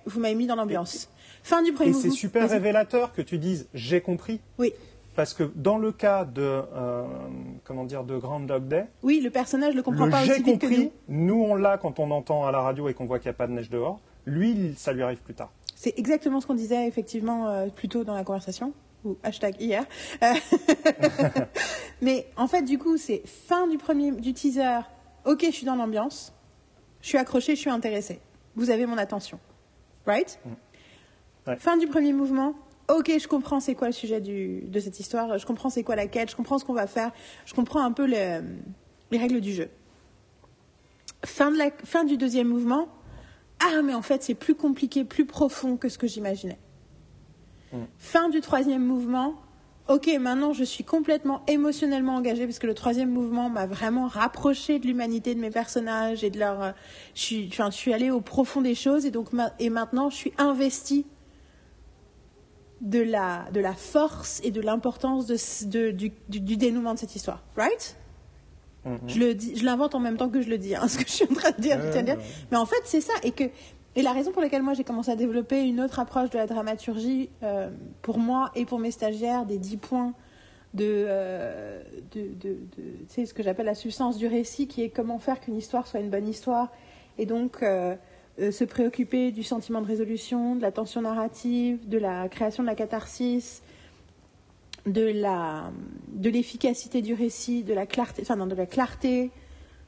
B: vous m'avez mis dans l'ambiance. Fin du premier
A: Et c'est
B: mouvement.
A: super révélateur que tu dises j'ai compris.
B: Oui,
A: Parce que dans le cas de, euh, comment dire, de Groundhog Day,
B: oui, le personnage ne comprend
A: le
B: pas
A: j'ai
B: aussi vite que nous.
A: compris, nous on l'a quand on entend à la radio et qu'on voit qu'il n'y a pas de neige dehors. Lui, ça lui arrive plus tard.
B: C'est exactement ce qu'on disait effectivement euh, plus tôt dans la conversation, ou hashtag hier. Euh, Mais en fait, du coup, c'est fin du premier du teaser. Ok, je suis dans l'ambiance, je suis accroché, je suis intéressé. Vous avez mon attention, right?
A: Ouais.
B: Fin du premier mouvement. Ok, je comprends c'est quoi le sujet du- de cette histoire, je comprends c'est quoi la quête, je comprends ce qu'on va faire, je comprends un peu le- les règles du jeu. Fin, de la, fin du deuxième mouvement. Ah, mais en fait, c'est plus compliqué, plus profond que ce que j'imaginais.
A: Mm.
B: Fin du troisième mouvement. Ok, maintenant je suis complètement émotionnellement engagée parce que le troisième mouvement m'a vraiment rapproché de l'humanité de mes personnages et de leur. euh, Je suis, enfin, je suis allée au profond des choses et donc et maintenant je suis investie de la de la force et de l'importance de, ce- de- du, du- du dénouement de cette histoire, right?
A: Mhm.
B: Je le dis, je l'invente en même temps que je le dis, hein, ce que je suis en train de dire. À dire. Mais en fait, c'est ça. Et, que, et la raison pour laquelle moi j'ai commencé à développer une autre approche de la dramaturgie, euh, pour moi et pour mes stagiaires, des 10 points de, euh, de, de- de- tu sais, ce que j'appelle la substance du récit, qui est comment faire qu'une histoire soit une bonne histoire. Et donc, euh, euh, se préoccuper du sentiment de résolution, de la tension narrative, de la création de la catharsis, de la de l'efficacité du récit, de la clarté, enfin non, de la clarté,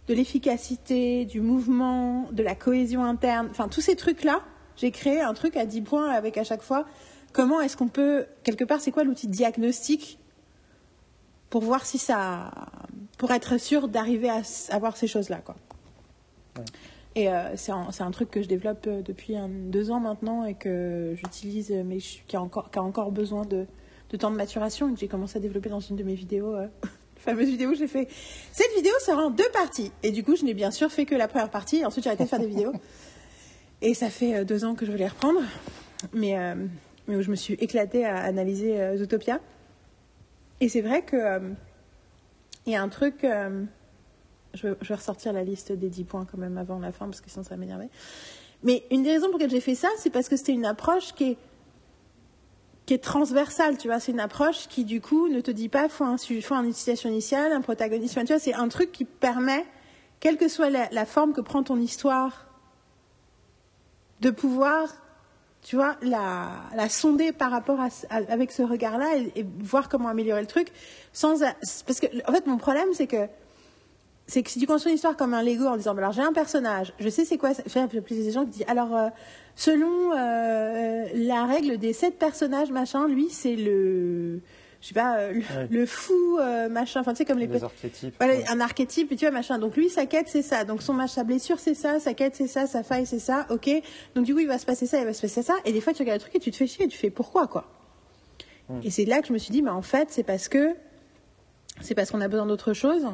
B: de l'efficacité, du mouvement, de la cohésion interne, enfin tous ces trucs-là, j'ai créé un truc à 10 points avec à chaque fois comment est-ce qu'on peut, quelque part, c'est quoi l'outil de diagnostic pour voir si ça, pour être sûr d'arriver à avoir ces choses-là, quoi?
A: Ouais.
B: Et euh, c'est un, truc que je développe euh, depuis un- deux ans maintenant et que j'utilise, euh, mais je- qui a encore, qui a encore besoin de, de temps de maturation et que j'ai commencé à développer dans une de mes vidéos. euh, la fameuse vidéo, j'ai fait. Cette vidéo sera en deux parties. Et du coup, je n'ai bien sûr fait que la première partie. Et ensuite, j'ai arrêté de faire des vidéos. Et ça fait deux ans que je voulais reprendre. Mais, euh, mais où je me suis éclatée à analyser Zootopia. Et c'est vrai que. Il y a un truc. Je, vais, ressortir la liste des 10 points quand même avant la fin, parce que sinon ça va m'énerver. Mais une des raisons pour lesquelles j'ai fait ça, c'est parce que c'était une approche qui est transversale, tu vois. C'est une approche qui, du coup, ne te dit pas faut, un, faut une situation initiale, un protagoniste, tu vois. C'est un truc qui permet, quelle que soit la, forme que prend ton histoire, de pouvoir, tu vois, la, sonder par rapport à, avec ce regard-là et, et voir comment améliorer le truc sans, parce que, en fait, mon problème, c'est que c'est que si tu construis une histoire comme un Lego en disant, bah, alors j'ai un personnage, je sais c'est quoi, j'ai appelé des gens qui disent, alors euh, selon euh, la règle des sept personnages, machin, lui c'est le, je sais pas, euh, le,
A: Ouais.
B: le fou, euh, machin, enfin tu sais comme les,
A: archétypes.
B: voilà,
A: ouais.
B: un archétype, et tu vois, machin. Donc lui, sa quête, c'est ça. Donc son match, sa blessure, c'est ça. Sa quête, c'est ça. Sa faille, c'est ça. Ok. Donc du coup, il va se passer ça, il va se passer ça. Et des fois, tu regardes le truc et tu te fais chier. Et tu fais pourquoi, quoi.
A: Mm.
B: Et c'est là que je me suis dit, mais en fait, c'est parce que c'est parce qu'on a besoin d'autre chose.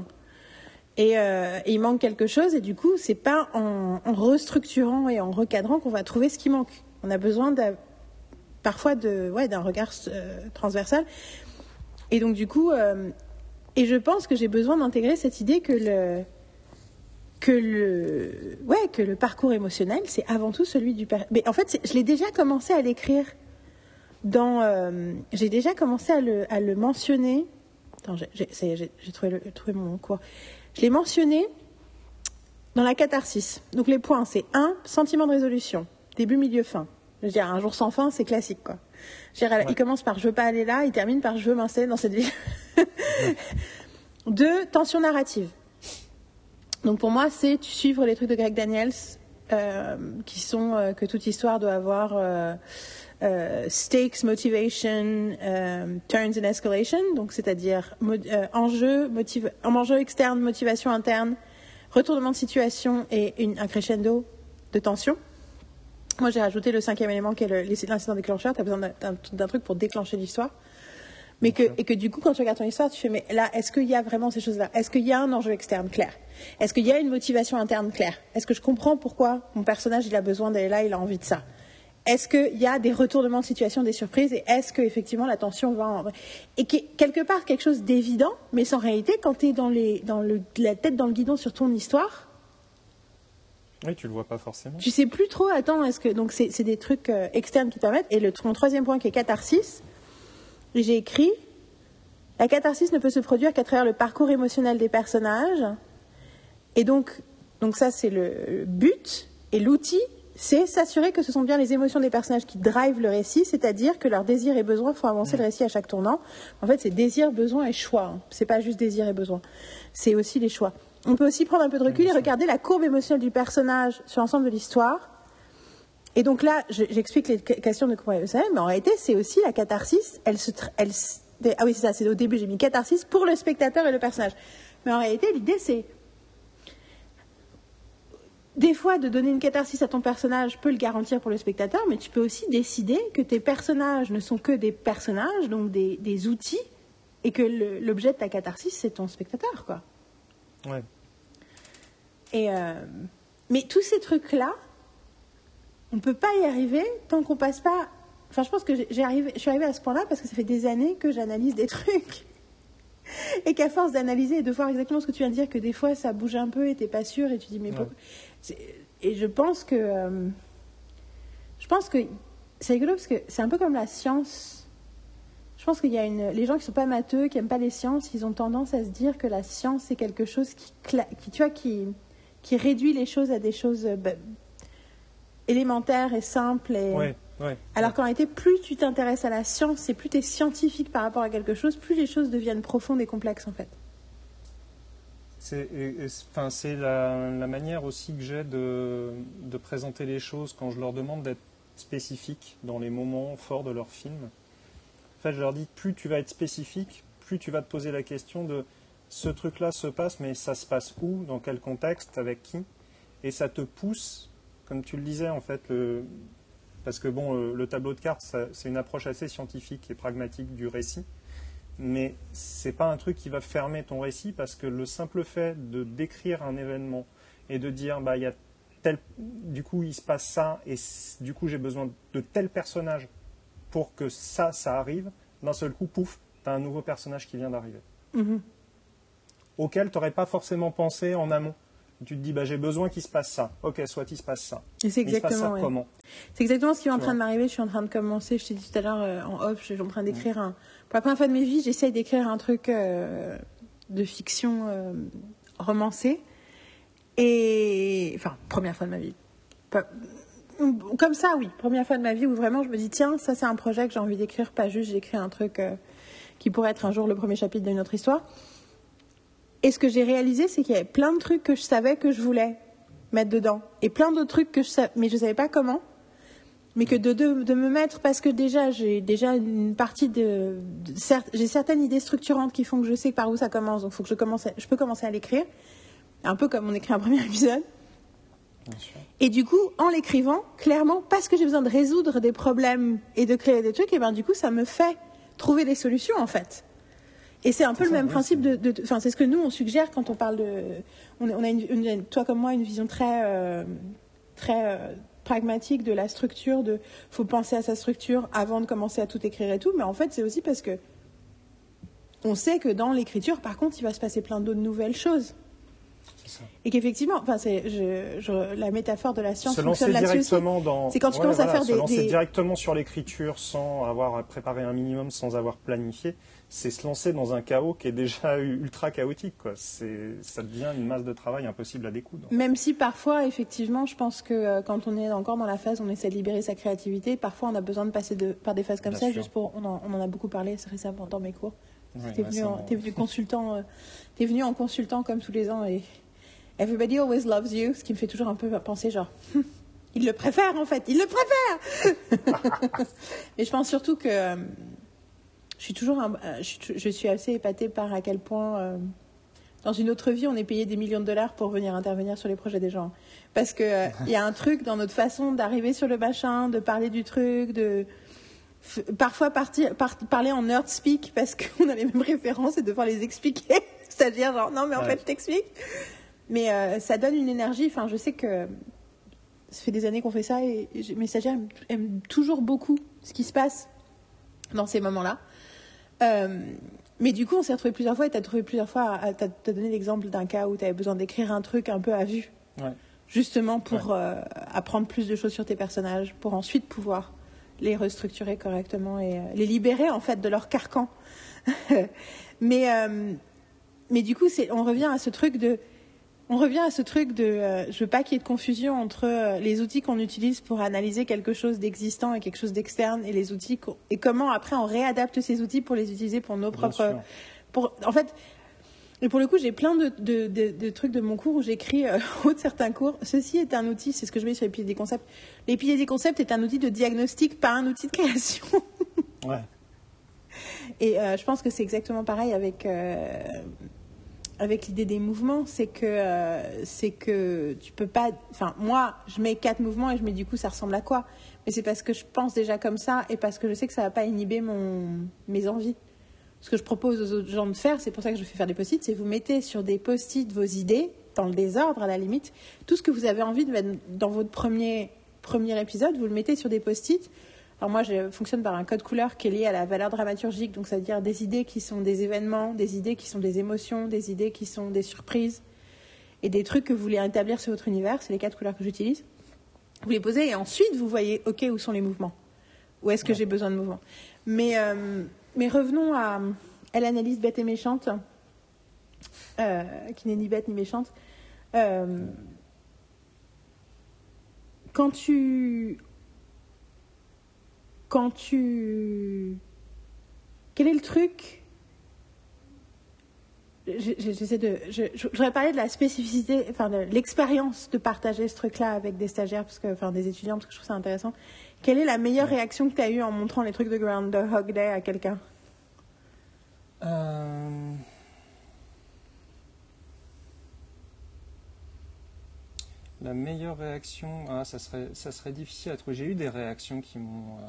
B: Et, euh, et il manque quelque chose. Et du coup, c'est pas en, restructurant et en recadrant qu'on va trouver ce qui manque. On a besoin parfois d'un regard euh, transversal. Et donc, du coup, euh, et je pense que j'ai besoin d'intégrer cette idée que le, que le, ouais, que le parcours émotionnel, c'est avant tout celui du. Mais en fait, je l'ai déjà commencé à l'écrire dans. j'ai déjà commencé à le, à le mentionner. J'ai- trouvé mon cours. Je l'ai mentionné dans la catharsis. Donc les points, c'est 1, sentiment de résolution, début, milieu, fin. Je veux dire, un jour sans fin, c'est classique, quoi. Je veux dire, Il commence par je veux pas aller là, il termine par je veux m'installer dans cette ville. Deux, tension narrative. Donc pour moi, c'est suivre les trucs de Greg Daniels, euh, qui sont euh, que toute histoire doit avoir euh, stakes, motivation, turns and escalation, donc c'est-à-dire enjeu, enjeu externe, motivation interne, retournement de situation et une, un crescendo de tension. Moi, j'ai rajouté le cinquième élément qui est l'incident déclencheur. Tu as besoin d'un truc pour déclencher l'histoire. Mais que, et que du coup, quand tu regardes ton histoire, tu fais, mais là, est-ce qu'il y a vraiment ces choses-là? Est-ce qu'il y a un enjeu externe clair? Est-ce qu'il y a une motivation interne claire? Est-ce que je comprends pourquoi mon personnage, il a besoin d'aller là, il a envie de ça? Est-ce qu'il y a des retournements de situation, des surprises Et est-ce qu'effectivement, la tension va en... Et quelque part, quelque chose d'évident, mais sans réalité, quand tu es dans, les, dans le, la tête dans le guidon sur ton histoire,
A: oui, tu le vois pas forcément.
B: Tu sais plus trop. Attends, est-ce que donc c'est des trucs euh, externes qui permettent. Et le mon troisième point qui est catharsis, j'ai écrit La catharsis ne peut se produire qu'à travers le parcours émotionnel des personnages. Et donc, donc ça, c'est le but. Et l'outil, c'est s'assurer que ce sont bien les émotions des personnages qui drivent le récit, c'est-à-dire que leurs désirs et besoins font avancer le récit à chaque tournant. En fait, c'est désir, besoin et choix. Hein. C'est pas juste désir et besoin. C'est aussi les choix. On peut aussi prendre un peu de recul et regarder la courbe émotionnelle du personnage sur l'ensemble de l'histoire et donc là, j'explique les questions de compréhension mais en réalité, c'est aussi la catharsis. Elle se, elle, ah oui, c'est ça, c'est au début, j'ai mis catharsis pour le spectateur et le personnage. Mais en réalité, l'idée, c'est. Des fois, de donner une catharsis à ton personnage peut le garantir pour le spectateur, mais tu peux aussi décider que tes personnages ne sont que des personnages, donc des, des outils, et que l'objet de ta catharsis, c'est ton spectateur, quoi.
A: Ouais.
B: Et euh, mais tous ces trucs-là, on ne peut pas y arriver tant qu'on passe pas. Enfin, je pense que j'ai arrivé, je suis arrivée à ce point-là parce que ça fait des années que j'analyse des trucs. Et qu'à force d'analyser et de voir exactement ce que tu viens de dire, que des fois ça bouge un peu et t'es pas sûr et tu dis mais pourquoi Et je pense que. Euh, je pense que. C'est rigolo parce que c'est un peu comme la science. Je pense qu'il y a une. Les gens qui sont pas matheux, qui aiment pas les sciences, ils ont tendance à se dire que la science c'est quelque chose qui, qui, tu vois, qui, qui réduit les choses à des choses bah, élémentaire et simple. Et... Alors qu'en réalité, plus tu t'intéresses à la science et plus tu es scientifique par rapport à quelque chose, plus les choses deviennent profondes et complexes en fait.
A: C'est enfin, la, la, manière aussi que j'ai de, de, présenter les choses quand je leur demande d'être spécifiques dans les moments forts de leur film. En fait, je leur dis, plus tu vas être spécifique, plus tu vas te poser la question de ce truc-là se passe, mais ça se passe où, dans quel contexte, avec qui? Et ça te pousse comme tu le disais, en fait, parce que bon, euh, le tableau de cartes, c'est une approche assez scientifique et pragmatique du récit, mais c'est pas un truc qui va fermer ton récit parce que le simple fait de décrire un événement et de dire, bah, il y a tel, du coup, il se passe ça et du coup, j'ai besoin de tel personnage pour que ça, ça arrive, d'un seul coup, pouf, tu as un nouveau personnage qui vient d'arriver. Mm-hmm. Auquel tu n'aurais pas forcément pensé en amont tu te dis bah, j'ai besoin qu'il se passe ça. Ok, soit il se passe ça.
B: c'est exactement comment C'est exactement ce qui est en train de m'arriver. Je suis en train de commencer. Je t'ai dit tout à l'heure euh, en off, je suis en train d'écrire un. Pour la première fois de ma vie, j'essaye d'écrire un truc euh, de fiction euh, romancée. Et enfin, première fois de ma vie. Comme ça, oui. Première fois de ma vie où vraiment je me dis tiens, ça c'est un projet que j'ai envie d'écrire, pas juste j'écris un truc qui pourrait être un jour le premier chapitre d'une autre histoire. Et ce que j'ai réalisé, c'est qu'il y avait plein de trucs que je savais que je voulais mettre dedans. Et plein d'autres trucs que je savais, mais je ne savais pas comment. Mais que de, de, me mettre, parce que déjà, j'ai déjà une partie de. j'ai certaines idées structurantes qui font que je sais par où ça commence. Donc, faut que je, commence je peux commencer à l'écrire. Un peu comme on écrit un premier épisode. Et du coup, en l'écrivant, clairement, parce que j'ai besoin de résoudre des problèmes et de créer des trucs, et ben du coup, ça me fait trouver des solutions en fait. Et c'est un peu le même principe de. Enfin, c'est ce que nous on suggère quand on parle de. On, a une, toi comme moi une vision très euh, très euh, pragmatique de la structure. De faut penser à sa structure avant de commencer à tout écrire et tout. Mais en fait, c'est aussi parce que on sait que dans l'écriture, par contre, il va se passer plein d'autres nouvelles choses. Et qu'effectivement, enfin, c'est je, je- la métaphore de la science
A: se
B: fonctionne là-dessus. C'est quand tu
A: Ouais,
B: commences à faire
A: se
B: des-
A: lancer
B: des-
A: directement sur l'écriture sans avoir préparé un minimum, sans avoir planifié, c'est se lancer dans un chaos qui est déjà ultra chaotique. Quoi. Ça devient une masse de travail impossible à découdre.
B: Même si parfois, effectivement, je pense que euh, quand on est encore dans la phase on essaie de libérer sa créativité, parfois on a besoin de passer de, par des phases comme
A: Bien
B: ça,
A: sûr.
B: juste pour. On en, on en a beaucoup parlé récemment dans mes cours. T'es venu, en, venu consultant, euh, venu en consultant comme tous les ans et everybody always loves you, ce qui me fait toujours un peu penser genre, il le préfère en fait, il le préfère. Mais je pense surtout que euh, je suis toujours, un- euh, je, suis- assez épatée par à quel point euh, dans une autre vie on est payé des millions de dollars pour venir intervenir sur les projets des gens, parce que euh, y a un truc dans notre façon d'arriver sur le machin, de parler du truc, de parfois partir, par- parler en nerd speak parce qu'on a les mêmes références et devoir les expliquer. C'est-à-dire, genre, non, mais en
A: Ouais.
B: fait, je t'explique. Mais euh, ça donne une énergie. Enfin, je sais que ça fait des années qu'on fait ça et et mes stagiaires aiment, aiment toujours beaucoup ce qui se passe dans ces moments-là. Euh, mais du coup, on s'est retrouvés plusieurs fois et tu as trouvé plusieurs fois, tu as, donné l'exemple d'un cas où tu avais besoin d'écrire un truc un peu à vue
A: Ouais.
B: justement pour euh, apprendre plus de choses sur tes personnages, pour ensuite pouvoir les restructurer correctement et euh, les libérer en fait de leur carcan. mais euh, mais du coup, on revient à ce truc de on revient à ce truc de euh, je veux pas qu'il y ait de confusion entre euh, les outils qu'on utilise pour analyser quelque chose d'existant et quelque chose d'externe et les outils et comment après on réadapte ces outils pour les utiliser pour nos
A: Bien
B: propres
A: sûr.
B: pour, en fait, et pour le coup, j'ai plein de, de, de- de trucs de mon cours où j'écris euh, au de certains cours. Ceci est un outil, c'est ce que je mets sur les piliers des concepts. Les piliers des concepts est un outil de diagnostic, pas un outil de création.
A: Ouais.
B: Et euh, je pense que c'est exactement pareil avec euh, avec l'idée des mouvements. C'est que euh, c'est que tu peux pas. Enfin, moi, je mets quatre mouvements et je mets du coup, ça ressemble à quoi? Mais c'est parce que je pense déjà comme ça et parce que je sais que ça va pas inhiber mon mes envies. Ce que je propose aux autres gens de faire, c'est pour ça que je fais faire des post-it, c'est vous mettez sur des post-it vos idées dans le désordre à la limite, tout ce que vous avez envie de mettre dans votre premier premier épisode, vous le mettez sur des post-it. Alors moi, je fonctionne par un code couleur qui est lié à la valeur dramaturgique, donc ça veut dire des idées qui sont des événements, des idées qui sont des émotions, des idées qui sont des surprises et des trucs que vous voulez établir sur votre univers. C'est les quatre couleurs que j'utilise. Vous les posez et ensuite vous voyez, ok, où sont les mouvements Où est-ce que j'ai besoin de mouvements mais, euh, mais revenons à Elle analyse bête et méchante, euh, qui n'est ni bête ni méchante. Euh, quand tu quand tu quel est le truc? Je- je- j'essaie de voudrais parler de la spécificité enfin de l'expérience de partager ce truc là avec des stagiaires parce que enfin des étudiants parce que je trouve ça intéressant. Quelle est la meilleure réaction que tu as eue en montrant les trucs de Groundhog Day à quelqu'un?
A: Euh, La meilleure réaction, ah, ça, serait, ça serait difficile à trouver. J'ai eu des réactions qui m'ont euh,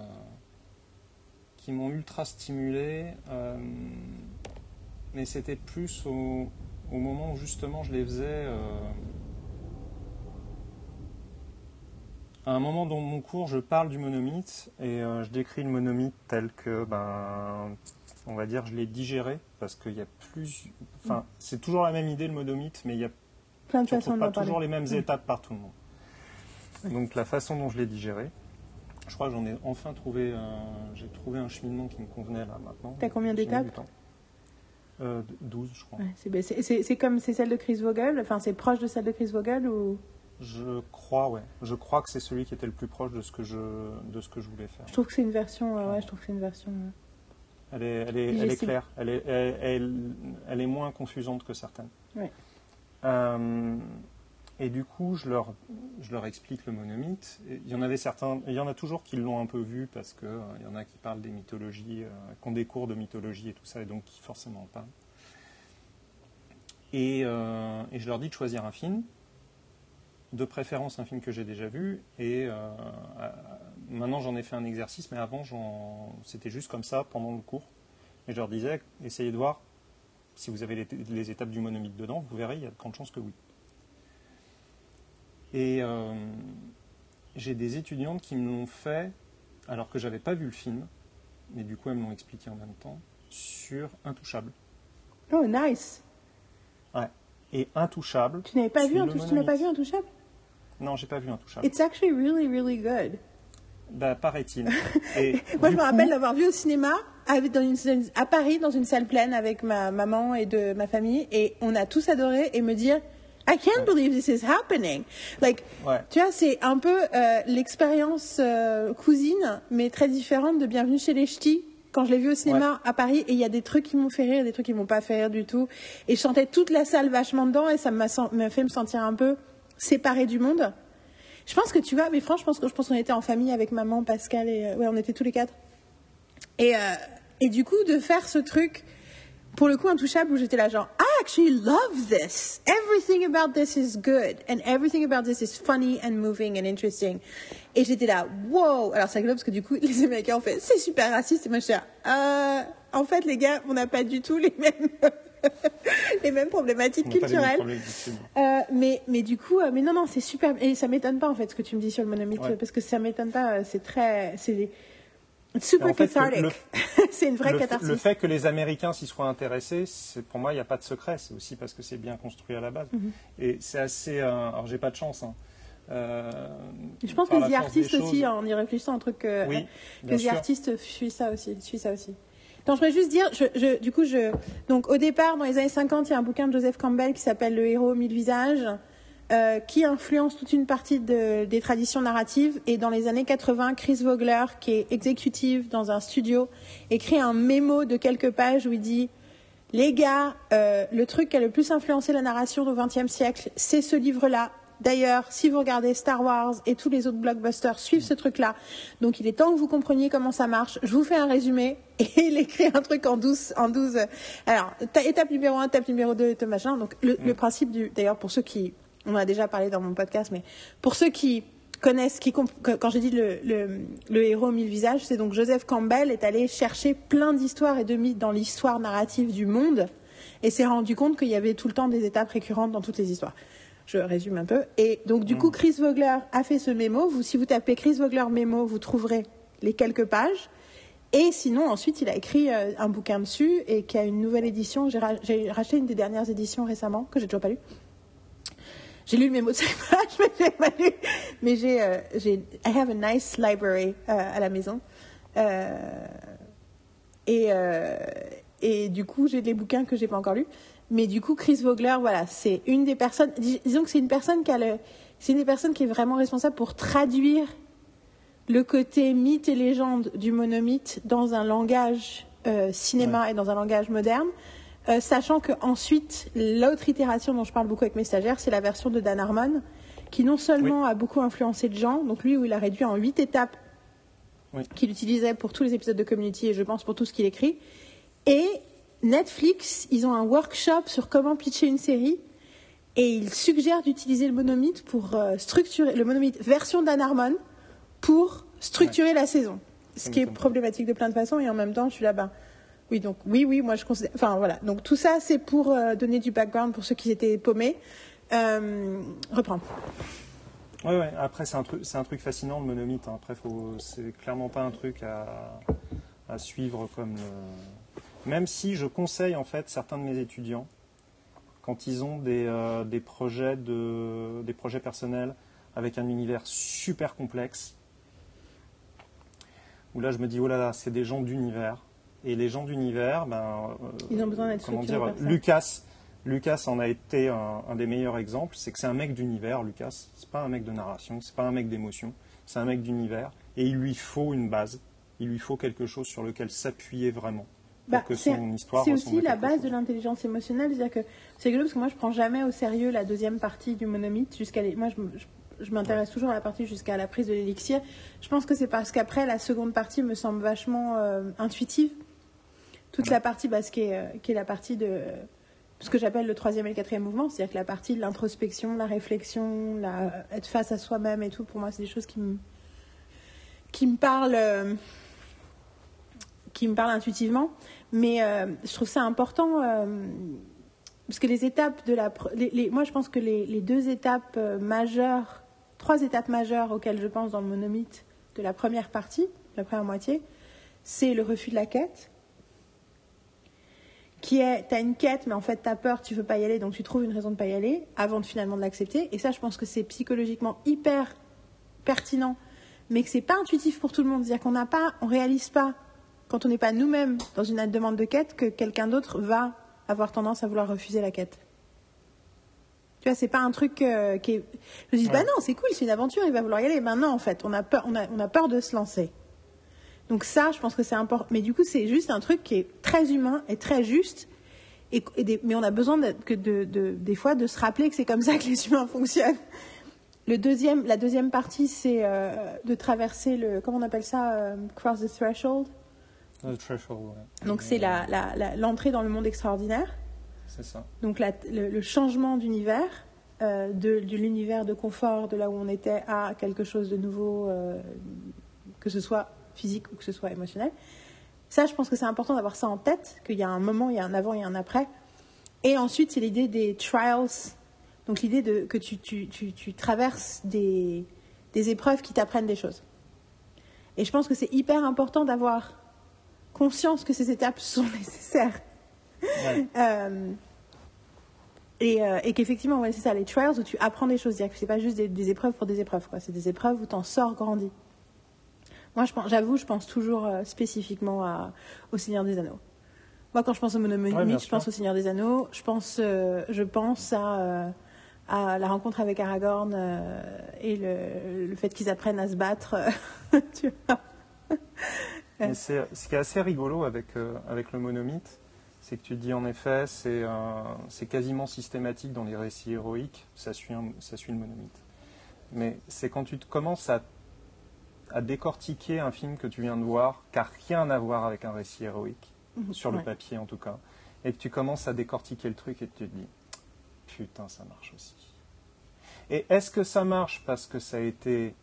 A: qui m'ont ultra stimulé, euh, mais c'était plus au, au moment où justement je les faisais. euh, à un moment dans mon cours, je parle du monomythe et je décris le monomythe tel que, ben, on va dire, je l'ai digéré parce qu'il y a plus. Enfin, c'est toujours la même idée le monomythe, mais il y a
B: plein de
A: tu
B: façons de
A: pas toujours les mêmes
B: Mm.
A: étapes par tout le monde. Donc la façon dont je l'ai digéré, je crois que j'en ai enfin trouvé, un- j'ai trouvé un cheminement qui me convenait là maintenant.
B: T'as combien d'étapes.
A: Euh, 12 je crois.
B: Ouais, c'est- comme c'est celle de Chris Vogel? Enfin c'est proche de celle de Chris Vogel ou?
A: Je crois, ouais. Je crois que c'est celui qui était le plus proche de ce que je, de ce que je voulais faire.
B: je trouve que c'est une version euh, ouais je trouve que c'est une version euh,
A: Elle est, elle est, elle est claire. Elle est, elle, elle- elle est moins confusante que certaines.
B: Ouais.
A: Euh, et du coup, je leur, explique le monomythe. Il y en avait certains, il y en a toujours qui l'ont un peu vu parce que euh, y en a qui parlent des mythologies, euh, qui ont des cours de mythologie et tout ça, et donc qui forcément en parlent. Et, euh, et je leur dis de choisir un film, de préférence un film que j'ai déjà vu. Et euh, maintenant, j'en ai fait un exercice, mais avant, c'était juste comme ça pendant le cours. Et je leur disais, essayez de voir si vous avez les, les étapes du monomythe dedans, vous verrez, il y a de grandes chances que oui. Et euh, j'ai des étudiantes qui me l'ont fait, alors que j'avais pas vu le film, mais du coup elles me l'ont expliqué en même temps, sur Intouchable.
B: oh nice
A: et Intouchable.
B: Tu n'avais pas vu Tu n'as pas vu. Intouchable?
A: Non, j'ai pas vu Intouchable.
B: It's actually really, really good.
A: Bah, paraît-il.
B: Moi, je me rappelle d'avoir vu au cinéma dans une, à Paris, dans une salle pleine avec ma maman et de ma famille, et on a tous adoré et me dire I can't believe this is happening. Like,
A: Ouais.
B: tu vois, c'est un peu euh, l'expérience euh, cousine, mais très différente de Bienvenue chez les Ch'tis. Quand je l'ai vu au cinéma à Paris, et il y a des trucs qui m'ont fait rire, des trucs qui m'ont pas fait rire du tout. Et je sentais toute la salle vachement dedans, et ça m'a fait me sentir un peu séparée du monde. Je pense que tu vois, mais franchement, je pense que- je pense qu'on était en famille avec maman, Pascal et euh, ouais, on était tous les quatre. Et euh, et du coup de faire ce truc pour le coup intouchable où j'étais là genre I actually love this. Everything about this is good and everything about this is funny and moving and interesting. Et j'étais là wow. Alors c'est rigolo parce que du coup les Américains ont fait c'est super raciste et moi j'étais là euh, en fait les gars on n'a pas du tout les mêmes les mêmes problématiques
A: mêmes
B: culturelles. Euh, mais, mais du coup, euh, mais non, non, c'est super. Et ça m'étonne pas en fait ce que tu me dis sur le monomythe,
A: Ouais.
B: parce que ça m'étonne pas. C'est très. C'est super
A: En fait,
B: c'est une vraie
A: le,
B: catharsis.
A: le fait que les Américains s'y soient intéressés, pour moi il n'y a pas de secret. C'est aussi parce que c'est bien construit à la base.
B: Mhm.
A: Et c'est assez. euh, alors j'ai pas de chance. hein. Euh,
B: Je pense que The Artist aussi, en y réfléchissant, un truc que,
A: Oui,
B: que The
A: sûr.
B: Artist suit ça aussi. Suit ça aussi. Je voudrais juste dire, je, je- du coup, je, donc au départ, dans les années 50, il y a un bouquin de Joseph Campbell qui s'appelle Le héros aux mille visages, euh, qui influence toute une partie de- des traditions narratives. Et dans les années 80, Chris Vogler, qui est exécutive dans un studio, écrit un mémo de quelques pages où il dit les gars, euh, le truc qui a le plus influencé la narration au XXe siècle, c'est ce livre-là. D'ailleurs, si vous regardez Star Wars et tous les autres blockbusters suivent ce truc-là, donc il est temps que vous compreniez comment ça marche. Je vous fais un résumé et il écrit un truc en 12, en 12. Alors, ta- étape numéro 1, étape numéro 2, étape machin. Donc, le, le principe du, d'ailleurs, pour ceux qui, on en a déjà parlé dans mon podcast, mais pour ceux qui connaissent, qui quand j'ai dit le, le, le héros mille visages, c'est donc Joseph Campbell est allé chercher plein d'histoires et de mythes dans l'histoire narrative du monde et s'est rendu compte qu'il y avait tout le temps des étapes récurrentes dans toutes les histoires. Je résume un peu. Et donc, du coup, Chris Vogler a fait ce mémo. Vous, si vous tapez Chris Vogler mémo, vous trouverez les quelques pages. Et sinon, ensuite, il a écrit euh, un bouquin dessus et qui a une nouvelle édition. J'ai ra- J'ai racheté une des dernières éditions récemment, que j'ai toujours pas lu. J'ai lu le mémo de pages, mais j'ai pas lu. Mais j'ai, euh, j'ai, I have a nice library euh, à la maison. Euh, et, euh, et du coup, j'ai des bouquins que j'ai pas encore lus. Mais du coup, Chris Vogler, voilà, c'est une des personnes. dis- Disons que c'est une personne qui a le, c'est une des personnes qui est vraiment responsable pour traduire le côté mythe et légende du monomythe dans un langage euh, cinéma et dans un langage moderne, euh, sachant que ensuite l'autre itération dont je parle beaucoup avec mes stagiaires, c'est la version de Dan Harmon, qui non seulement a beaucoup influencé de gens, donc lui où il a réduit en huit étapes
A: Oui.
B: qu'il utilisait pour tous les épisodes de Community et je pense pour tout ce qu'il écrit, et Netflix, ils ont un workshop sur comment pitcher une série. Et ils suggèrent d'utiliser le monomythe pour euh, structurer le monomythe version Dan Harmon pour structurer la saison. Ce qui est problématique de plein de façons. Et en même temps, je suis là, ben, oui, donc, oui, oui, moi je considère. Enfin, voilà. Donc, tout ça, c'est pour euh, donner du background pour ceux qui étaient paumés. Euh, reprends.
A: Ouais. Après, c'est un truc, c'est un truc fascinant le monomythe. hein. Après, faut, c'est clairement pas un truc à, suivre comme. Même si je conseille en fait certains de mes étudiants quand ils ont des, euh, des projets de, des projets personnels avec un univers super complexe. Où là, je me dis oh là là, c'est des gens d'univers. Et les gens d'univers, ben, euh,
B: Ils ont besoin d'être
A: comment dire. Lucas, Lucas en a été un, un des meilleurs exemples. C'est que c'est un mec d'univers, Lucas. C'est pas un mec de narration, c'est pas un mec d'émotion, c'est un mec d'univers. Et il lui faut une base. Il lui faut quelque chose sur lequel s'appuyer vraiment pour
B: Bah,
A: que
B: c'est-
A: son histoire
B: C'est
A: ressemble
B: aussi la base
A: chose.
B: de l'intelligence émotionnelle. C'est-à-dire que c'est rigolo parce que moi, je prends jamais au sérieux la deuxième partie du monomythe. Jusqu'à les- moi, je, me- je- je m'intéresse toujours à la partie jusqu'à la prise de l'élixir. Je pense que c'est parce qu'après, la seconde partie me semble vachement euh, intuitive. Toute la partie, ce qui, est, euh, qui est la partie de ce que j'appelle le troisième et le quatrième mouvement, c'est-à-dire que la partie de l'introspection, la réflexion, la, être face à soi-même et tout, pour moi, c'est des choses qui me, qui me parlent. euh, qui me parlent intuitivement. Mais euh, je trouve ça important parce que les étapes de la. moi, je pense que les, les deux étapes majeures, trois étapes majeures auxquelles je pense dans le monomythe de la première partie, la première moitié, c'est le refus de la quête, qui est, t'as une quête, mais en fait t'as peur, tu veux pas y aller, donc tu trouves une raison de pas y aller, avant de finalement de l'accepter. Et ça, je pense que c'est psychologiquement hyper pertinent, mais que c'est pas intuitif pour tout le monde. C'est-à-dire qu'on n'a pas, on réalise pas, quand on n'est pas nous-mêmes dans une demande de quête, que quelqu'un d'autre va avoir tendance à vouloir refuser la quête. Tu vois, c'est pas un truc euh, qui est. Je me dis, bah non, c'est cool, c'est une aventure, il va vouloir y aller. Ben non, en fait, on a peur, on a, on a peur de se lancer. Donc ça, je pense que c'est important. Mais du coup, c'est juste un truc qui est très humain et très juste. Et, et des- mais on a besoin que de, de- des fois de se rappeler que c'est comme ça que les humains fonctionnent. Le deuxième, la deuxième partie, c'est euh, de traverser le, comment on appelle ça, euh, cross the threshold?
A: The threshold, ouais.
B: Donc c'est la- la- la- l'entrée dans le monde extraordinaire.
A: C'est ça.
B: Donc le, le changement d'univers, euh, de, de l'univers de confort, de là où on était, à quelque chose de nouveau, que ce soit physique ou que ce soit émotionnel. Ça, je pense que c'est important d'avoir ça en tête, qu'il y a un moment, il y a un avant et un après. Et ensuite, c'est l'idée des trials, donc l'idée de que tu, tu, tu, tu traverses des, des épreuves qui t'apprennent des choses. Et je pense que c'est hyper important d'avoir conscience que ces étapes sont nécessaires.
A: Ouais.
B: Euh, et, euh, et qu'effectivement, ouais, c'est ça, les trials où tu apprends des choses. C'est-à-dire que c'est pas juste des, des épreuves pour des épreuves, quoi. C'est des épreuves où tu en sors grandi. Moi, j'avoue, je pense toujours euh, spécifiquement à, au Seigneur des Anneaux. Moi, quand je pense au monomythe,
A: Ouais,
B: je pense au Seigneur des Anneaux. Je pense, euh, je pense à, euh, à la rencontre avec Aragorn euh, et le, le fait qu'ils apprennent à se battre. tu vois.
A: Mais c'est ce qui est assez rigolo avec, avec le monomythe, c'est que tu dis en effet, c'est c'est quasiment systématique dans les récits héroïques, ça suit, un- ça suit le monomythe. Mais c'est quand tu te commences à, à décortiquer un film que tu viens de voir, qui n'a rien à voir avec un récit héroïque, sur le
B: Ouais.
A: papier en tout cas, et que tu commences à décortiquer le truc et que tu te dis, putain, ça marche aussi. Et est-ce que ça marche parce que ça a été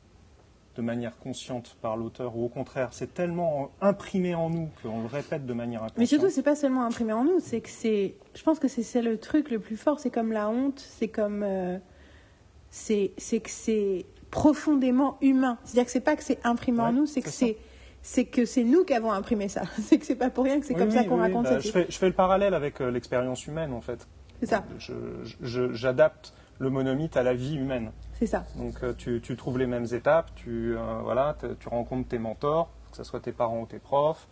A: de manière consciente par l'auteur ou au contraire c'est tellement imprimé en nous qu'on le répète de manière inconsciente?
B: Mais surtout, c'est pas seulement imprimé en nous, c'est que c'est. Je pense que c'est le truc le plus fort. C'est comme la honte, c'est comme. euh, c'est c'est que c'est profondément humain. C'est-à-dire que c'est pas que c'est imprimé en nous, c'est que
A: c'est
B: c'est que c'est nous qui avons imprimé ça. C'est que c'est pas pour rien que c'est
A: Oui,
B: comme
A: oui,
B: ça qu'on
A: oui,
B: raconte
A: bah, je, fais, je fais le parallèle avec euh, l'expérience humaine en fait.
B: C'est ça,
A: J'adapte le monomythe à la vie humaine.
B: c'est ça.
A: Donc euh, tu, tu trouves les mêmes étapes, tu, euh, voilà, tu rencontres tes mentors, que ce soit tes parents ou tes profs,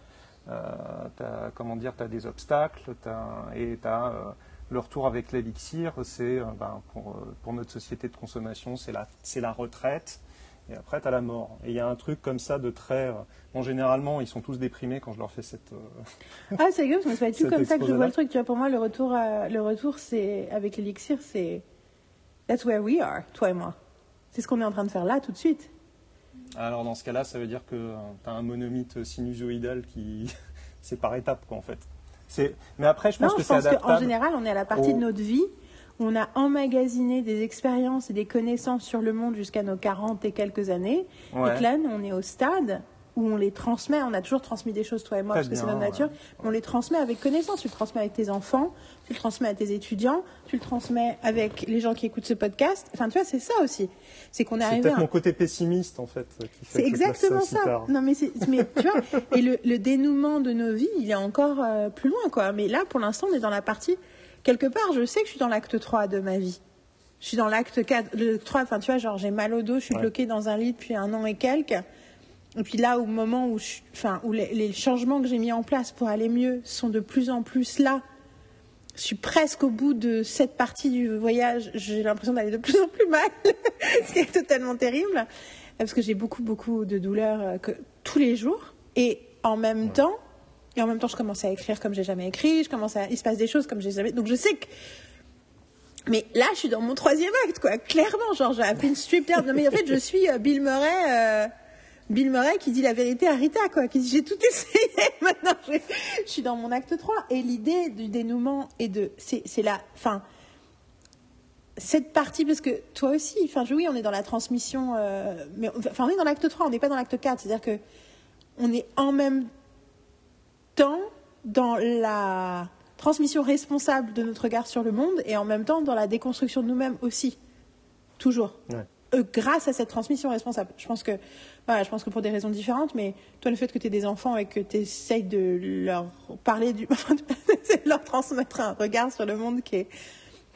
A: t'as- comment dire, tu as des obstacles, t'as- et tu as le retour avec l'élixir, c'est euh, ben, pour, euh, pour notre société de consommation, c'est la, retraite, et après tu as la mort. Et il y a un truc comme ça de très... euh, bon, généralement, ils sont tous déprimés quand je leur fais cette...
B: Ah, c'est rigolo, c'est pas du tout comme ça que je vois le truc. Tu vois, pour moi, le retour, à- le retour c'est avec l'élixir, c'est. That's where we are, toi et moi. C'est ce qu'on est en train de faire là, tout de suite.
A: Alors dans ce cas-là, ça veut dire que tu as un monomythe sinusoïdal qui... c'est par étapes, quoi, en fait. Mais après, je pense
B: non,
A: que
B: je
A: c'est
B: pense qu'en
A: adaptable.
B: général, on est à la partie
A: au-
B: de notre vie où on a emmagasiné des expériences et des connaissances sur le monde jusqu'à nos 40 et quelques années.
A: Ouais.
B: Et que là, on est au stade où on les transmet. On a toujours transmis des choses, toi et moi, parce que c'est notre nature.
A: ouais.
B: Mais on les transmet avec connaissance. Tu le transmets avec tes enfants, tu le transmets à tes étudiants, tu le transmets avec les gens qui écoutent ce podcast. Enfin, tu vois, c'est ça aussi. C'est qu'on est
A: C'est
B: arrivé
A: peut-être
B: à
A: mon côté pessimiste, en fait,
B: c'est exactement ça. Non, mais, mais tu vois, et le, le dénouement de nos vies, il est encore euh, plus loin, quoi. Mais là, pour l'instant, on est dans la partie. Quelque part, je sais que je suis dans l'acte 3 de ma vie. Je suis dans l'acte 4, le 3, enfin, tu vois, genre, j'ai mal au dos, je suis
A: Ouais.
B: bloquée dans un lit depuis un an et quelques. Et puis là, au moment où, je- enfin, où les, les changements que j'ai mis en place pour aller mieux sont de plus en plus là, je suis presque au bout de cette partie du voyage. J'ai l'impression d'aller de plus en plus mal, ce qui est totalement terrible, parce que j'ai beaucoup, beaucoup de douleurs euh, que, tous les jours. Et en même temps, et en même temps, je commence à écrire comme j'ai jamais écrit. Je commence à, il se passe des choses comme j'ai jamais. Donc je sais que. Mais là, je suis dans mon troisième acte, quoi. Clairement, genre, j'ai appelé une strip down. Non, mais en fait, je suis euh, Bill Murray. euh, Bill Murray qui dit la vérité à Rita, quoi, qui dit j'ai tout essayé, maintenant je, suis dans mon acte 3. Et l'idée du dénouement et de. C'est la. Enfin. Cette partie, parce que toi aussi, enfin, oui, on est dans la transmission, euh, mais enfin, on est dans l'acte 3, on n'est pas dans l'acte 4. C'est-à-dire que on est en même temps dans la transmission responsable de notre regard sur le monde et en même temps dans la déconstruction de nous-mêmes aussi. Toujours. Euh, grâce à cette transmission responsable. Je pense que, voilà, je pense que pour des raisons différentes, mais toi, le fait que tu aies des enfants et que tu essayes de leur parler du. de leur transmettre un regard sur le monde qui est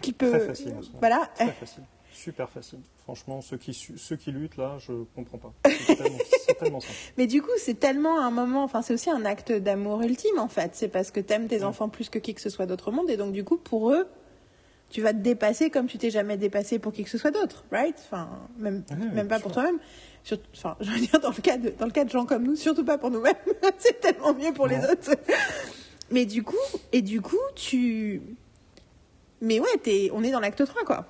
B: qui peut
A: Très facile
B: voilà
A: Très facile. Super facile. Franchement, ceux qui, ceux qui luttent là, je comprends pas. C'est tellement, c'est tellement simple.
B: mais du coup c'est tellement un moment enfin c'est aussi un acte d'amour ultime en fait c'est parce que t'aimes tes
A: Ouais.
B: enfants plus que qui que ce soit d'autre au monde et donc du coup pour eux tu vas te dépasser comme tu t'es jamais dépassé pour qui que ce soit d'autre right? Enfin même
A: Ouais,
B: même pas
A: sûr.
B: pour toi-même. Enfin je veux dire dans le cas de dans le cas de gens comme nous surtout pas pour nous-mêmes. C'est tellement mieux pour les autres. Mais du coup et du coup tu mais ouais t'es on est dans l'acte 3 quoi.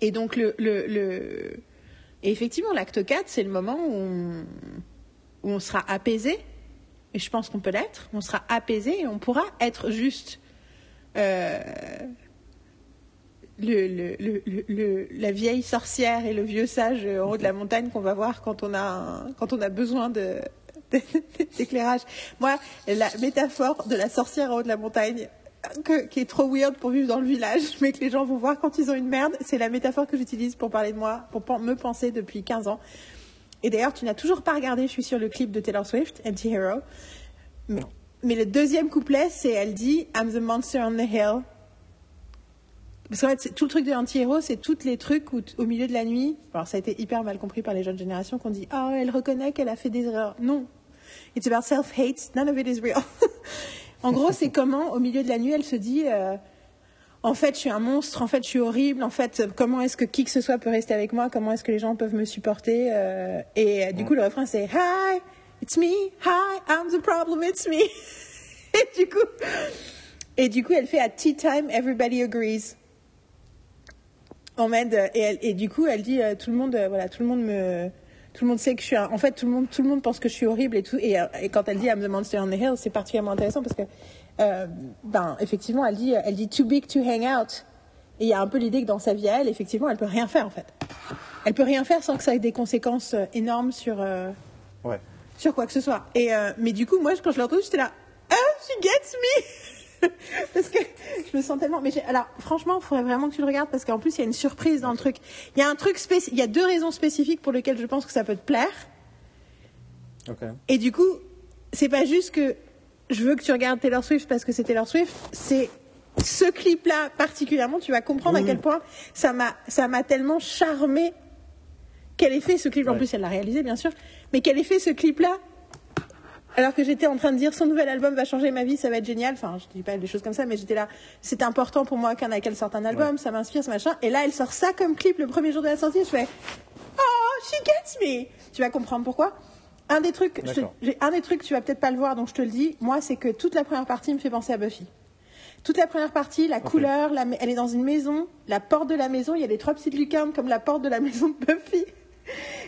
B: Et donc le le, le... et effectivement l'acte 4 c'est le moment où on, où on sera apaisé. Et je pense qu'on peut l'être. On sera apaisé et on pourra être juste. Euh, le, le, le, le- le- la vieille sorcière et le vieux sage en haut de la montagne qu'on va voir quand on a, un- quand on a besoin de, d'éclairage. Moi, la métaphore de la sorcière en haut de la montagne, que- qui est trop weird pour vivre dans le village, mais que les gens vont voir quand ils ont une merde, c'est la métaphore que j'utilise pour parler de moi, pour me penser depuis 15 ans. Et d'ailleurs, tu n'as toujours pas regardé, je suis sur le clip de Taylor Swift, Anti-Hero. Mais, mais le deuxième couplet, c'est elle dit I'm the monster on the hill. Parce fait, tout le truc de Anti-Hero, c'est tous les trucs où, au milieu de la nuit, alors ça a été hyper mal compris par les jeunes générations, qu'on dit Oh, elle reconnaît qu'elle a fait des erreurs. Non. It's about self-hate, none of it is real. en gros, c'est comment, au milieu de la nuit, elle se dit euh, En fait, je suis un monstre, en fait, je suis horrible, en fait, comment est-ce que qui que ce soit peut rester avec moi, comment est-ce que les gens peuvent me supporter euh, Et euh, du coup, le refrain, c'est Hi, it's me, hi, I'm the problem, it's me. et du coup. Et du coup, elle fait à tea time, everybody agrees. En mode, euh, et, elle- et du coup, elle dit euh, tout le monde, euh, voilà, tout le monde me, tout le monde sait que je suis, un- en fait, tout le monde, tout le monde pense que je suis horrible et tout. Et, et quand elle dit I'm the monster on the hill, c'est particulièrement intéressant parce que, euh, ben, effectivement, elle dit, elle dit too big to hang out. Et il y a un peu l'idée que dans sa vie à elle, effectivement, elle peut rien faire en fait. Elle peut rien faire sans que ça ait des conséquences énormes sur. euh,
A: Ouais.
B: sur quoi que ce soit. Et euh, mais du coup, moi, quand je l'ai entendu, j'étais là, ah, she gets me Parce que je me sens tellement. Mais alors, franchement, il faudrait vraiment que tu le regardes parce qu'en plus, il y a une surprise dans le truc. Il y a un truc spéci- Il y a deux raisons spécifiques pour lesquelles je pense que ça peut te plaire.
A: Ok.
B: Et du coup, c'est pas juste que je veux que tu regardes Taylor Swift parce que c'est Taylor Swift, c'est ce clip-là particulièrement, tu vas comprendre à quel point ça m'a ça m'a tellement charmé qu'elle ait fait ce clip. En
A: Ouais.
B: plus, elle l'a réalisé, bien sûr, mais qu'elle ait fait ce clip-là. Alors que j'étais en train de dire son nouvel album va changer ma vie, ça va être génial. Enfin, je dis pas des choses comme ça, mais j'étais là. C'est important pour moi qu'un qu'elle sorte un album,
A: Ouais.
B: ça m'inspire, ce machin. Et là, elle sort ça comme clip le premier jour de la sortie. Je fais, oh, she gets me. Tu vas comprendre pourquoi. Un des trucs, j'ai un des trucs, tu vas peut-être pas le voir, donc je te le dis. Moi, c'est que toute la première partie me fait penser à Buffy. Toute la première partie, la couleur, la- elle est dans une maison, la porte de la maison, il y a les trois petites lucarnes comme la porte de la maison de Buffy.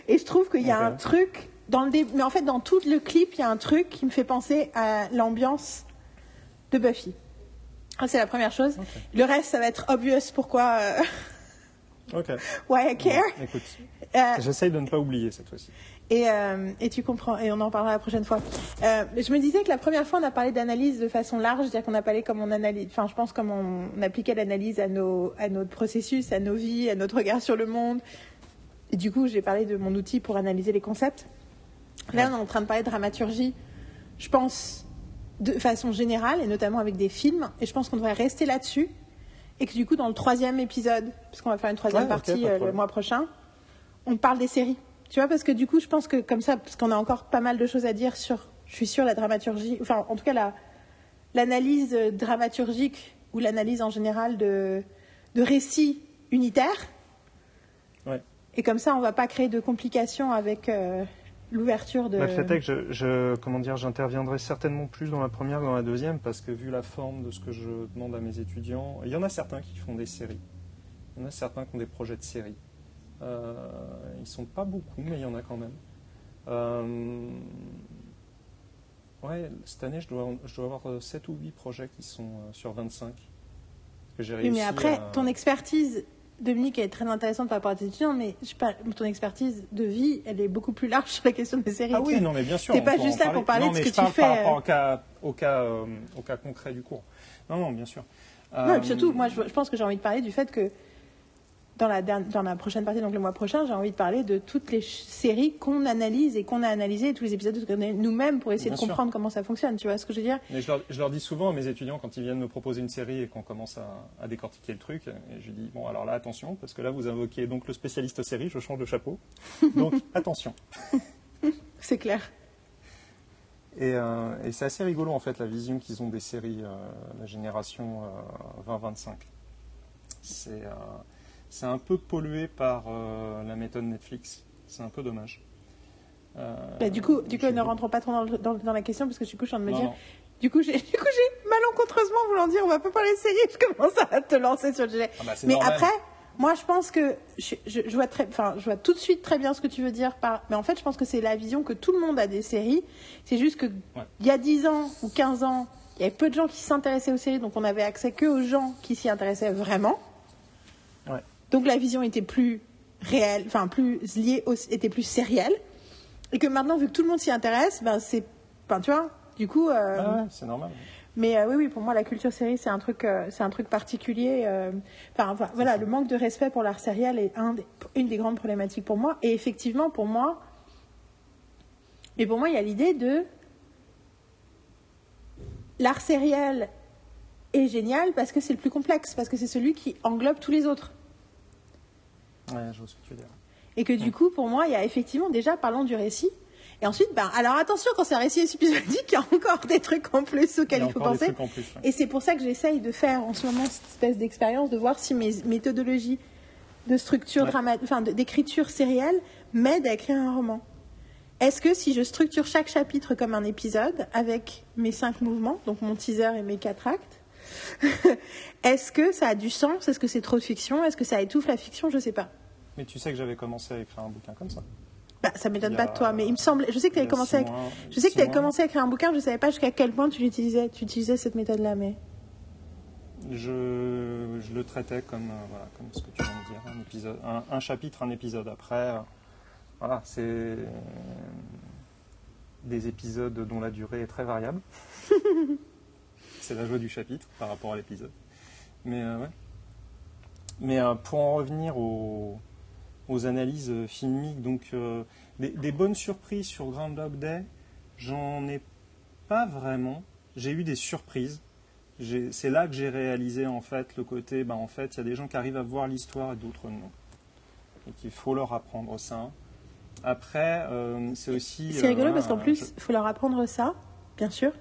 B: Et je trouve qu'il y a un truc dans le dé- mais en fait dans tout le clip, il y a un truc qui me fait penser à l'ambiance de Buffy. C'est la première chose. Le reste, ça va être obvious pourquoi euh,
A: Ok.
B: why I care.
A: Bon, écoute,
B: Euh,
A: j'essaye de ne pas oublier cette fois-ci.
B: Et, euh, et tu comprends, et on en parlera la prochaine fois. Euh, je me disais que la première fois, on a parlé d'analyse de façon large, c'est-à-dire qu'on a parlé comme on analyse, enfin, je pense comme on, on appliquait l'analyse à, nos, à notre processus, à nos vies, à notre regard sur le monde. Et du coup, j'ai parlé de mon outil pour analyser les concepts. Là, on est en train de parler de dramaturgie, je pense, de façon générale, et notamment avec des films. Et je pense qu'on devrait rester là-dessus. Et que du coup, dans le troisième épisode, parce qu'on va faire une troisième
A: Ouais,
B: partie euh, le mois prochain, on parle des séries. Tu vois, parce que du coup, je pense que comme ça, parce qu'on a encore pas mal de choses à dire sur, je suis sûre, la dramaturgie, enfin, en tout cas, la, l'analyse dramaturgique ou l'analyse en général de, de récits unitaires.
A: Ouais.
B: Et comme ça, on va pas créer de complications avec euh, l'ouverture de.
A: Bah, le fait est que je, je- comment dire, j'interviendrai certainement plus dans la première que dans la deuxième parce que vu la forme de ce que je demande à mes étudiants, il y en a certains qui font des séries. Il y en a certains qui ont des projets de séries. Euh, ils sont pas beaucoup, mais il y en a quand même. Euh, ouais, cette année, je dois, je dois avoir 7 ou 8 projets qui sont euh, sur 25. Que j'ai
B: Oui,
A: réussi
B: mais après,
A: à-
B: ton expertise, Dominique, elle est très intéressante par rapport à tes étudiants, mais je pas, ton expertise de vie, elle est beaucoup plus large sur la question des séries.
A: Ah oui, non, mais bien sûr.
B: T'es pas juste là pour parler
A: Non,
B: de ce
A: je
B: que tu
A: parle
B: fais,
A: Par
B: euh.
A: rapport au cas, au, cas, euh, au cas concret du cours. Non, non, bien sûr.
B: Non, et
A: Euh,
B: puis surtout, moi, je, je pense que j'ai envie de parler du fait que dans la, dernière- dans la prochaine partie, donc le mois prochain, j'ai envie de parler de toutes les séries qu'on analyse et qu'on a analysées, tous les épisodes qu'on a nous-mêmes pour essayer
A: Bien
B: de
A: sûr.
B: comprendre comment ça fonctionne. Tu vois ce que je veux dire?
A: Mais je leur, je leur dis souvent à mes étudiants quand ils viennent me proposer une série et qu'on commence à, à décortiquer le truc, et je dis bon alors là attention parce que là vous invoquez donc le spécialiste série, je change de chapeau, donc attention.
B: C'est clair.
A: Et, euh, et c'est assez rigolo en fait la vision qu'ils ont des séries, euh, la génération euh, 20-25. C'est euh, c'est un peu pollué par euh, la méthode Netflix. C'est un peu dommage. Euh,
B: Bah, du coup, du coup ne rentrons pas trop dans, le- dans- dans la question parce que du coup, je suis en train de me
A: Non,
B: dire.
A: non.
B: Du coup, j'ai, du coup, j'ai malencontreusement voulant dire, on va pas parler de série. Je commence à te lancer sur le sujet.
A: Ah bah,
B: Mais
A: normal.
B: après, moi, je pense que je, je- je vois très, enfin, je vois tout de suite très bien ce que tu veux dire par. Mais en fait, je pense que c'est la vision que tout le monde a des séries. C'est juste que il y a 10 ans ou 15 ans, il y avait peu de gens qui s'intéressaient aux séries, donc on avait accès que aux gens qui s'y intéressaient vraiment. Donc la vision était plus réelle, enfin plus liée, au, était plus sérielle. Et que maintenant, vu que tout le monde s'y intéresse, ben c'est, enfin tu vois, du coup. euh,
A: Ah ouais, c'est normal.
B: mais euh, oui, oui, pour moi, la culture série, c'est un truc, euh, c'est un truc particulier. euh, Enfin, enfin, voilà, le manque de respect pour l'art sériel est un des- une des grandes problématiques pour moi. Et effectivement, pour moi, mais pour moi, il y a l'idée de l'art sériel est génial parce que c'est le plus complexe, parce que c'est celui qui englobe tous les autres.
A: Ouais, je vois ce que tu veux dire.
B: Et que du coup, pour moi, il y a effectivement déjà, parlons du récit. Et ensuite, ben, alors attention, quand c'est un récit épisodique, il y a encore des trucs en plus auxquels
A: Il
B: faut penser.
A: plus. ouais.
B: Et c'est pour ça que j'essaye de faire en ce moment cette espèce d'expérience, de voir si mes méthodologies de structure
A: Ouais.
B: drama- enfin d'écriture sérielle m'aident à écrire un roman. Est-ce que si je structure chaque chapitre comme un épisode avec mes cinq mouvements, donc mon teaser et mes quatre actes, est-ce que ça a du sens? Est-ce que c'est trop de fiction? Est-ce que ça étouffe la fiction? Je sais pas.
A: Mais tu sais que j'avais commencé à écrire un bouquin comme ça.
B: Bah, ça m'étonne pas de toi, mais il me semble. Je sais que tu avais commencé
A: mois-
B: Je sais que avais commencé à écrire un bouquin. Je savais pas jusqu'à quel point tu l'utilisais. Tu utilisais cette méthode-là, mais.
A: je, je le traitais comme, euh, voilà, comme ce que tu viens de dire, un, épisode, un, un chapitre, un épisode. Après, euh, voilà, c'est euh, des épisodes dont la durée est très variable. c'est la joie du chapitre par rapport à l'épisode. Mais euh, ouais. Mais euh, pour en revenir aux, aux analyses euh, filmiques, donc des, des bonnes surprises sur Groundhog Day, j'en ai pas vraiment. J'ai eu des surprises c'est là que j'ai réalisé en fait le côté, ben, en fait, il y a des gens qui arrivent à voir l'histoire et d'autres non. Et qu'il faut leur apprendre ça. Après, euh, c'est aussi.
B: C'est rigolo parce qu'en plus,
A: je-
B: il faut leur apprendre ça, bien sûr.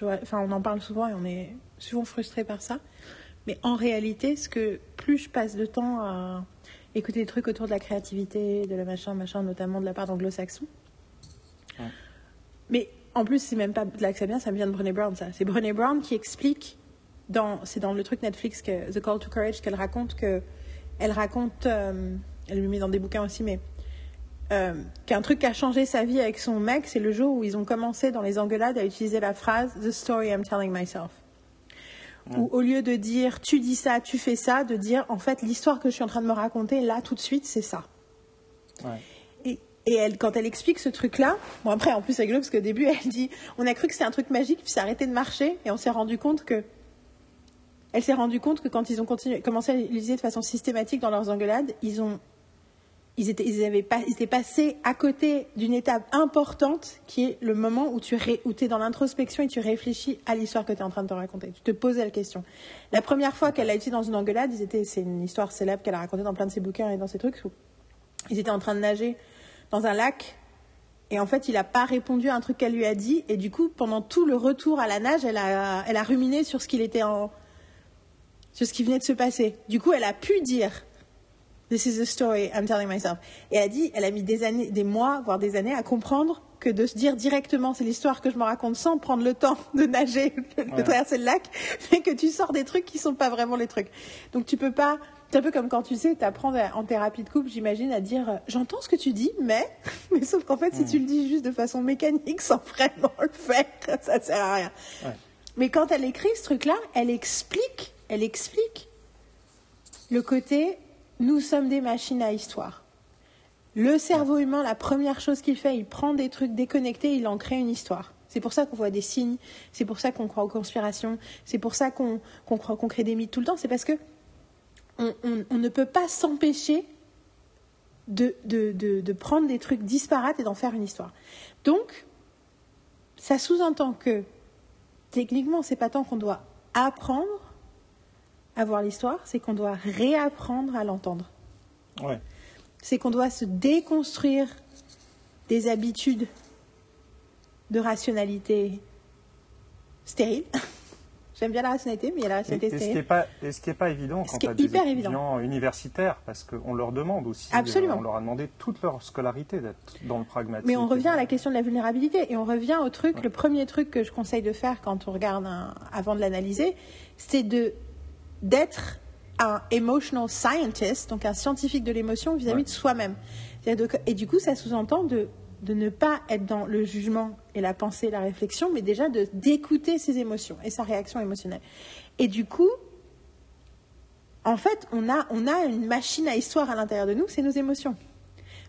A: Ouais.
B: Je vois- enfin, on en parle souvent et on est souvent frustré par ça. Mais en réalité, ce que plus je passe de temps à écouter des trucs autour de la créativité, de la machin, machin, notamment de la part d'anglo-saxons.
A: Ouais.
B: Mais en plus, c'est même pas de là que ça vient, ça vient de Brené Brown, ça. C'est Brené Brown qui explique, dans, c'est dans le truc Netflix, que, The Call to Courage, qu'elle raconte que. Elle raconte. euh, elle le met dans des bouquins aussi, mais euh, qu'un truc qui a changé sa vie avec son mec, c'est le jour où ils ont commencé dans les engueulades à utiliser la phrase The story I'm telling myself. Où au lieu de dire tu dis ça, tu fais ça, de dire en fait l'histoire que je suis en train de me raconter là tout de suite, c'est ça.
A: Ouais.
B: Et, et elle, quand elle explique ce truc-là, bon après en plus c'est rigolo parce qu'au début elle dit on a cru que c'était un truc magique puis ça a arrêté de marcher et on s'est rendu compte que elle s'est rendu compte que quand ils ont continué, commencé à l'utiliser de façon systématique dans leurs engueulades, ils ont ils étaient, ils avaient pas, ils étaient passés à côté d'une étape importante qui est le moment où tu es dans l'introspection et tu réfléchis à l'histoire que tu es en train de te raconter. Tu te posais la question. La première fois qu'elle l'a utilisé dans une engueulade, ils étaient, c'est une histoire célèbre qu'elle a racontée dans plein de ses bouquins et dans ses trucs. Ils étaient en train de nager dans un lac et en fait, il n'a pas répondu à un truc qu'elle lui a dit. Et du coup, pendant tout le retour à la nage, elle a, elle a ruminé sur ce qu'il était en, sur ce qui venait de se passer. Du coup, elle a pu dire This is the story I'm telling myself. Et elle a dit, elle a mis des années, des mois, voire des années à comprendre que de se dire directement c'est l'histoire que je me raconte sans prendre le temps de nager, de
A: Ouais.
B: traverser le lac, mais que tu sors des trucs qui sont pas vraiment les trucs. Donc tu peux pas. C'est un peu comme quand tu sais, tu apprends en thérapie de couple, j'imagine, à dire euh, j'entends ce que tu dis, mais. Mais sauf qu'en fait, si tu le dis juste de façon mécanique sans vraiment le faire, ça sert à rien.
A: Ouais.
B: Mais quand elle écrit ce truc-là, elle explique, elle explique le côté nous sommes des machines à histoire. Le cerveau humain, la première chose qu'il fait, il prend des trucs déconnectés, il en crée une histoire. C'est pour ça qu'on voit des signes, c'est pour ça qu'on croit aux conspirations, c'est pour ça qu'on croit qu'on crée des mythes tout le temps, c'est parce que on, on- on ne peut pas s'empêcher de, de, de- de prendre des trucs disparates et d'en faire une histoire. Donc, ça sous-entend que techniquement, c'est pas tant qu'on doit apprendre à voir l'histoire, c'est qu'on doit réapprendre à l'entendre.
A: Ouais.
B: C'est qu'on doit se déconstruire des habitudes de rationalité stérile. J'aime bien la rationalité, mais il y a la
A: Et,
B: rationalité
A: et ce qui
B: stérile.
A: n'est pas, et ce qui est pas évident
B: Ce
A: quand
B: est
A: as des
B: hyper
A: étudiants universitaires, parce qu'on leur demande aussi,
B: Absolument.
A: euh, on leur a demandé toute leur scolarité d'être dans le pragmatique.
B: Mais on revient à la
A: Et-
B: question de la vulnérabilité et on revient au truc, le premier truc que je conseille de faire quand on regarde un- avant de l'analyser, c'est de d'être un emotional scientist, donc un scientifique de l'émotion vis-à-vis
A: Ouais.
B: de soi-même. Et du coup, ça sous-entend de, de ne pas être dans le jugement et la pensée, la réflexion, mais déjà de d'écouter ses émotions et sa réaction émotionnelle. Et du coup, en fait, on a, on a une machine à histoire à l'intérieur de nous, c'est nos émotions.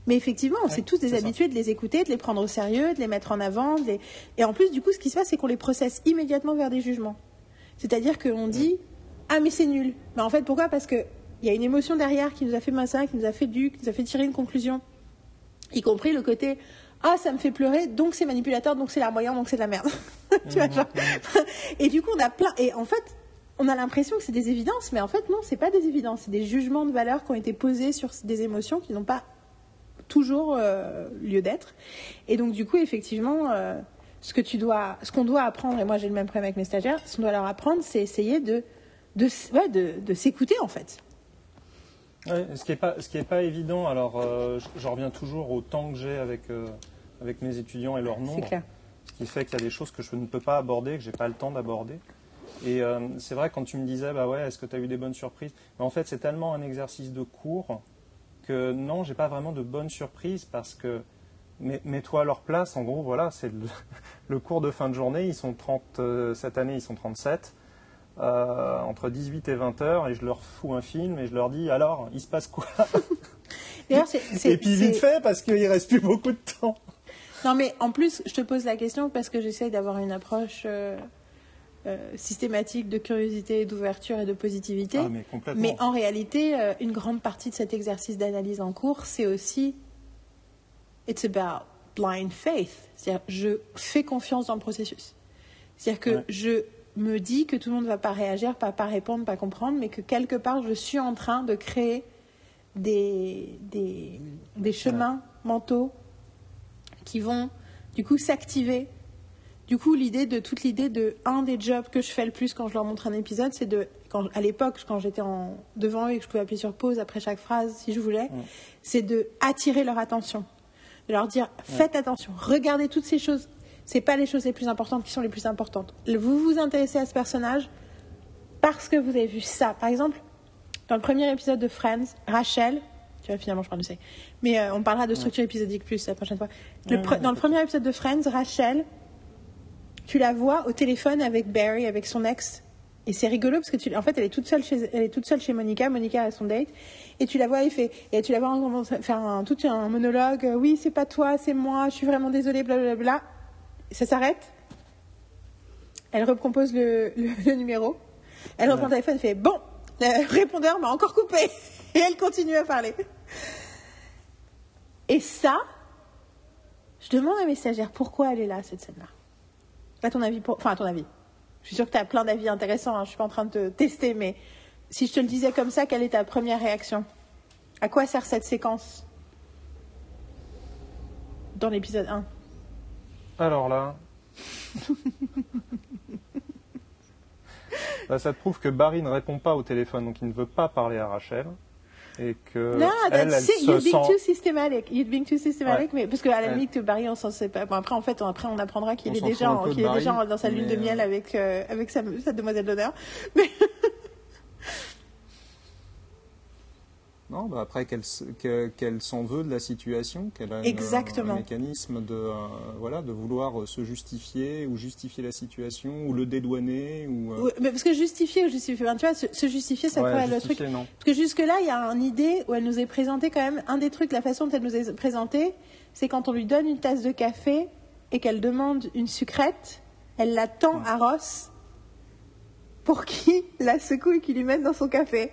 B: Mais effectivement, on
A: Ouais,
B: s'est tous des
A: c'est ça.
B: habitués de les écouter, de les prendre au sérieux, de les mettre en avant. de les- Et en plus, du coup, ce qui se passe, c'est qu'on les processe immédiatement vers des jugements. C'est-à-dire qu'on dit Ah, mais c'est nul. Mais en fait, pourquoi? Parce qu'il y a une émotion derrière qui nous a fait massin, qui nous a fait du, qui nous a fait tirer une conclusion. Y compris le côté Ah, ça me fait pleurer, donc c'est manipulateur, donc c'est larmoyant, donc c'est de la merde. tu vois, genre. Et du coup, on a plein. Et en fait, on a l'impression que c'est des évidences, mais en fait, non, c'est pas des évidences. C'est des jugements de valeur qui ont été posés sur des émotions qui n'ont pas toujours euh, lieu d'être. Et donc, du coup, effectivement, euh, ce que tu dois, ce qu'on doit apprendre, et moi j'ai le même problème avec mes stagiaires, ce qu'on doit leur apprendre, c'est essayer de, de, s- ouais, de, de s'écouter en fait.
A: Ouais, ce qui n'est pas, ce qui est pas évident, alors euh, je, je reviens toujours au temps que j'ai avec, euh, avec mes étudiants et leur
B: C'est
A: nombre,
B: clair.
A: ce qui fait qu'il y a des choses que je ne peux pas aborder, que j'ai pas le temps d'aborder. Et euh, c'est vrai, quand tu me disais, bah ouais, est-ce que tu as eu des bonnes surprises? Mais En fait, c'est tellement un exercice de cours que non, j'ai pas vraiment de bonnes surprises parce que mets- mets-toi à leur place, en gros, voilà, c'est le, le cours de fin de journée, ils sont 30, euh, cette année, ils sont 37. Euh, entre 18 et 20 heures et je leur fous un film et je leur dis alors il se passe quoi?
B: C'est-
A: et puis vite fait parce qu'il reste plus beaucoup de temps
B: Non, mais en plus, je te pose la question parce que j'essaye d'avoir une approche euh, euh, systématique de curiosité, d'ouverture et de positivité.
A: ah mais complètement
B: Mais en réalité, euh, une grande partie de cet exercice d'analyse en cours, c'est aussi it's about blind faith. C'est-à-dire, je fais confiance dans le processus. C'est-à-dire que
A: Ouais.
B: je me dis que tout le monde ne va pas réagir, pas, pas répondre, pas comprendre, mais que quelque part, je suis en train de créer des, des, des chemins mentaux qui vont du coup s'activer. Du coup, l'idée de toute l'idée de un des jobs que je fais le plus quand je leur montre un épisode, c'est de quand, à l'époque quand j'étais devant eux et que je pouvais appuyer sur pause après chaque phrase si je voulais, c'est de attirer leur attention, de leur dire faites attention, regardez toutes ces choses. C'est pas les choses les plus importantes qui sont les plus importantes. Vous vous intéressez à ce personnage parce que vous avez vu ça. Par exemple, dans le premier épisode de Friends, Rachel, tu vois, finalement, je parle de ça. Mais euh, on parlera de structure épisodique plus la prochaine fois. Le
A: Ouais,
B: pre-
A: ouais,
B: dans le premier épisode de Friends, Rachel, tu la vois au téléphone avec Barry, avec son ex. Et c'est rigolo parce que tu, en fait, elle est toute seule chez, elle est toute seule chez Monica. Monica a son date. Et tu la vois, fait, et tu la vois en- faire un, tout un monologue. euh, Oui, c'est pas toi, c'est moi. Je suis vraiment désolée, blablabla. Ça s'arrête. Elle recompose le, numéro. Elle reprend le téléphone et fait Bon, le répondeur m'a encore coupé. Et elle continue à parler. Et ça, je demande à mes stagiaires pourquoi elle est là, cette scène-là. À ton avis, enfin, à ton avis. Je suis sûre que tu as plein d'avis intéressants. hein, Je suis pas en train de te tester, mais si je te le disais comme ça, quelle est ta première réaction? À quoi sert cette séquence? Dans l'épisode 1
A: alors là Bah, ça te prouve que Barry ne répond pas au téléphone donc il ne veut pas parler à Rachel et que
B: Non,
A: elle,
B: that's
A: elle se
B: You're being
A: sent
B: too systematic. You're being too systematic,
A: Ouais.
B: mais parce qu'à la limite, Barry, on s'en sait pas. Bon, après, en fait, on, après, on apprendra qu'il est déjà, qu'il est
C: Barry,
B: déjà dans sa lune
C: mais,
B: de miel
C: euh,
B: avec euh, avec sa, sa demoiselle d'honneur. Mais
C: Non, bah après qu'elle s'en veut de la situation, qu'elle a une- un mécanisme de euh, voilà de vouloir euh, se justifier ou justifier la situation ou le dédouaner ou euh,
B: Ouais, mais parce que justifier ou justifier, tu vois, se, se justifier, ça
A: Ouais,
B: être le truc.
A: non.
B: Parce que jusque-là, il y a une idée où elle nous est présentée quand même. Un des trucs, la façon dont elle nous est présentée, c'est quand on lui donne une tasse de café et qu'elle demande une sucrète, elle la tend à Ross pour qu'il la secoue et qu'il lui mette dans son café.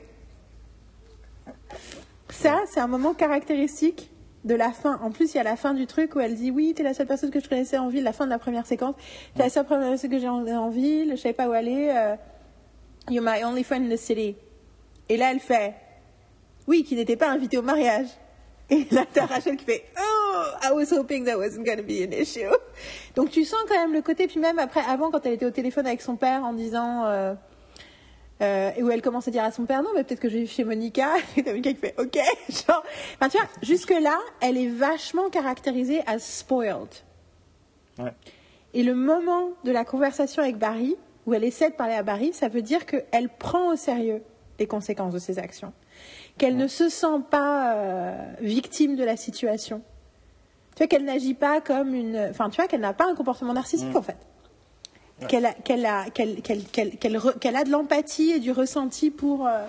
B: Ça, c'est un moment caractéristique de la fin. En plus, il y a la fin du truc où elle dit Oui, t'es la seule personne que je connaissais en ville, la fin de la première séquence. T'es la seule personne que j'ai en, ville, je savais pas où aller. euh, You're my only friend in the city. Et là, elle fait Oui, qui n'était pas invité au mariage. Et là, t'as Rachel qui fait Oh, I was hoping that wasn't going to be an issue. Donc, tu sens quand même le côté. Puis même après, avant, quand elle était au téléphone avec son père en disant. euh, euh, et où elle commence à dire à son père non mais peut-être que je vais chez Monica. Et t'as Monica qui fait ok genre enfin tu vois jusque là elle est vachement caractérisée as spoiled.
A: Ouais.
B: et le moment de la conversation avec Barry où elle essaie de parler à Barry ça veut dire qu'elle prend au sérieux les conséquences de ses actions. Qu'elle ne se sent pas euh, victime de la situation. Tu vois qu'elle n'agit pas comme une enfin tu vois qu'elle n'a pas un comportement narcissique en fait qu'elle a, qu'elle a, qu'elle, qu'elle, qu'elle, qu'elle a de l'empathie et du ressenti pour. euh,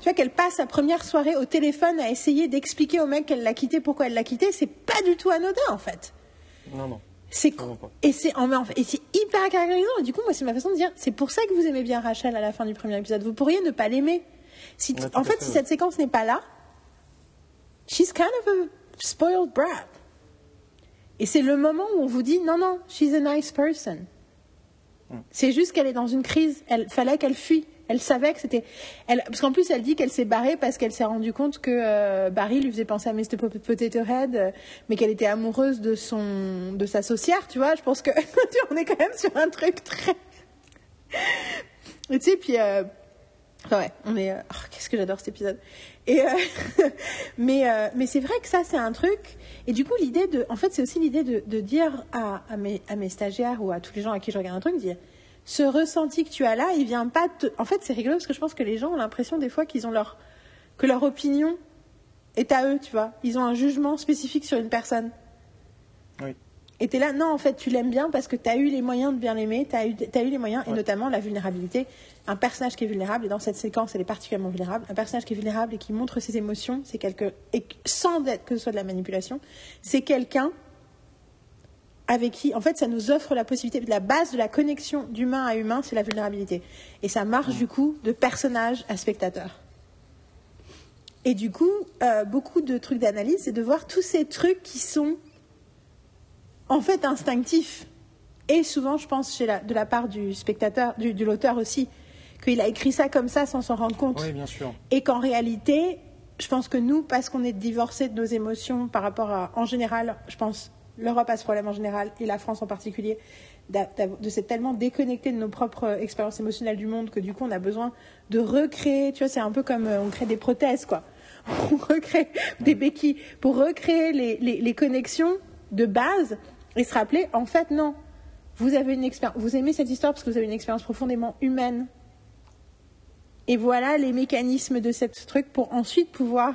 B: tu vois, qu'elle passe sa première soirée au téléphone à essayer d'expliquer au mec qu'elle l'a quitté, pourquoi elle l'a quitté, c'est pas du tout anodin en fait.
A: Non, non.
B: C'est
A: pas.
B: et c'est en, et c'est hyper caractérisant. Et du coup, moi, c'est ma façon de dire. C'est pour ça que vous aimez bien Rachel à la fin du premier épisode. Vous pourriez ne pas l'aimer. Si,
A: Ouais, tout
B: en fait,
A: fait,
B: si cette séquence n'est pas là, she's kind of a spoiled brat. Et c'est le moment où on vous dit non, non, she's a nice person. C'est juste qu'elle est dans une crise. Elle fallait qu'elle fuit. Elle savait que c'était. Parce qu'en plus, elle dit qu'elle s'est barrée parce qu'elle s'est rendue compte que euh, Barry lui faisait penser à Mr. Pot- Potato Head, euh, mais qu'elle était amoureuse de son, de sa saucière, tu vois. Je pense que on est quand même sur un truc très. Tu sais, puis. euh, ouais, on est. euh, oh, Qu'est-ce que j'adore cet épisode. Euh, mais euh, mais c'est vrai que ça c'est un truc. Et du coup, l'idée de, en fait, c'est aussi l'idée de, dire à, à mes stagiaires ou à tous les gens à qui je regarde un truc, dire ce ressenti que tu as là, il vient pas te... En fait, c'est rigolo parce que je pense que les gens ont l'impression des fois qu'ils ont leur que leur opinion est à eux, tu vois. Ils ont un jugement spécifique sur une personne.
A: Oui.
B: Et t'es là, non, en fait, tu l'aimes bien parce que tu as eu les moyens de bien l'aimer, tu as, eu t'as eu les moyens, et notamment la vulnérabilité. Un personnage qui est vulnérable, et dans cette séquence, elle est particulièrement vulnérable, un personnage qui est vulnérable et qui montre ses émotions, c'est quelque, et sans être que ce soit de la manipulation, c'est quelqu'un avec qui, en fait, ça nous offre la possibilité, la base de la connexion d'humain à humain, c'est la vulnérabilité. Et ça marche, du coup, de personnage à spectateur. Et du coup, euh, beaucoup de trucs d'analyse, c'est de voir tous ces trucs qui sont en fait instinctifs. Et souvent, je pense, chez la- de la part du spectateur, du, de l'auteur aussi, qu'il a écrit ça comme ça sans s'en rendre compte.
A: Oui, bien sûr.
B: Et qu'en réalité, je pense que nous, parce qu'on est divorcés de nos émotions par rapport à, en général, je pense, l'Europe a ce problème en général, et la France en particulier, de s'être tellement déconnecté de nos propres expériences émotionnelles du monde que du coup, on a besoin de recréer, tu vois, c'est un peu comme euh, on crée des prothèses, quoi. On recrée des béquilles pour recréer les, les- les connexions de base et se rappeler, en fait, non. Vous avez une vous aimez cette histoire parce que vous avez une expérience profondément humaine et voilà les mécanismes de ce truc pour ensuite pouvoir.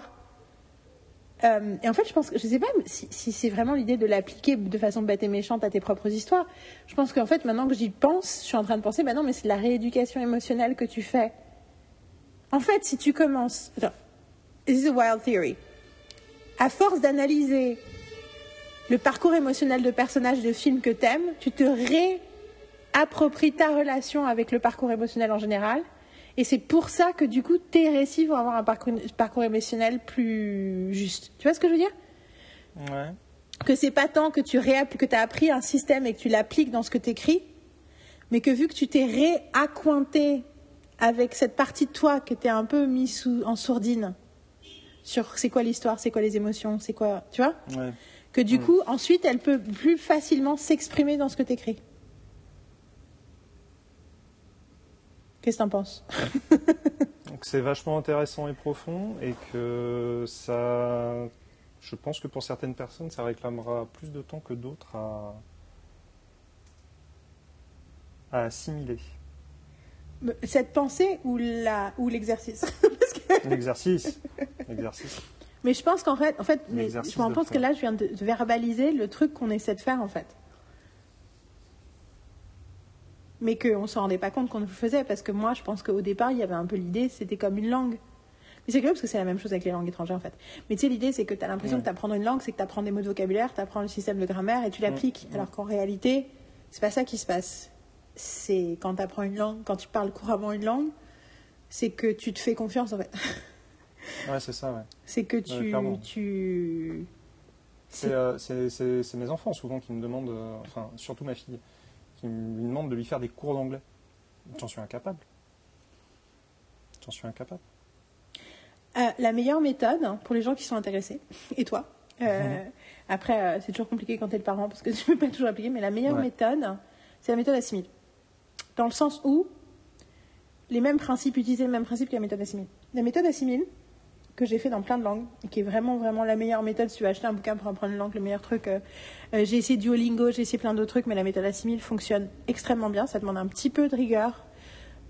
B: Euh, et en fait, je pense je sais pas si, c'est vraiment l'idée de l'appliquer de façon bête et méchante à tes propres histoires. Je pense qu'en fait, maintenant que j'y pense, je suis en train de penser, bah non, mais c'est la rééducation émotionnelle que tu fais. En fait, si tu commences, attends, this is a wild theory. À force d'analyser le parcours émotionnel de personnages de films que t'aimes, tu te réappropries ta relation avec le parcours émotionnel en général. Et c'est pour ça que du coup, tes récits vont avoir un parcours, parcours émotionnel plus juste. Tu vois ce que je veux dire?
A: Ouais.
B: Que c'est pas tant que tu que as appris un système et que tu l'appliques dans ce que tu écris, mais que vu que tu t'es réaccointé avec cette partie de toi que tu un peu mis sous, en sourdine sur c'est quoi l'histoire, c'est quoi les émotions, c'est quoi, tu vois?
A: Ouais.
B: Que du coup, ensuite, elle peut plus facilement s'exprimer dans ce que tu écris. Qu'est-ce que t'en penses?
A: Donc c'est vachement intéressant et profond et que ça, je pense que pour certaines personnes, ça réclamera plus de temps que d'autres à, à assimiler.
B: Cette pensée ou la ou l'exercice? Que-
A: L'exercice, l'exercice.
B: Mais je pense qu'en fait, en fait mais je me rends
A: de
B: compte que là, je viens de, verbaliser le truc qu'on essaie de faire en fait. Mais qu'on ne s'en rendait pas compte qu'on le faisait, parce que moi, je pense qu'au départ, il y avait un peu l'idée, c'était comme une langue. Mais c'est curieux parce que c'est la même chose avec les langues étrangères en fait. Mais tu sais, l'idée, c'est que tu as l'impression
A: Ouais.
B: que t'apprendre une langue, c'est que tu apprends des mots de vocabulaire, tu apprends le système de grammaire et tu l'appliques.
A: Ouais.
B: Alors qu'en réalité, c'est pas ça qui se passe. C'est quand tu apprends une langue, quand tu parles couramment une langue, c'est que tu te fais confiance en fait.
A: Ouais, c'est ça, ouais.
B: C'est que tu.
A: clairement.
B: tu...
A: C'est euh, c'est- mes enfants souvent qui me demandent, euh, enfin surtout ma fille, qui me demande de lui faire des cours d'anglais. J'en suis incapable. J'en suis incapable.
B: Euh, la meilleure méthode hein, pour les gens qui sont intéressés, et toi,
A: Mhm.
B: après c'est toujours compliqué quand t'es le parent parce que tu peux pas toujours appliquer, mais la meilleure
A: Ouais.
B: méthode, c'est la méthode assimile. Dans le sens où les mêmes principes, utiliser le même principe que la méthode assimile. La méthode assimile, que j'ai fait dans plein de langues, qui est vraiment vraiment la meilleure méthode si tu veux acheter un bouquin pour apprendre une langue, le meilleur truc. euh, euh, j'ai essayé Duolingo, j'ai essayé plein d'autres trucs, mais la méthode assimile fonctionne extrêmement bien. Ça demande un petit peu de rigueur,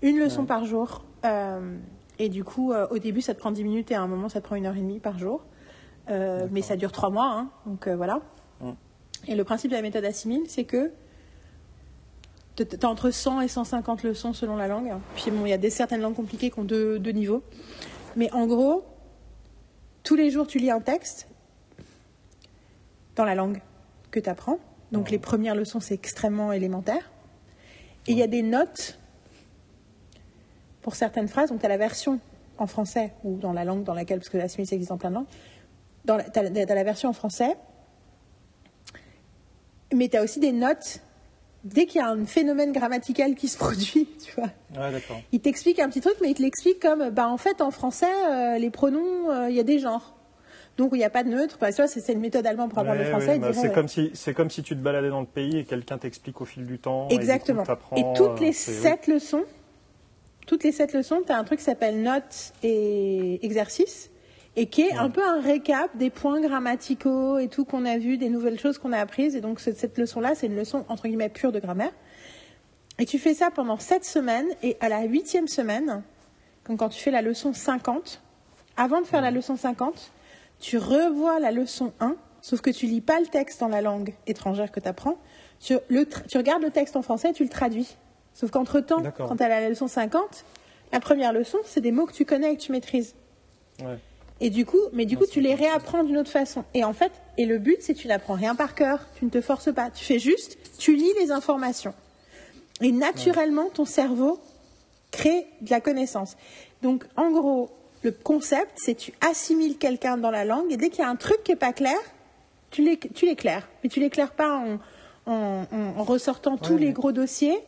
B: une leçon
A: Ouais.
B: par jour. euh, et du coup, euh, au début, ça te prend 10 minutes et à un moment, ça te prend une heure et demie par jour. Mais ça dure 3 mois, hein, donc voilà. Et le principe de la méthode assimile, c'est que tu as entre 100 et 150 leçons selon la langue. Puis bon, il y a des certaines langues compliquées qui ont deux, deux niveaux. Mais en gros, tous les jours, tu lis un texte dans la langue que tu apprends. Donc les premières leçons, c'est extrêmement élémentaire. Et il y a des notes pour certaines phrases. Donc tu as la version en français ou dans la langue dans laquelle, parce que la ça existe en plein de langues. Tu as, la version en français. Mais tu as aussi des notes dès qu'il y a un phénomène grammatical qui se produit, tu vois.
A: Ouais.
B: Il t'explique un petit truc, mais il te l'explique comme, bah en fait en français, euh, les pronoms, euh, il y a des genres. Donc il n'y a pas de neutre. Vois, c'est une méthode allemande pour apprendre
A: Ouais,
B: le français.
A: bah, c'est
B: ouais.
A: comme si c'est comme si tu te baladais dans le pays et quelqu'un t'explique au fil du temps.
B: Exactement.
A: Et,
B: toutes les
A: euh, oui.
B: sept leçons, toutes les sept leçons, tu as un truc qui s'appelle notes et exercices, et qui est un peu un récap des points grammaticaux et tout qu'on a vu, des nouvelles choses qu'on a apprises. Et donc cette, cette leçon-là, c'est une leçon entre guillemets pure de grammaire. Et tu fais ça pendant sept semaines, et à la huitième semaine, comme quand tu fais la leçon 50, avant de faire la leçon 50, tu revois la leçon 1, sauf que tu lis pas le texte dans la langue étrangère que tu apprends. Tu, le tra- tu regardes le texte en français et tu le traduis. Sauf qu'entre-temps, quand tu as la leçon 50, la première leçon, c'est des mots que tu connais et que tu maîtrises.
A: Ouais.
B: Et du coup, mais du coup, tu les réapprends d'une autre façon. Et en fait, et le but, c'est que tu n'apprends rien par cœur, tu ne te forces pas. Tu fais juste, tu lis les informations. Et naturellement, ton cerveau crée de la connaissance. Donc, en gros, le concept, c'est tu assimiles quelqu'un dans la langue et dès qu'il y a un truc qui n'est pas clair, tu l'é- tu l'éclaires. Mais tu l'éclaires pas en, en- ressortant tous
A: Ouais,
B: les gros dossiers,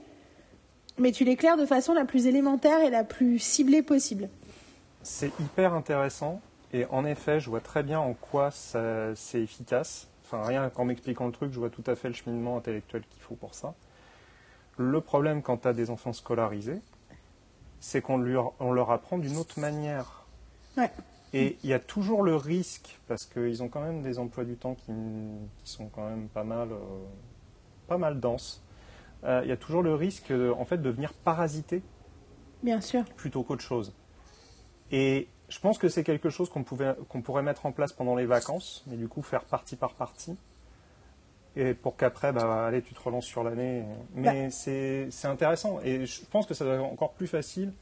B: mais tu l'éclaires de façon la plus élémentaire et la plus ciblée possible.
A: C'est hyper intéressant et en effet, je vois très bien en quoi c'est efficace. Enfin, rien qu'en m'expliquant le truc, je vois tout à fait le cheminement intellectuel qu'il faut pour ça. Le problème quand tu as des enfants scolarisés, c'est qu'on leur, on leur apprend d'une autre manière.
B: Ouais.
A: Et il y a toujours le risque, parce qu'ils ont quand même des emplois du temps qui, qui sont quand même pas mal, euh, pas mal denses. Euh, Il y a toujours le risque, en fait, de venir parasiter
B: Bien sûr.
A: plutôt qu'autre chose. Et je pense que c'est quelque chose qu'on pouvait, qu'on pourrait mettre en place pendant les vacances, mais du coup faire partie par partie. Et pour qu'après, bah, allez, tu te relances sur l'année. Mais c'est, c'est intéressant. Et je pense que ça doit être encore plus facile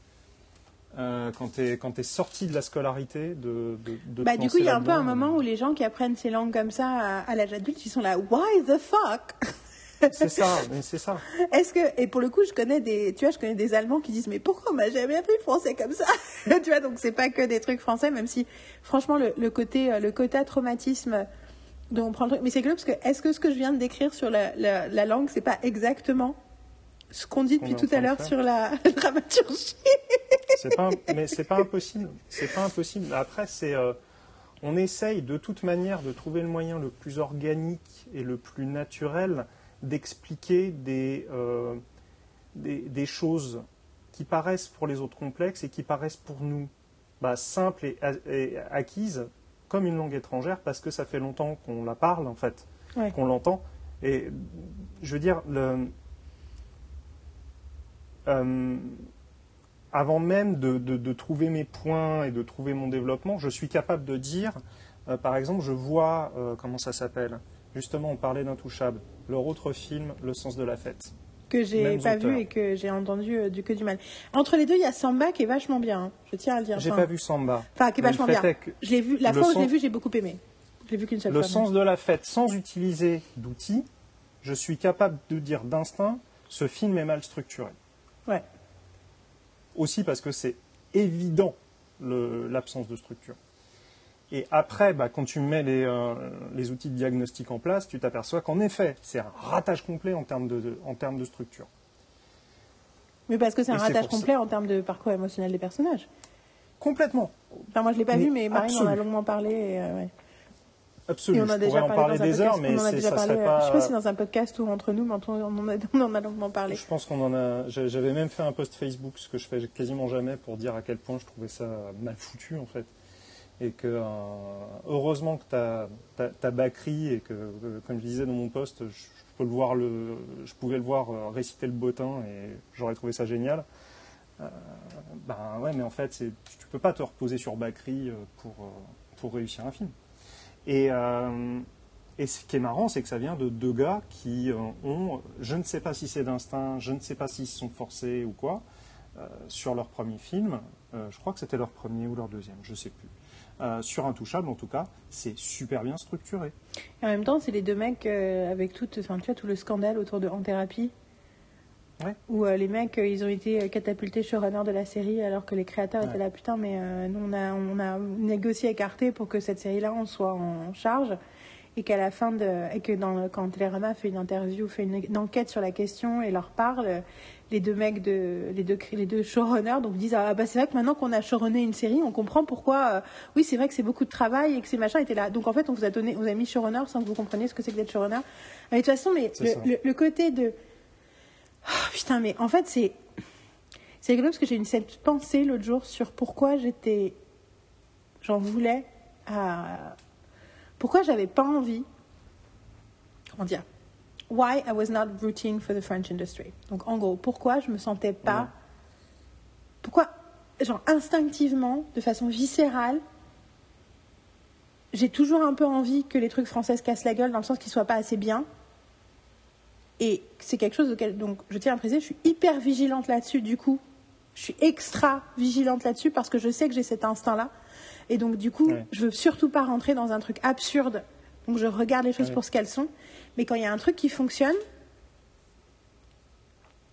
A: euh, quand tu es, sorti de la scolarité de, de, de
B: Bah, du coup, il y a un peu un moment où les gens qui apprennent ces langues comme ça à, à l'âge adulte, ils sont là, why the fuck?
A: C'est ça, mais c'est ça.
B: Est-ce que et pour le coup, je connais des, tu vois, je connais des Allemands qui disent mais pourquoi on m'a jamais appris le français comme ça Tu vois, donc c'est pas que des trucs français, même si franchement le, le côté euh, le quota traumatisme dont on prend le truc, mais c'est que parce que est-ce que ce que je viens de décrire sur la, la, la langue, c'est pas exactement ce qu'on dit depuis tout à l'heure sur la dramaturgie
A: C'est pas, mais c'est pas impossible. C'est pas impossible. Après, c'est, euh, on essaye de toute manière de trouver le moyen le plus organique et le plus naturel d'expliquer des, euh, des, des choses qui paraissent pour les autres complexes et qui paraissent pour nous bah, simples et, et acquises comme une langue étrangère parce que ça fait longtemps qu'on la parle en fait,
B: Ouais.
A: qu'on l'entend. Et je veux dire, le, euh, avant même de, de- de trouver mes points et de trouver mon développement, je suis capable de dire, euh, par exemple, je vois, euh, comment ça s'appelle? Justement, on parlait d'Intouchable, leur autre film, Le sens de la fête.
B: que j'ai pas
A: auteurs.
B: vu et que j'ai entendu euh, du que du mal. Entre les deux, il y a Samba qui est vachement bien. hein. Je tiens à le dire.
A: J'ai
B: Enfin,
A: pas vu Samba.
B: Enfin, qui est
A: Mais
B: vachement
A: le fait
B: bien.
A: est que
B: Je l'ai vu. La
A: Le
B: fois où je l'ai
A: sens-
B: vu, j'ai beaucoup aimé. Je l'ai vu qu'une seule
A: le
B: fois.
A: sens de la fête, sans utiliser d'outils, je suis capable de dire d'instinct, ce film est mal structuré.
B: Ouais.
A: Aussi parce que c'est évident le- l'absence de structure. Et après, bah, quand tu mets les, euh, les outils de diagnostic en place, tu t'aperçois qu'en effet, c'est un ratage complet en termes de, de- en termes de structure.
B: Mais parce que c'est un
A: Et
B: ratage
A: ça-
B: complet en termes de parcours émotionnel des personnages.
A: Complètement,
B: Enfin, moi, je l'ai pas
A: Mais
B: vu, mais Marie en a longuement parlé. et, euh, ouais.
A: Absolument.
B: on a
A: Je
B: déjà
A: pourrais en
B: parlé
A: parler des heures, mais c'est- ça
B: parlé.
A: serait
B: euh,
A: pas.
B: Je sais pas si dans un podcast ou entre nous, mais on en a, on en a longuement parlé.
A: Je pense qu'on en a. j'a- J'avais même fait un post Facebook, ce que je fais quasiment jamais, pour dire à quel point je trouvais ça mal foutu en fait. Et que euh, heureusement que tu as, et que, comme je disais dans mon post, je, pouvais le voir euh, réciter le bottin et j'aurais trouvé ça génial. Euh, ben ouais, mais en fait, tu peux pas te reposer sur Bakri euh, pour, réussir un film. Et, ce qui est marrant, c'est que ça vient de deux gars qui ont, je ne sais pas si c'est d'instinct, je ne sais pas s'ils se sont forcés ou quoi, sur leur premier film, je crois que c'était leur premier ou leur deuxième, je sais plus. Euh, sur Intouchable, en tout cas, c'est super bien structuré.
B: Et en même temps, c'est les deux mecs euh, avec tout, enfin, tu vois, tout le scandale autour de En Thérapie.
A: Ouais.
B: Où euh, les mecs, ils ont été catapultés showrunner de la série alors que les créateurs
A: Ouais.
B: étaient là, putain, mais nous, on a, on a négocié avec Arte pour que cette série-là, on soit en charge. Et qu'à la fin de. Et que dans, quand Télérama fait une interview, fait une, une enquête sur la question et leur parle, les deux mecs, de, les, deux, les deux showrunners donc disent Ah, bah c'est vrai que maintenant qu'on a showrunné une série, on comprend pourquoi. euh, oui, c'est vrai que c'est beaucoup de travail et que ces machins étaient là. Donc en fait, on vous a donné, on vous a mis showrunner sans que vous compreniez ce que c'est que d'être showrunner. Mais de toute façon, mais le,
A: ça.
B: le- le côté de. Oh, putain, mais en fait, c'est. C'est rigolo parce que j'ai eu cette pensée l'autre jour sur pourquoi j'étais. J'en voulais à. Pourquoi j'avais pas envie. Comment dire Why I was not rooting for the French industry? Donc en gros, pourquoi je me sentais pas.
A: Ouais.
B: Pourquoi, genre instinctivement, de façon viscérale, j'ai toujours un peu envie que les trucs français se cassent la gueule dans le sens qu'ils soient pas assez bien. Et c'est quelque chose auquel donc je tiens à préciser, je suis hyper vigilante là-dessus du coup. Je suis extra vigilante là-dessus parce que je sais que j'ai cet instinct-là. Et donc du coup,
A: Ouais.
B: je veux surtout pas rentrer dans un truc absurde. Donc je regarde les choses
A: Ouais.
B: pour ce qu'elles sont. Mais quand il y a un truc qui fonctionne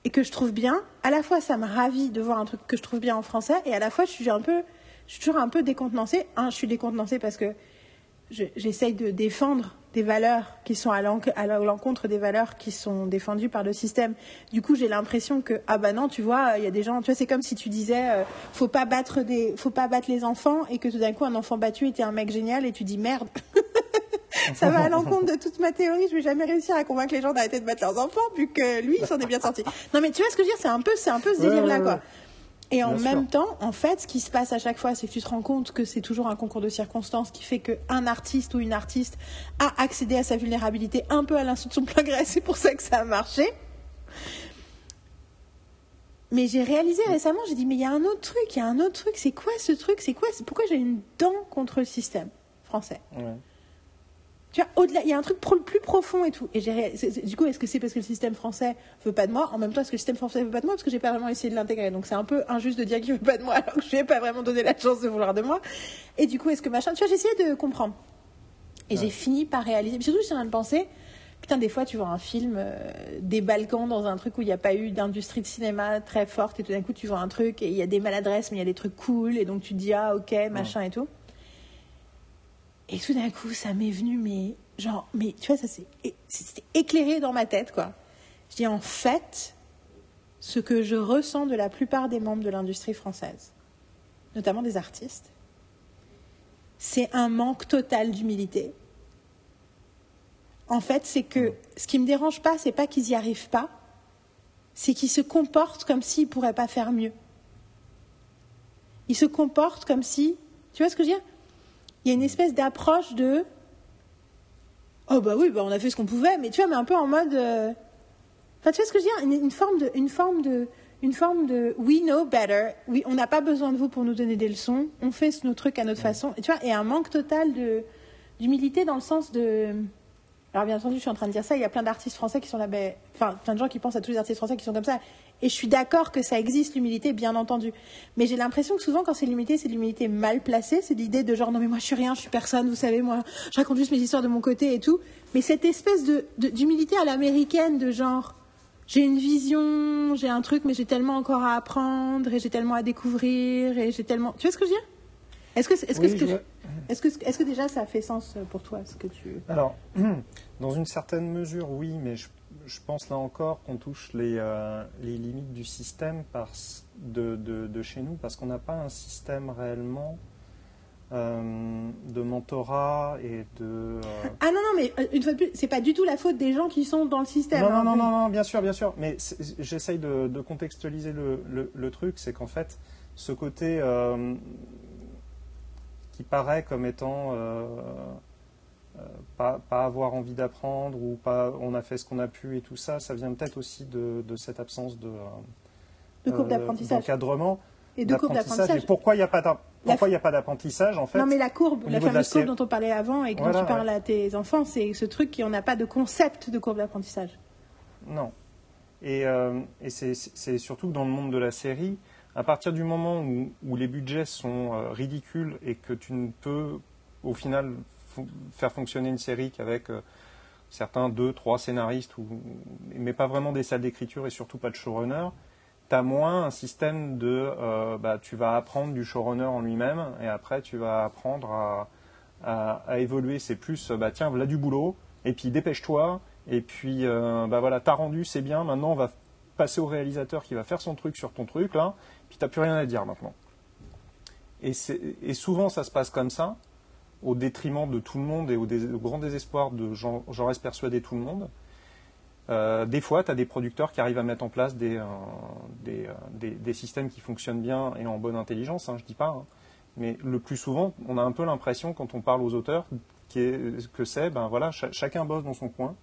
B: et que je trouve bien, à la fois ça me ravit de voir un truc que je trouve bien en français et à la fois je suis un peu, je suis toujours un peu décontenancée. Un, je suis décontenancée parce que je- j'essaye de défendre des valeurs qui sont à l'enc- à l'encontre des valeurs qui sont défendues par le système. Du coup, j'ai l'impression que ah bah non, tu vois, il y a des gens, tu vois, c'est comme si tu disais euh, faut pas battre des faut pas battre les enfants et que tout d'un coup un enfant battu était un mec génial et tu dis merde. Ça va à l'encontre de toute ma théorie. Je vais jamais réussir à convaincre les gens d'arrêter de battre leurs enfants, vu que lui, il s'en est bien sorti. Non, mais tu vois ce que je veux dire C'est un peu, c'est un peu ce
A: Ouais,
B: délire-là,
A: ouais,
B: quoi. Et en
A: Bien
B: même temps, en fait, ce qui se passe à chaque fois, c'est que tu te rends compte que c'est toujours un concours de circonstances qui fait qu'un artiste ou une artiste a accédé à sa vulnérabilité un peu à l'insu de son plein gré. C'est pour ça que ça a marché. Mais j'ai réalisé récemment, j'ai dit, mais il y a un autre truc, il y a un autre truc. C'est quoi ce truc? C'est quoi? Pourquoi j'ai une dent contre le système français?
A: Ouais.
B: Tu vois, au-delà, il y a un truc pro- plus profond et tout. Et du coup, est-ce que c'est parce que le système français veut pas de moi? En même temps, est-ce que le système français veut pas de moi? Parce que j'ai pas vraiment essayé de l'intégrer. Donc c'est un peu injuste de dire qu'il veut pas de moi alors que je lui ai pas vraiment donné la chance de vouloir de moi. Et du coup, est-ce que machin Tu vois, j'ai essayé de comprendre. Et j'ai fini par réaliser. Puis surtout, je suis en train de penser. Putain, des fois, tu vois un film euh, des Balkans dans un truc où il n'y a pas eu d'industrie de cinéma très forte, et tout d'un coup, tu vois un truc et il y a des maladresses, mais il y a des trucs cool, et donc tu te dis, ah, ok, machin et tout. Et tout d'un coup, ça m'est venu, mais genre, mais tu vois, ça s'est- c'était éclairé dans ma tête, quoi. Je dis, en fait, ce que je ressens de la plupart des membres de l'industrie française, notamment des artistes, c'est un manque total d'humilité. En fait, c'est que ce qui me dérange pas, c'est pas qu'ils y arrivent pas, c'est qu'ils se comportent comme s'ils pourraient pas faire mieux. Ils se comportent comme si, tu vois ce que je veux dire? Il y a une espèce d'approche de Oh bah oui, bah on a fait ce qu'on pouvait, mais tu vois, mais un peu en mode. euh, Enfin, tu vois ce que je veux dire? Une, une forme de, une forme de, une forme de we know better. Oui, on n'a pas besoin de vous pour nous donner des leçons. On fait nos trucs à notre façon. Et tu vois, et un manque total de d'humilité dans le sens de. Alors bien entendu, je suis en train de dire ça. Il y a plein d'artistes français qui sont là, ben, enfin, plein de gens qui pensent à tous les artistes français qui sont comme ça. Et je suis d'accord que ça existe l'humilité, bien entendu. Mais j'ai l'impression que souvent, quand c'est l'humilité, c'est l'humilité mal placée. C'est l'idée de genre non mais moi je suis rien, je suis personne. Vous savez, moi, je raconte juste mes histoires de mon côté et tout. Mais cette espèce de d'humilité à l'américaine, de genre j'ai une vision, j'ai un truc, mais j'ai tellement encore à apprendre et j'ai tellement à découvrir et j'ai tellement. Tu vois ce que je veux dire? Est-ce que, est-ce que,
A: Oui,
B: ce que-
A: je-
B: est-ce que, est-ce que déjà ça fait sens pour toi ce que tu.
A: Alors, dans une certaine mesure, oui, mais je, je pense là encore qu'on touche les, euh, les limites du système de, de- de chez nous, parce qu'on n'a pas un système réellement euh, de mentorat et de... euh,
B: Ah non, non, mais une fois de plus, c'est pas du tout la faute des gens qui sont dans le système.
A: Non,
B: hein.
A: non, non, non, non, bien sûr, bien sûr. Mais j'essaye de, de contextualiser le, le- le truc, c'est qu'en fait, ce côté qui paraît comme étant pas, pas avoir envie d'apprendre ou pas, on a fait ce qu'on a pu et tout ça, ça vient peut-être aussi de, de cette absence de, euh,
B: De courbe
A: euh,
B: d'apprentissage.
A: d'encadrement,
B: Et de courbe
A: d'apprentissage. Et pourquoi il n'y a pas d'apprentissage en fait
B: Non, mais la courbe, la
A: de la
B: fameuse courbe
A: sé-
B: dont on parlait avant et dont
A: Voilà,
B: tu parles à tes enfants, c'est ce truc qu'on n'a pas de concept de courbe d'apprentissage.
A: Non. Et, euh, et c'est- surtout que dans le monde de la série, à partir du moment où, où les budgets sont euh, ridicules et que tu ne peux au final faire fonctionner une série qu'avec euh, certains deux, trois scénaristes, ou, mais pas vraiment des salles d'écriture et surtout pas de showrunner, tu as moins un système de euh, bah, tu vas apprendre du showrunner en lui-même et après tu vas apprendre à, évoluer. C'est plus bah, tiens, voilà du boulot et puis dépêche-toi et puis euh, bah voilà, t'as rendu, c'est bien, maintenant on va passer au réalisateur qui va faire son truc sur ton truc là, puis t'as plus rien à dire maintenant. Et, et souvent ça se passe comme ça, au détriment de tout le monde et au, grand désespoir de, j'en reste persuadé, tout le monde. Euh, des fois, tu as des producteurs qui arrivent à mettre en place des, euh, euh, des- des systèmes qui fonctionnent bien et en bonne intelligence, hein, je dis pas. hein. Mais le plus souvent, on a un peu l'impression, quand on parle aux auteurs, que c'est, ben voilà, cha- chacun bosse dans son coin.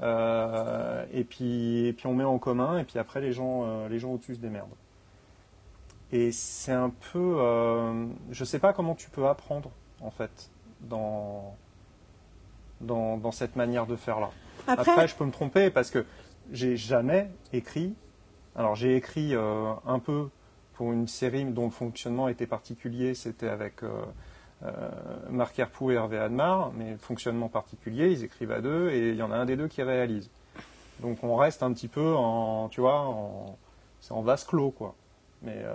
A: Et, puis, et puis on met en commun, et puis après les gens, les gens au-dessus se démerdent. Et c'est un peu. je sais pas comment tu peux apprendre, en fait, dans, dans, dans cette manière de faire là.
B: Après,
A: Après, je peux me tromper parce que j'ai jamais écrit. Alors, j'ai écrit euh, un peu pour une série dont le fonctionnement était particulier. C'était avec euh, euh, Marc Herpoux et Hervé Admar, mais le fonctionnement particulier, ils écrivent à deux et il y en a un des deux qui réalise. Donc, on reste un petit peu en, tu vois, en, c'est en vase clos, quoi. Mais euh,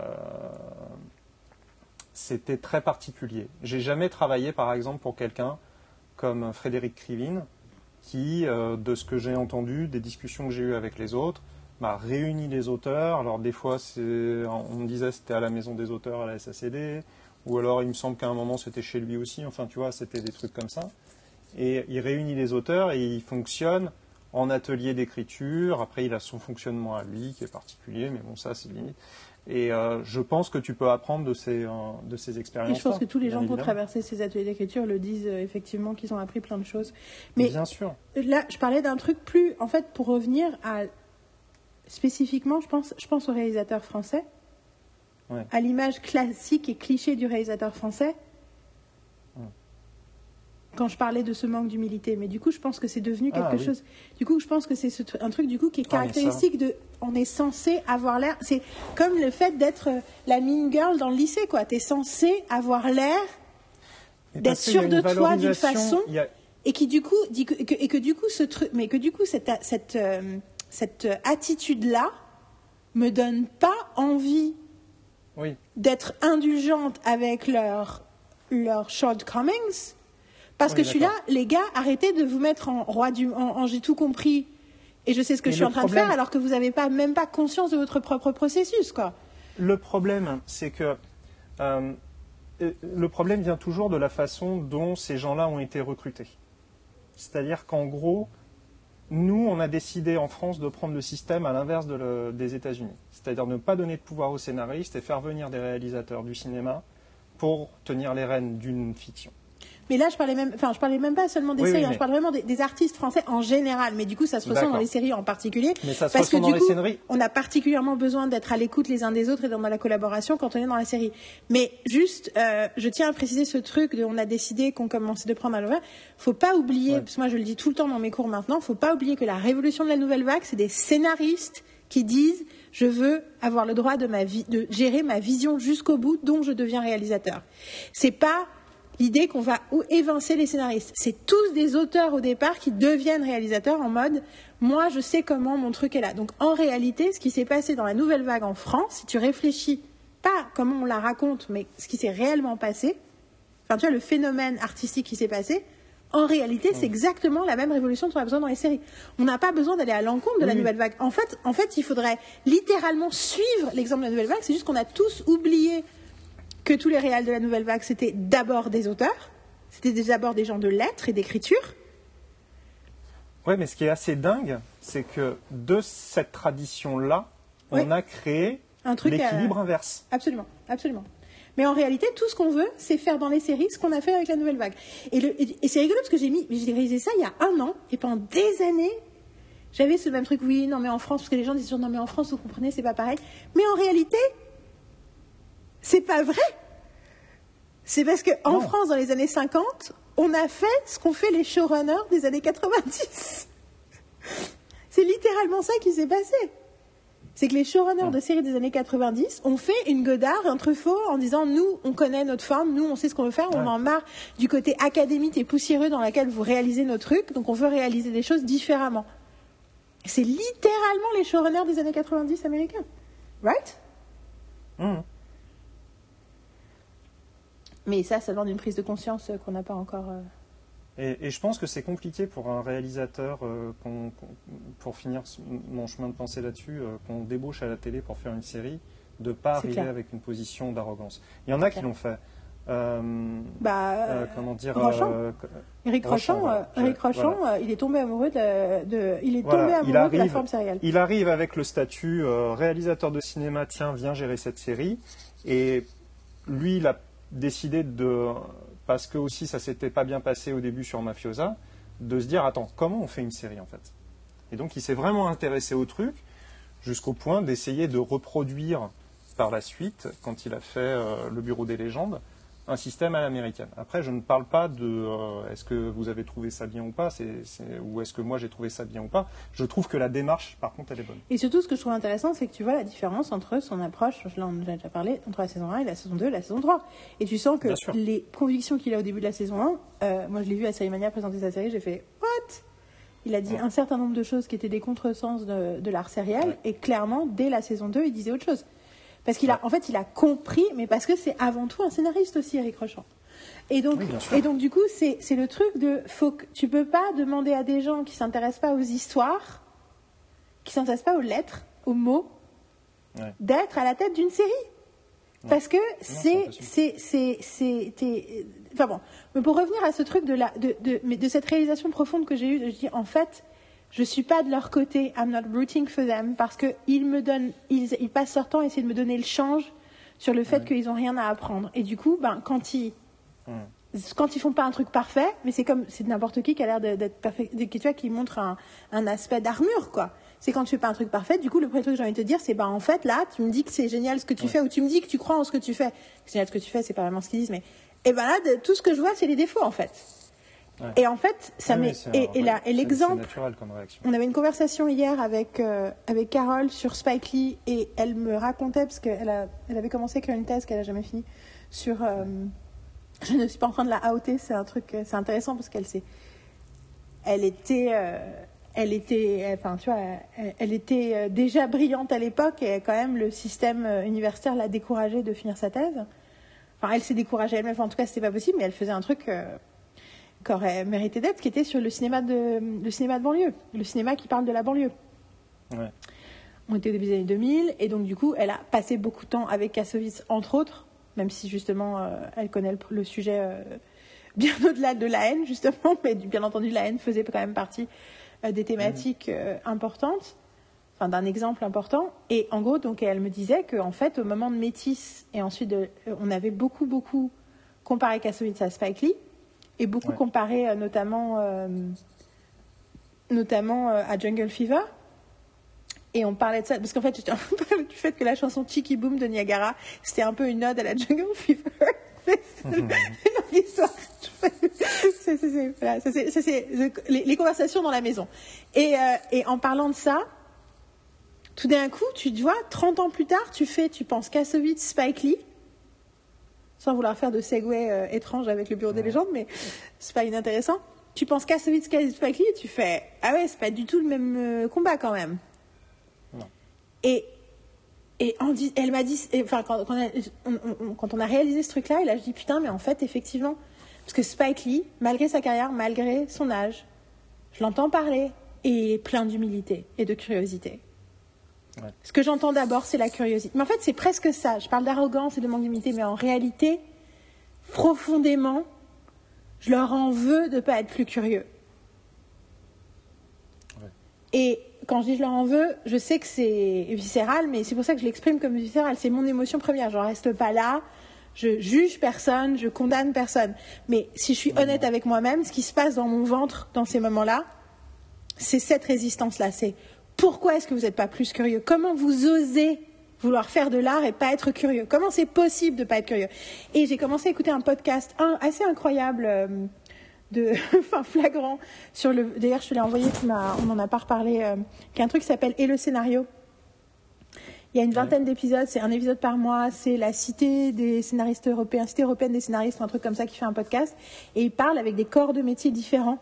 A: c'était très particulier. J'ai jamais travaillé, par exemple, pour quelqu'un comme Frédéric Krivine, qui, euh, de ce que j'ai entendu, des discussions que j'ai eues avec les autres, m'a réuni les auteurs. Alors des fois, on me disait c'était à la maison des auteurs à la SACD, ou alors il me semble qu'à un moment c'était chez lui aussi. Enfin, tu vois, c'était des trucs comme ça. Et il réunit les auteurs et il fonctionne en atelier d'écriture. Après, il a son fonctionnement à lui qui est particulier, mais bon, ça c'est limite. Et euh, je pense que tu peux apprendre de ces, euh, de ces
B: et
A: expériences.
B: je pense que tous les gens qui ont traversé ces ateliers d'écriture le disent euh, effectivement qu'ils ont appris plein de choses. Mais
A: Bien sûr.
B: là, je parlais d'un truc plus. En fait, pour revenir à. Spécifiquement, je pense, je pense au réalisateur français.
A: Ouais.
B: À l'image classique et cliché du réalisateur français. Quand je parlais de ce manque d'humilité. Mais du coup, je pense que c'est devenu quelque
A: Ah, oui.
B: chose. Du coup, je pense que c'est ce un truc du coup qui est
A: Ah, ça-
B: caractéristique de. On est censé avoir l'air. C'est comme le fait d'être euh, la mean girl dans le lycée, quoi. T'es censé avoir l'air D'être sûr de toi d'une façon-
A: a-
B: et qui du coup dit que, que- et que du coup ce truc mais que du coup cette cette euh, cette attitude là me donne pas envie
A: Oui,
B: d'être indulgente avec leurs leurs shortcomings parce que je suis là les gars arrêtez de vous mettre en roi du en, en j'ai tout compris et je sais ce que
A: Mais
B: je suis en train
A: problème-
B: de faire alors que vous n'avez pas même pas conscience de votre propre processus quoi
A: Le problème, c'est que euh, euh, le problème vient toujours de la façon dont ces gens-là ont été recrutés. C'est-à-dire qu'en gros, nous, on a décidé en France de prendre le système à l'inverse de le- des États-Unis. C'est-à-dire ne pas donner de pouvoir aux scénaristes et faire venir des réalisateurs du cinéma pour tenir les rênes d'une fiction.
B: Mais là, je parlais même, enfin, je parlais même pas seulement des
A: Oui,
B: séries,
A: oui,
B: hein, je parle vraiment des, des artistes français en général. Mais du coup, ça se ressent dans les séries en particulier.
A: Mais ça se
B: Parce que du
A: les
B: coup, on a particulièrement besoin d'être à l'écoute les uns des autres et dans la collaboration quand on est dans la série. Mais juste, euh, je tiens à préciser ce truc de, on a décidé qu'on commençait de prendre à l'envers. Faut pas oublier,
A: Ouais.
B: parce que moi je le dis tout le temps dans mes cours maintenant, faut pas oublier que la révolution de la nouvelle vague, c'est des scénaristes qui disent je veux avoir le droit de ma vie, de gérer ma vision jusqu'au bout, dont je deviens réalisateur. C'est pas l'idée qu'on va évincer les scénaristes. C'est tous des auteurs au départ qui deviennent réalisateurs en mode moi je sais comment mon truc est là. Donc en réalité, ce qui s'est passé dans la nouvelle vague en France, si tu réfléchis pas comment on la raconte, mais ce qui s'est réellement passé, enfin tu vois, le phénomène artistique qui s'est passé, en réalité, c'est exactement la même révolution dont on a besoin dans les séries. On n'a pas besoin d'aller à l'encontre de la nouvelle vague. En fait, en fait, il faudrait littéralement suivre l'exemple de la nouvelle vague. C'est juste qu'on a tous oublié que tous les réels de la nouvelle vague, c'était d'abord des auteurs, c'était d'abord des gens de lettres et d'écriture.
A: Ouais, mais ce qui est assez dingue, c'est que de cette tradition-là,
B: Oui.
A: on a créé
B: Un truc. à-
A: l'équilibre inverse.
B: Absolument, absolument. Mais en réalité, tout ce qu'on veut, c'est faire dans les séries ce qu'on a fait avec la nouvelle vague. Et, c'est rigolo parce que j'ai mis, j'ai réalisé ça il y a un an, et pendant des années, j'avais ce même truc, oui, non mais en France, parce que les gens disent toujours, non mais en France, vous comprenez, c'est pas pareil. Mais en réalité, c'est pas vrai. C'est parce que en
A: Non.
B: France, dans les années 50, on a fait ce qu'ont fait les showrunners des années 90. c'est littéralement ça qui s'est passé c'est que les showrunners de séries des années 90 ont fait une Godard, un Truffaut, en disant nous, on connaît notre forme, nous, on sait ce qu'on veut faire, on
A: Ouais.
B: en marre du côté académique et poussiéreux dans lequel vous réalisez nos trucs, donc on veut réaliser des choses différemment. C'est littéralement les showrunners des années 90 américains. Right?
A: Mhm.
B: Mais ça, ça demande une prise de conscience euh, qu'on n'a pas encore. euh,
A: Et, et je pense que c'est compliqué pour un réalisateur, euh, pour finir mon chemin de pensée là-dessus, euh, qu'on débauche à la télé pour faire une série, de pas
B: C'est
A: arriver
B: clair.
A: avec une position d'arrogance. Il y en a qui l'ont fait. Euh,
B: Bah,
A: comment dire
B: Eric euh, Eric euh, il est tombé amoureux de, de- il est
A: Voilà,
B: tombé amoureux de la
A: arrive-
B: forme sérielle.
A: Il arrive avec le statut réalisateur de cinéma, tiens, viens gérer cette série. Et lui, il a décidé de, parce que aussi ça s'était pas bien passé au début sur Mafiosa, de se dire, attends, comment on fait une série en fait? Et donc il s'est vraiment intéressé au truc, jusqu'au point d'essayer de reproduire par la suite, quand il a fait euh, le Bureau des légendes, un système à l'américaine. Après, je ne parle pas de euh, est-ce que vous avez trouvé ça bien ou pas, c'est- c'est- ou est-ce que moi j'ai trouvé ça bien ou pas. Je trouve que la démarche, par contre, elle est bonne.
B: Et surtout, ce que je trouve intéressant, c'est que tu vois la différence entre son approche, je l'en ai déjà parlé, entre la saison 1 et la saison 2 et la saison 3. Et tu sens que les convictions qu'il a au début de la saison 1, euh, moi je l'ai vu à Salimania présenter sa série, j'ai fait What? Il a dit
A: Ouais.
B: un certain nombre de choses qui étaient des contresens de, de l'art
A: Ouais.
B: et clairement, dès la saison 2, il disait autre chose. Parce qu'il a, en fait, il a compris, mais parce que c'est avant tout un scénariste aussi, Eric Rochant. Et donc,
A: Oui,
B: et donc du coup, c'est le truc de, faut que, tu peux pas demander à des gens qui s'intéressent pas aux histoires, qui s'intéressent pas aux lettres, aux mots,
A: Ouais.
B: d'être à la tête d'une série. Parce que c'est, enfin bon. Mais pour revenir à ce truc de la, de, de, mais de cette réalisation profonde que j'ai eue, de je dis, en fait, je suis pas de leur côté, I'm not rooting for them, parce que ils me donnent, ils, ils passent leur temps à essayer de me donner le change sur le fait qu'ils ont rien à apprendre. Et du coup, ben, quand ils, quand ils font pas un truc parfait, mais c'est comme c'est n'importe qui qui a l'air d'être parfait, de- tu vois, qui montre un, un aspect d'armure, quoi. C'est quand tu fais pas un truc parfait, du coup, le premier truc que j'ai envie de te dire, c'est bah en fait là, tu me dis que c'est génial ce que tu fais, ou tu me dis que tu crois en ce que tu fais. C'est génial ce que tu fais, c'est pas vraiment ce qu'ils disent, mais et ben là, de- tout ce que je vois, c'est les défauts en fait.
A: Ouais.
B: Et en fait, ça
A: Oui, c'est
B: et, et
A: ouais,
B: et l'exemple on avait une conversation hier avec, euh, avec Carole sur Spike Lee et elle me racontait, parce qu'elle a, elle avait commencé à écrire une thèse qu'elle n'a jamais finie, sur. euh, je ne suis pas en train de la outer, c'est un truc. C'est intéressant parce qu'elle s'est. Elle était. euh, elle était, enfin, tu vois, elle, elle était euh, déjà brillante à l'époque et quand même le système universitaire l'a découragée de finir sa thèse. Enfin, elle s'est découragée elle-même. Enfin, en tout cas, c'était pas possible, mais elle faisait un truc euh, qui aurait mérité d'être, qui était sur le cinéma de, le cinéma de banlieue, le cinéma qui parle de la banlieue.
A: Ouais.
B: On était au début des années 2000, et donc du coup, elle a passé beaucoup de temps avec Kassovitz, entre autres, même si justement, euh, elle connaît le, le sujet euh, bien au-delà de la haine, justement, mais bien entendu, la haine faisait quand même partie euh, des thématiques euh, importantes, enfin d'un exemple important. Et en gros, donc, elle me disait qu'en fait, au moment de Métis, et ensuite, de- on avait beaucoup, beaucoup comparé Kassovitz à Spike Lee, et beaucoup
A: Ouais.
B: comparé euh, notamment, euh, notamment euh, à Jungle Fever. Et on parlait de ça, parce qu'en fait, j'étais en train de parler du fait que la chanson Cheeky Boom de Niagara, c'était un peu une ode à la Jungle Fever. C'est c'est les, les conversations dans la maison. Et, euh, et en parlant de ça, tout d'un coup, tu te vois, 30 ans plus tard, tu fais, tu penses Kassovitz, Spike Lee, sans vouloir faire de segway euh, étrange avec le Bureau des légendes, mais c'est pas inintéressant. Tu penses Kassovitz, Spike Lee, tu fais, ah ouais, c'est pas du tout le même euh, combat quand même.
A: Non.
B: Et et elle m'a dit, et, enfin, quand, quand, on, on- quand on a réalisé ce truc-là, et là, je dis putain, mais en fait, effectivement, parce que Spike Lee, malgré sa carrière, malgré son âge, je l'entends parler et plein d'humilité et de curiosité.
A: Ouais.
B: Ce que j'entends d'abord, c'est la curiosité. Mais en fait, c'est presque ça. Je parle d'arrogance et de manque d'humilité, mais en réalité, profondément, je leur en veux de ne pas être plus curieux.
A: Ouais.
B: Et quand je dis je leur en veux, je sais que c'est viscéral, mais c'est pour ça que je l'exprime comme viscéral. C'est mon émotion première. Je ne reste pas là, je juge personne, je condamne personne. Mais si je suis honnête avec moi-même, ce qui se passe dans mon ventre dans ces moments-là, c'est cette résistance-là. C'est pourquoi est-ce que vous n'êtes pas plus curieux? Comment vous osez vouloir faire de l'art et pas être curieux? Comment c'est possible de pas être curieux? Et j'ai commencé à écouter un podcast un, assez incroyable, euh, de, enfin flagrant, sur le. D'ailleurs, je te l'ai envoyé, tu on n'en a pas reparlé, euh, qui est un truc qui s'appelle Et le scénario. Il y a une vingtaine d'épisodes, c'est un épisode par mois, c'est la cité des scénaristes européens, cité européenne des scénaristes, un truc comme ça qui fait un podcast, et il parle avec des corps de métiers différents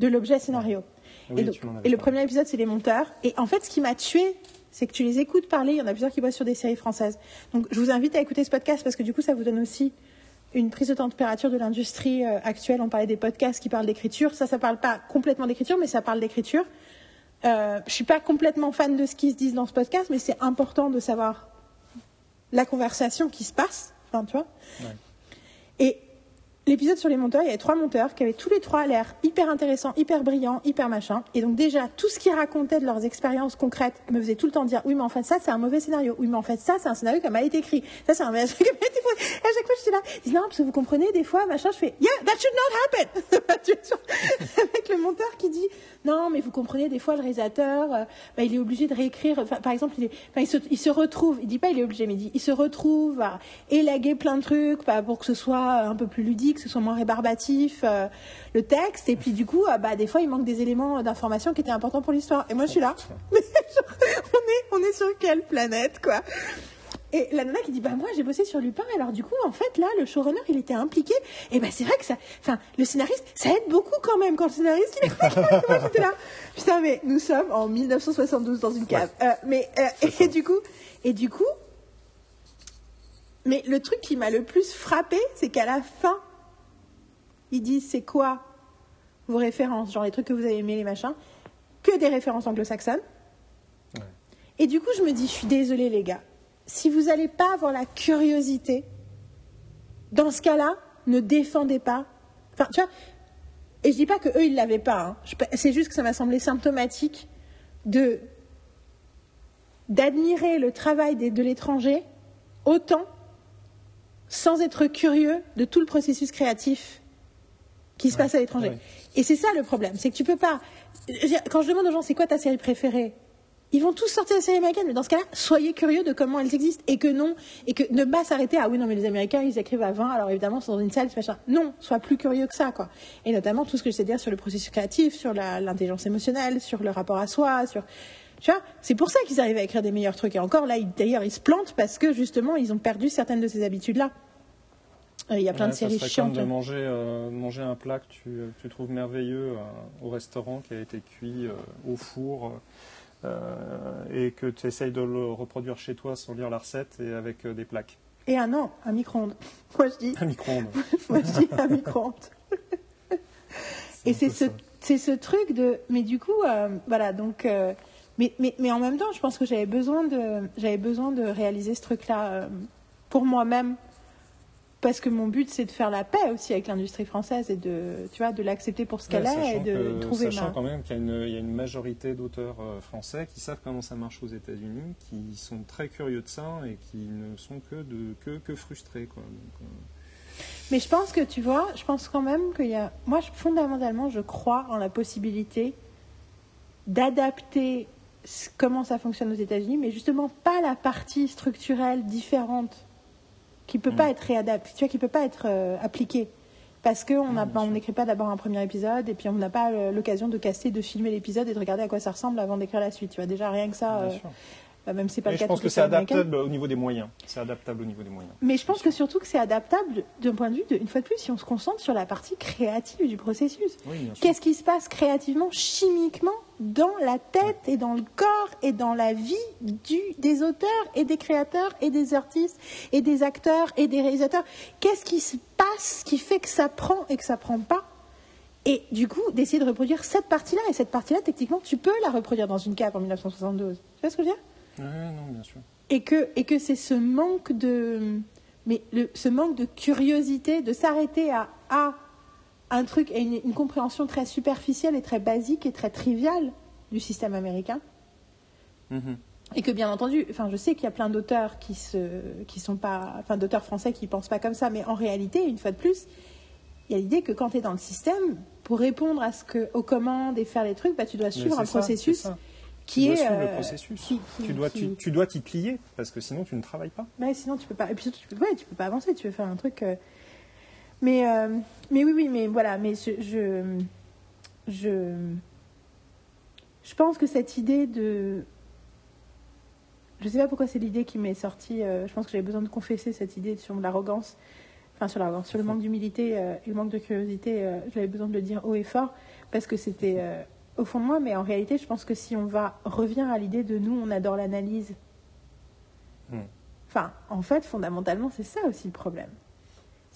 B: de l'objet scénario.
A: Oui,
B: et, donc- le premier épisode, c'est les monteurs. Et en fait, ce qui m'a tué, c'est que tu les écoutes parler. Il y en a plusieurs qui bossent sur des séries françaises. Donc, je vous invite à écouter ce podcast parce que du coup, ça vous donne aussi une prise de température de l'industrie euh, actuelle. On parlait des podcasts qui parlent d'écriture. Ça, ça parle pas complètement d'écriture, mais ça parle d'écriture. Euh, je suis pas complètement fan de ce qui se dit dans ce podcast, mais c'est important de savoir la conversation qui se passe. Enfin, tu vois.
A: Ouais.
B: Et l'épisode sur les monteurs, il y avait trois monteurs qui avaient tous les trois l'air hyper intéressants, hyper brillants, hyper machin. Et donc déjà, tout ce qu'ils racontaient de leurs expériences concrètes me faisait tout le temps dire oui, mais en fait ça c'est un mauvais scénario. Oui, mais en fait ça c'est un scénario qui a mal été écrit. Ça c'est un mauvais scénario qui a à chaque fois j'étais là, ils disent non parce que vous comprenez des fois machin. Je fais yeah, that should not happen. Monteur qui dit non, mais vous comprenez des fois le réalisateur, euh, bah, il est obligé de réécrire. Par exemple, il, est, il, se, il se retrouve, il dit pas il est obligé, mais il dit il se retrouve à élaguer plein de trucs bah, pour que ce soit un peu plus ludique, que ce soit moins rébarbatif euh, le texte. Et puis du coup, euh, bah, des fois il manque des éléments d'information qui étaient importants pour l'histoire. Et moi je suis là, mais genre, on est on est sur quelle planète quoi? Et la nana qui dit bah moi j'ai bossé sur Lupin alors du coup en fait là le showrunner il était impliqué. Et ben c'est vrai que ça enfin le scénariste ça aide beaucoup quand même quand le scénariste il est moi j'étais là putain mais nous sommes en 1972 dans une cave. Euh, mais euh, et du coup et du coup mais le truc qui m'a le plus frappé c'est qu'à la fin ils disent c'est quoi vos références genre les trucs que vous avez aimés les machins que des références anglo-saxonnes.
A: Ouais.
B: et du coup, je me dis, je suis désolée, les gars. Si vous n'allez pas avoir la curiosité, dans ce cas-là, ne défendez pas. Enfin, tu vois, et je dis pas que eux ils l'avaient pas. hein. Je- C'est juste que ça m'a semblé symptomatique de d'admirer le travail de l'étranger autant sans être curieux de tout le processus créatif qui se passe à l'étranger.
A: ouais.
B: Et c'est ça le problème, c'est que tu peux pas. Quand je demande aux gens c'est quoi ta série préférée, ils vont tous sortir des séries américaines, mais dans ce cas-là, soyez curieux de comment elles existent et que non, et que ne pas s'arrêter à oui non mais les Américains ils écrivent à 20, alors évidemment c'est dans une salle, machin. Non, sois plus curieux que ça quoi. Et notamment tout ce que je sais dire sur le processus créatif, sur l'intelligence émotionnelle, sur le rapport à soi, sur tu vois, c'est pour ça qu'ils arrivent à écrire des meilleurs trucs. Et encore là, d'ailleurs, ils se plantent parce que justement, ils ont perdu certaines de ces habitudes-là. Euh, Il y a plein
A: Ouais,
B: de séries chiantes.
A: comme de manger, euh, manger un plat que tu, que tu trouves merveilleux euh, au restaurant qui a été cuit euh, au four euh, et que tu essayes de le reproduire chez toi sans lire la recette et avec euh, des plaques.
B: Et un an, un micro-ondes. Moi, je dis,
A: Un micro-ondes.
B: moi, je dis un micro-ondes. Et c'est ce, ce truc de. Mais du coup, euh, voilà, donc. euh, mais, mais, mais en même temps, je pense que j'avais besoin de, j'avais besoin de réaliser ce truc-là euh, pour moi-même. Parce que mon but, c'est de faire la paix aussi avec l'industrie française et de, tu vois, de l'accepter pour ce qu'elle
A: Ouais,
B: est et de
A: que-
B: trouver
A: sachant
B: ma.
A: quand même qu'il y a une, il y a une majorité d'auteurs euh, français qui savent comment ça marche aux États-Unis, qui sont très curieux de ça et qui ne sont que, de, que, que frustrés. Quoi. Donc, euh,
B: Mais je pense que tu vois, je pense quand même qu'il y a. Moi, je- fondamentalement, je crois en la possibilité d'adapter comment ça fonctionne aux États-Unis, mais justement pas la partie structurelle différente qui peut
A: Mm.
B: pas être réadaptée, tu vois, qui peut pas être euh, appliquée. Parce qu'on on
A: sûr.
B: n'écrit pas d'abord un premier épisode et puis on n'a pas euh, l'occasion de casser, de filmer l'épisode et de regarder à quoi ça ressemble avant d'écrire la suite. Tu vois, déjà rien que ça.
A: bien
B: euh. Bah, même si c'est pas
A: Mais
B: le
A: je
B: cas de
A: pense que c'est adaptable au niveau des moyens. C'est adaptable au niveau des moyens.
B: Mais je pense que surtout que c'est adaptable d'un point de vue, de, une fois de plus, si on se concentre sur la partie créative du processus.
A: Oui.
B: Qu'est-ce qui se passe créativement, chimiquement, dans la tête et dans le corps et dans la vie du, des auteurs et des créateurs et des artistes et des acteurs et des réalisateurs Qu'est-ce qui se passe qui fait que ça prend et que ça prend pas? Et du coup, d'essayer de reproduire cette partie-là. Et cette partie-là, techniquement, tu peux la reproduire dans une cape en 1972. Tu vois ce que je veux dire?
A: Ouais, non, bien sûr.
B: et que, et que c'est ce manque de mais le, ce manque de curiosité de s'arrêter à, à un truc et une, une compréhension très superficielle et très basique et très triviale du système américain
A: Mhm.
B: et que bien entendu enfin je sais qu'il y a plein d'auteurs qui se qui sont pas enfin d'auteurs français qui pensent pas comme ça mais en réalité une fois de plus il y a l'idée que quand tu es dans le système pour répondre à ce que aux commandes et faire les trucs bah, tu dois suivre un
A: ça,
B: processus
A: c'est ça.
B: qui
A: tu dois
B: est
A: suivre
B: euh,
A: le processus.
B: qui- qui-
A: tu dois,
B: qui-
A: tu, tu dois t'y plier parce que sinon tu ne travailles pas.
B: Ouais, sinon tu peux pas. Et puis surtout, tu peux, ouais, tu peux pas avancer. Tu veux faire un truc. euh, Mais, euh, mais oui, oui, mais voilà. Mais je, je, je, je pense que cette idée de, je sais pas pourquoi c'est l'idée qui m'est sortie. euh, je pense que j'avais besoin de confesser cette idée sur l'arrogance, enfin sur l'arrogance, sur le manque d'humilité euh, et le manque de curiosité. J'avais besoin de le dire haut et fort parce que c'était au fond de moi. Mais en réalité, je pense que si on va revient à l'idée de nous, on adore l'analyse.
A: Hmm.
B: Enfin, en fait, fondamentalement, c'est ça aussi le problème.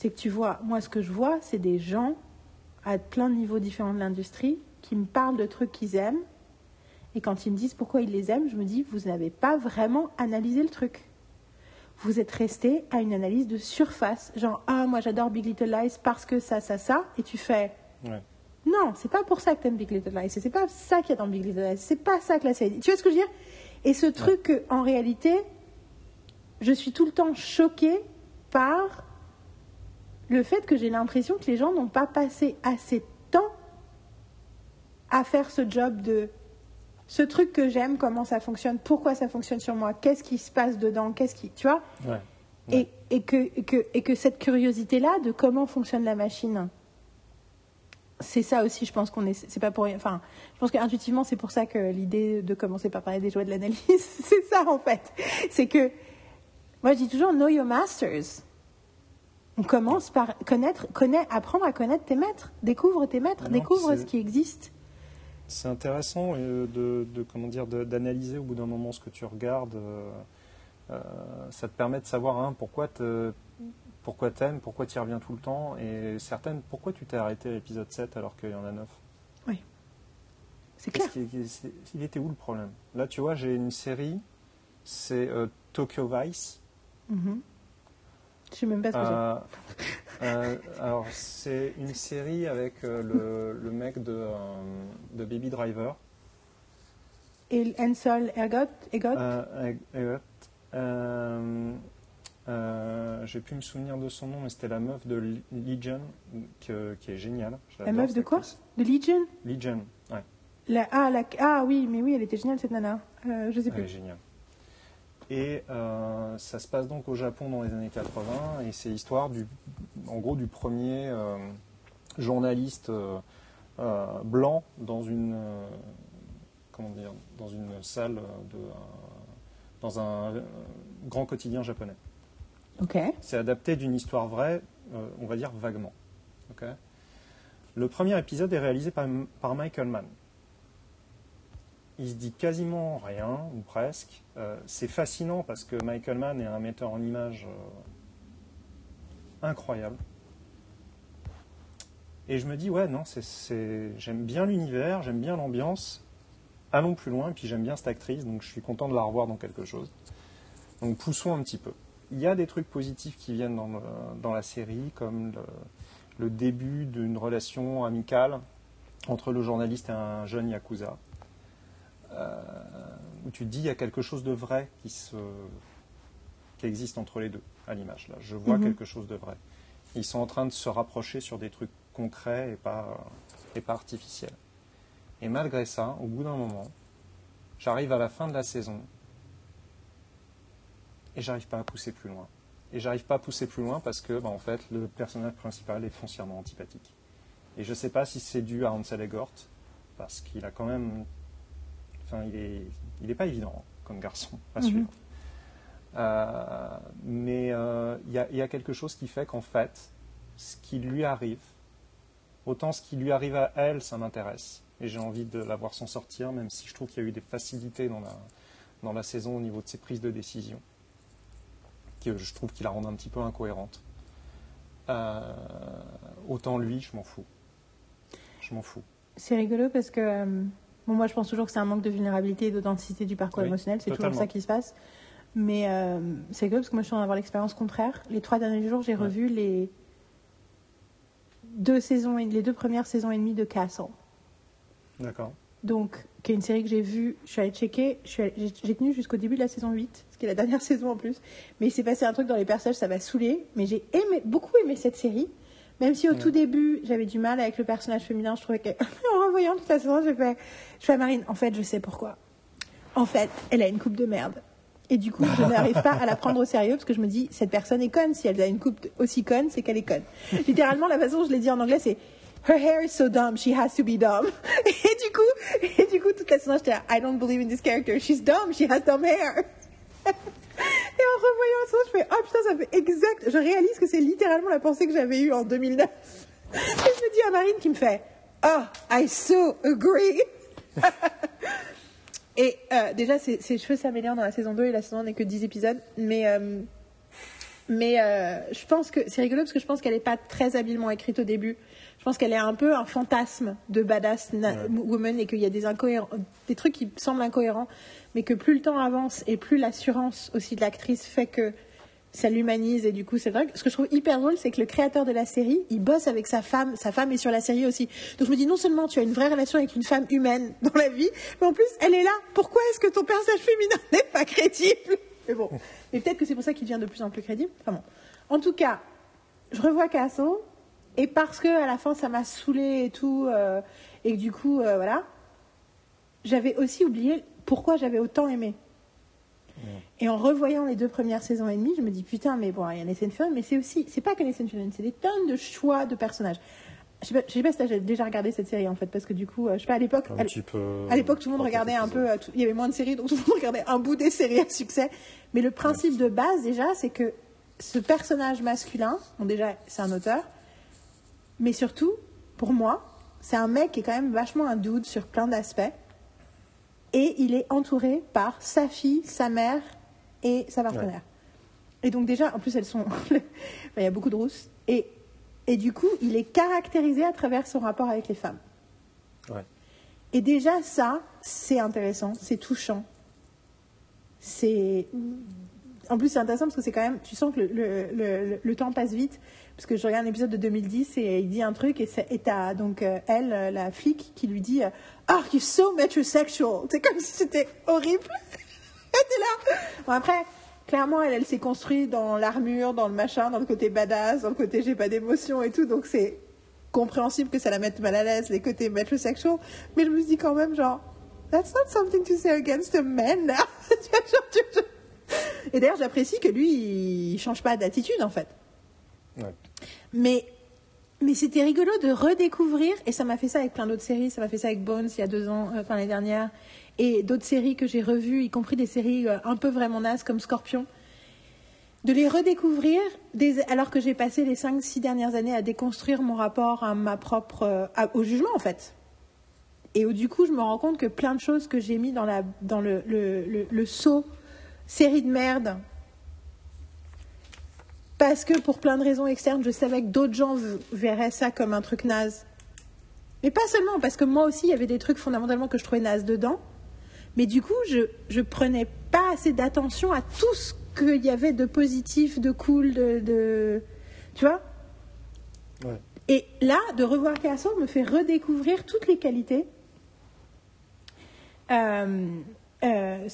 B: C'est que tu vois, moi, ce que je vois, c'est des gens à plein de niveaux différents de l'industrie qui me parlent de trucs qu'ils aiment. Et quand ils me disent pourquoi ils les aiment, je me dis, vous n'avez pas vraiment analysé le truc. Vous êtes resté à une analyse de surface. Genre, ah, moi, j'adore Big Little Lies parce que ça, ça, ça. Et tu fais,
A: Ouais.
B: non, c'est pas pour ça que t'aimes Big Little Lies. C'est pas ça qu'il y a dans Big Little Lies. C'est pas ça que la série. dit. Tu vois ce que je veux dire? Et ce truc que, en réalité, je suis tout le temps choquée par le fait que j'ai l'impression que les gens n'ont pas passé assez de temps à faire ce job de ce truc que j'aime, comment ça fonctionne, pourquoi ça fonctionne sur moi, qu'est-ce qui se passe dedans, qu'est-ce qui, tu vois?
A: Ouais.
B: et, et, que, et que, et que cette curiosité-là de comment fonctionne la machine, c'est ça aussi, je pense qu'on est. C'est pas pour rien. Enfin, je pense qu'intuitivement, c'est pour ça que l'idée de commencer par parler des joies de l'analyse, c'est ça en fait. C'est que. Moi, je dis toujours know your masters. On commence par connaître, apprendre à connaître tes maîtres. Découvre tes maîtres,
A: Non,
B: découvre ce qui existe.
A: C'est intéressant euh, de, de- comment dire d'analyser au bout d'un moment ce que tu regardes. euh, euh, ça te permet de savoir hein, pourquoi te, pourquoi t'aimes, pourquoi tu y reviens tout le temps, et certaines pourquoi tu t'es arrêté à l'épisode 7 alors qu'il y en a 9.
B: C'est clair.
A: Il était où le problème? Là, tu vois, j'ai une série, c'est euh, Tokyo Vice.
B: Mhm. Je sais même pas ce que
A: euh, alors, c'est une série avec euh, le, le mec de, euh, de Baby Driver.
B: c'est. Et Ansel Ergot, Egot
A: Euh, Elliot. Euh, J'ai pu me souvenir de son nom, mais c'était la meuf de Le- Legion, que- qui est géniale.
B: La meuf de quoi? de Legion?
A: Legion, ouais,
B: La- ah, la- ah oui, mais oui, elle était géniale cette nana. Euh, je sais
A: elle est
B: plus.
A: géniale. Et euh, ça se passe donc au Japon dans les années 80, et c'est l'histoire du, en gros, du premier euh, journaliste euh, blanc dans une, comment dire, dans une salle de, dans un grand quotidien japonais.
B: Ok.
A: C'est adapté d'une histoire vraie, on va dire vaguement. Ok le premier épisode est réalisé par, par Michael Mann. Il se dit quasiment rien, ou presque. Euh, c'est fascinant parce que Michael Mann est un metteur en images euh, incroyable. Et je me dis, ouais, non, j'aime bien l'univers, j'aime bien l'ambiance. Allons plus loin, et puis j'aime bien cette actrice, donc je suis content de la revoir dans quelque chose. Donc poussons un petit peu. Il y a des trucs positifs qui viennent dans, la série, comme le, début d'une relation amicale entre le journaliste et un jeune yakuza, où tu te dis il y a quelque chose de vrai qui, se, qui existe entre les deux à l'image. Là, je vois
B: Mhm.
A: quelque chose de vrai. Ils sont en train de se rapprocher sur des trucs concrets et pas, et pas artificiels. Et malgré ça, au bout d'un moment, j'arrive à la fin de la saison et j'arrive pas à pousser plus loin. Et j'arrive pas à pousser plus loin parce que, bah, en fait, le personnage principal est foncièrement antipathique. Et je sais pas si c'est dû à Ansel Elgort, parce qu'il a quand même, enfin, il est, il est pas évident. hein, comme garçon à suivre. Euh, mais il y, y, a quelque chose qui fait qu'en fait, ce qui lui arrive, autant ce qui lui arrive à elle, ça m'intéresse. Et j'ai envie de la voir s'en sortir, même si je trouve qu'il y a eu des facilités dans la, dans la saison au niveau de ses prises de décision, que je trouve qu'il la rendent un petit peu incohérente. Euh, autant lui, je m'en fous. Je m'en fous.
B: C'est rigolo parce que euh, bon, moi je pense toujours que c'est un manque de vulnérabilité et d'authenticité du parcours émotionnel, c'est toujours ça qui se passe. Mais euh, c'est rigolo parce que moi je suis en train d'avoir l'expérience contraire. Les trois derniers jours, j'ai revu les deux saisons, les deux premières saisons et demie de Castle.
A: D'accord.
B: Donc, qui est une série que j'ai vue, je suis allée checker, j'ai tenu jusqu'au début de la saison 8, ce qui est la dernière saison en plus. Mais il s'est passé un truc dans les personnages, ça m'a saoulé. Mais j'ai aimé, beaucoup aimé cette série. Même si au tout début, j'avais du mal avec le personnage féminin, je trouvais que, en revoyant toute la saison, j'ai fait, je fais à Marine, en fait, je sais pourquoi. En fait, elle a une coupe de merde. Et du coup, je n'arrive pas à la prendre au sérieux parce que je me dis, cette personne est conne. Si elle a une coupe aussi conne, c'est qu'elle est conne. Littéralement, la façon dont je l'ai dit en anglais, c'est Her hair is so dumb, she has to be dumb. Et du coup, et du coup toute la saison, j'étais I don't believe in this character. She's dumb, she has dumb hair. Et en revoyant ça, je fais Oh putain, ça fait exact. Je réalise que c'est littéralement la pensée que j'avais eue en 2009. Et je me dis à Marine qui me fait Oh, I so agree. Et euh, déjà, ses, cheveux s'améliorent dans la saison 2 et la saison n'est que 10 épisodes. Mais, euh, mais euh, je pense que c'est rigolo parce que je pense qu'elle n'est pas très habilement écrite au début. Je pense qu'elle est un peu un fantasme de badass woman et qu'il y a des, des trucs qui semblent incohérents, mais que plus le temps avance et plus l'assurance aussi de l'actrice fait que ça l'humanise et du coup c'est vrai. Ce que je trouve hyper drôle, c'est que le créateur de la série, il bosse avec sa femme, sa femme est sur la série aussi. Donc je me dis non seulement tu as une vraie relation avec une femme humaine dans la vie, mais en plus elle est là. Pourquoi est-ce que ton personnage féminin n'est pas crédible? Mais bon, mais peut-être que c'est pour ça qu'il devient de plus en plus crédible. Enfin bon. En tout cas, je revois Casso et parce que à la fin ça m'a saoulé et tout euh, et que du coup euh, voilà, j'avais aussi oublié pourquoi j'avais autant aimé. Et en revoyant les deux premières saisons et demie, je me dis putain, mais bon, il y a Nathan Fillion, mais c'est aussi, c'est pas que Nathan Fillion, c'est des tonnes de choix de personnages. Je sais pas, sais pas si tu as déjà regardé cette série en fait, parce que du coup, euh, je sais pas, à l'époque, à l'époque, tout le monde regardait un peu, euh, il y avait moins de séries, donc tout le monde regardait un bout des séries à succès. Mais le principe de base, déjà, c'est que ce personnage masculin, bon, déjà, c'est un auteur, mais surtout, pour moi, c'est un mec qui est quand même vachement un dude sur plein d'aspects et il est entouré par sa fille, sa mère et sa partenaire. Et donc déjà, en plus elles sont, il y a beaucoup de rousses et et du coup, il est caractérisé à travers son rapport avec les femmes. Et déjà ça, c'est intéressant, c'est touchant. C'est en plus c'est intéressant parce que c'est quand même, tu sens que le, le, le, temps passe vite parce que je regarde un épisode de 2010 et il dit un truc et t'as donc euh, elle, euh, la flic, qui lui dit Oh, you're so metrosexual. C'est comme si c'était horrible. elle là. Bon, après, clairement, elle, elle s'est construite dans l'armure, dans le machin, dans le côté badass, dans le côté j'ai pas d'émotion et tout. Donc c'est compréhensible que ça la mette mal à l'aise, les côtés metrosexual. Mais je me dis quand même, genre, that's not something to say against a man now. et d'ailleurs, j'apprécie que lui, il change pas d'attitude en fait. Ouais. Mais mais c'était rigolo de redécouvrir, et ça m'a fait ça avec plein d'autres séries, ça m'a fait ça avec Bones il y a deux ans, euh, enfin l'année dernière, et d'autres séries que j'ai revues, y compris des séries euh, un peu vraiment nazes comme Scorpion, de les redécouvrir alors que j'ai passé les cinq, six dernières années à déconstruire mon rapport à ma propre, euh, au jugement en fait. Et où du coup je me rends compte que plein de choses que j'ai mis dans, la, dans le, le, le, le saut série de merde parce que pour plein de raisons externes, je savais que d'autres gens verraient ça comme un truc naze. Mais pas seulement, parce que moi aussi, il y avait des trucs fondamentalement que je trouvais naze dedans. Mais du coup, je ne prenais pas assez d'attention à tout ce qu'il y avait de positif, de cool, de. tu vois? Et là, de revoir Castle me fait redécouvrir toutes les qualités. Euh, euh,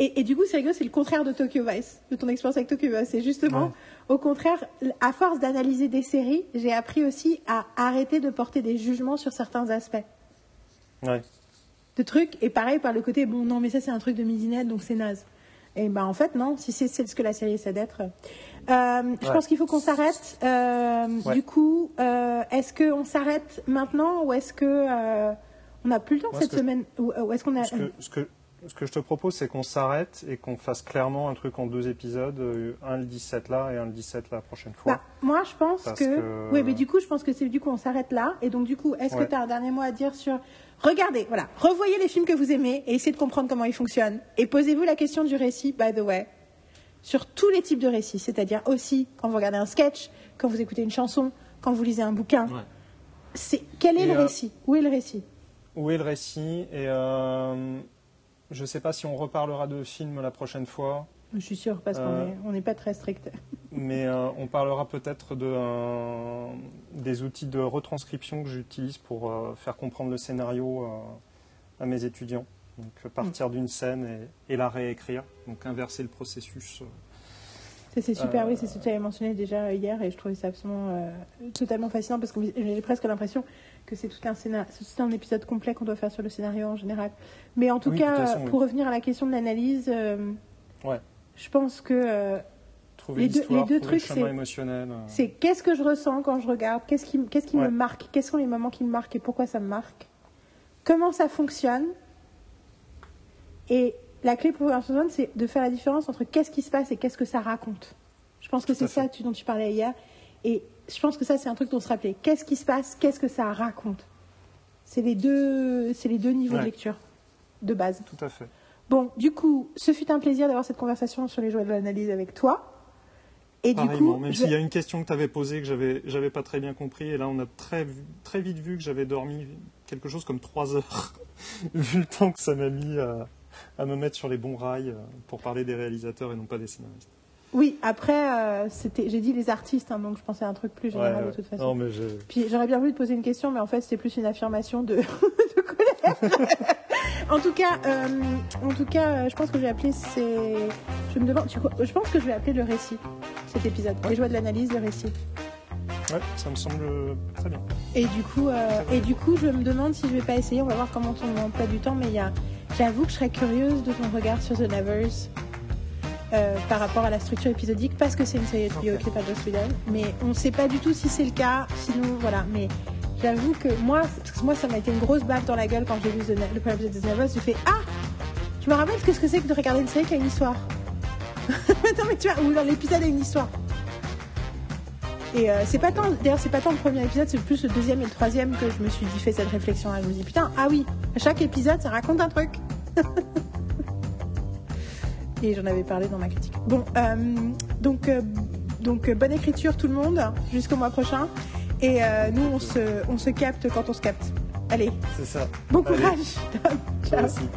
B: et, du coup, c'est rigolo, c'est le contraire de Tokyo Vice, de ton expérience avec Tokyo Vice. C'est justement, au contraire, à force d'analyser des séries, j'ai appris aussi à arrêter de porter des jugements sur certains aspects.
A: Ouais.
B: De trucs, et pareil par le côté, bon, non, mais ça c'est un truc de midinette, donc c'est naze. Et ben en fait, non, si c'est ce que la série essaie d'être. Euh, je pense qu'il faut qu'on s'arrête. Euh, du coup, est-ce qu'on s'arrête maintenant ou est-ce que on n'a plus le temps cette semaine ou, est-ce qu'on a...
A: Ce que, ce que je te propose, c'est qu'on s'arrête et qu'on fasse clairement un truc en deux épisodes, euh, un le 17 là et un le 17 la prochaine fois.
B: Bah, moi, je pense que...
A: que-
B: Oui, mais du coup, je pense que c'est du coup, on s'arrête là. Et donc, du coup, est-ce que tu as un dernier mot à dire sur. Regardez, voilà, revoyez les films que vous aimez et essayez de comprendre comment ils fonctionnent. Et posez-vous la question du récit, by the way, sur tous les types de récits. C'est-à-dire aussi quand vous regardez un sketch, quand vous écoutez une chanson, quand vous lisez un bouquin.
A: Ouais.
B: C'est Quel est
A: Et,
B: le
A: euh,
B: récit? Où est le récit?
A: Où est le récit? Et euh, je sais pas si on reparlera de films la prochaine fois,
B: Je suis sûre, parce qu'on
A: Euh,
B: est- on n'est pas très strict.
A: mais euh, on parlera peut-être de, euh, des outils de retranscription que j'utilise pour euh, faire comprendre le scénario euh, à mes étudiants. Donc euh, partir d'une scène et, et la réécrire, donc inverser le processus. euh,
B: Ça, c'est super,
A: Euh,
B: oui, c'est ce que tu avais mentionné déjà hier et je trouvais ça absolument euh, totalement fascinant parce que j'ai presque l'impression que c'est tout un scénar, c'est tout un épisode complet qu'on doit faire sur le scénario en général. Mais en tout
A: Oui,
B: cas,
A: toute façon, oui.
B: pour revenir à la question de l'analyse, euh,
A: Ouais.
B: je pense que euh,
A: Trouver
B: Les deux- les deux trucs, c'est-
A: euh.
B: c'est qu'est-ce que je ressens quand je regarde, qu'est-ce qui, qu'est-ce qui me marque, quels sont les moments qui me marquent et pourquoi ça me marque, comment ça fonctionne. Et la clé pour zone, c'est de faire la différence entre qu'est-ce qui se passe et qu'est-ce que ça raconte. Je pense que c'est ça dont tu parlais hier. Et je pense que ça, c'est un truc dont se rappeler. Qu'est-ce qui se passe? Qu'est-ce que ça raconte? C'est les deux, c'est les deux niveaux de lecture de base.
A: Tout à fait.
B: Bon, du coup, ce fut un plaisir d'avoir cette conversation sur les joies de l'analyse avec toi. Et du coup,
A: même
B: je-
A: s'il y a une question que tu avais posée que j'avais j'avais pas très bien compris, et là on a très, très vite vu que j'avais dormi quelque chose comme trois heures, vu le temps que ça m'a mis à, à me mettre sur les bons rails euh, pour parler des réalisateurs et non pas des scénaristes.
B: Oui, après, euh, c'était, j'ai dit les artistes, hein, donc je pensais à un truc plus général
A: Ouais,
B: de
A: ouais.
B: toute façon.
A: Non, mais j'ai-
B: Puis j'aurais bien voulu te poser une question, mais en fait c'était plus une affirmation de, de colère. en tout cas, euh, en tout cas, euh, je pense que je vais appeler c'est, je me demande, tu je pense que je vais appeler le récit cet épisode. Les joies de l'analyse, le récit.
A: ouais, ça me semble très bien.
B: Et du coup, euh, et du coup, je me demande si je vais pas essayer. On va voir comment ton emploi du temps, mais il y a, j'avoue que je serais curieuse de ton regard sur The Nevers. Euh, par rapport à la structure épisodique parce que c'est une série HBO
A: Ok.
B: écrite par Joss Whedon mais on ne sait pas du tout si c'est le cas sinon voilà mais J'avoue que moi, parce que moi, ça m'a été une grosse baffe dans la gueule quand j'ai vu The- le premier épisode de The Nevers. J'ai fait Ah Tu me rappelles ce que c'est que de regarder une série qui a une histoire? Non, mais tu vois, dans l'épisode a une histoire. Et euh, c'est pas tant, d'ailleurs, c'est pas tant le premier épisode, c'est plus le deuxième et le troisième que je me suis dit, fait cette réflexion-là. Je me dis, putain, ah oui, à chaque épisode, ça raconte un truc. et j'en avais parlé dans ma critique. Bon, euh, donc, euh, donc euh, bonne écriture tout le monde, jusqu'au mois prochain. Et nous, on se, on se capte quand on se capte. Allez,
A: C'est ça.
B: bon courage. Ciao.
A: aussi.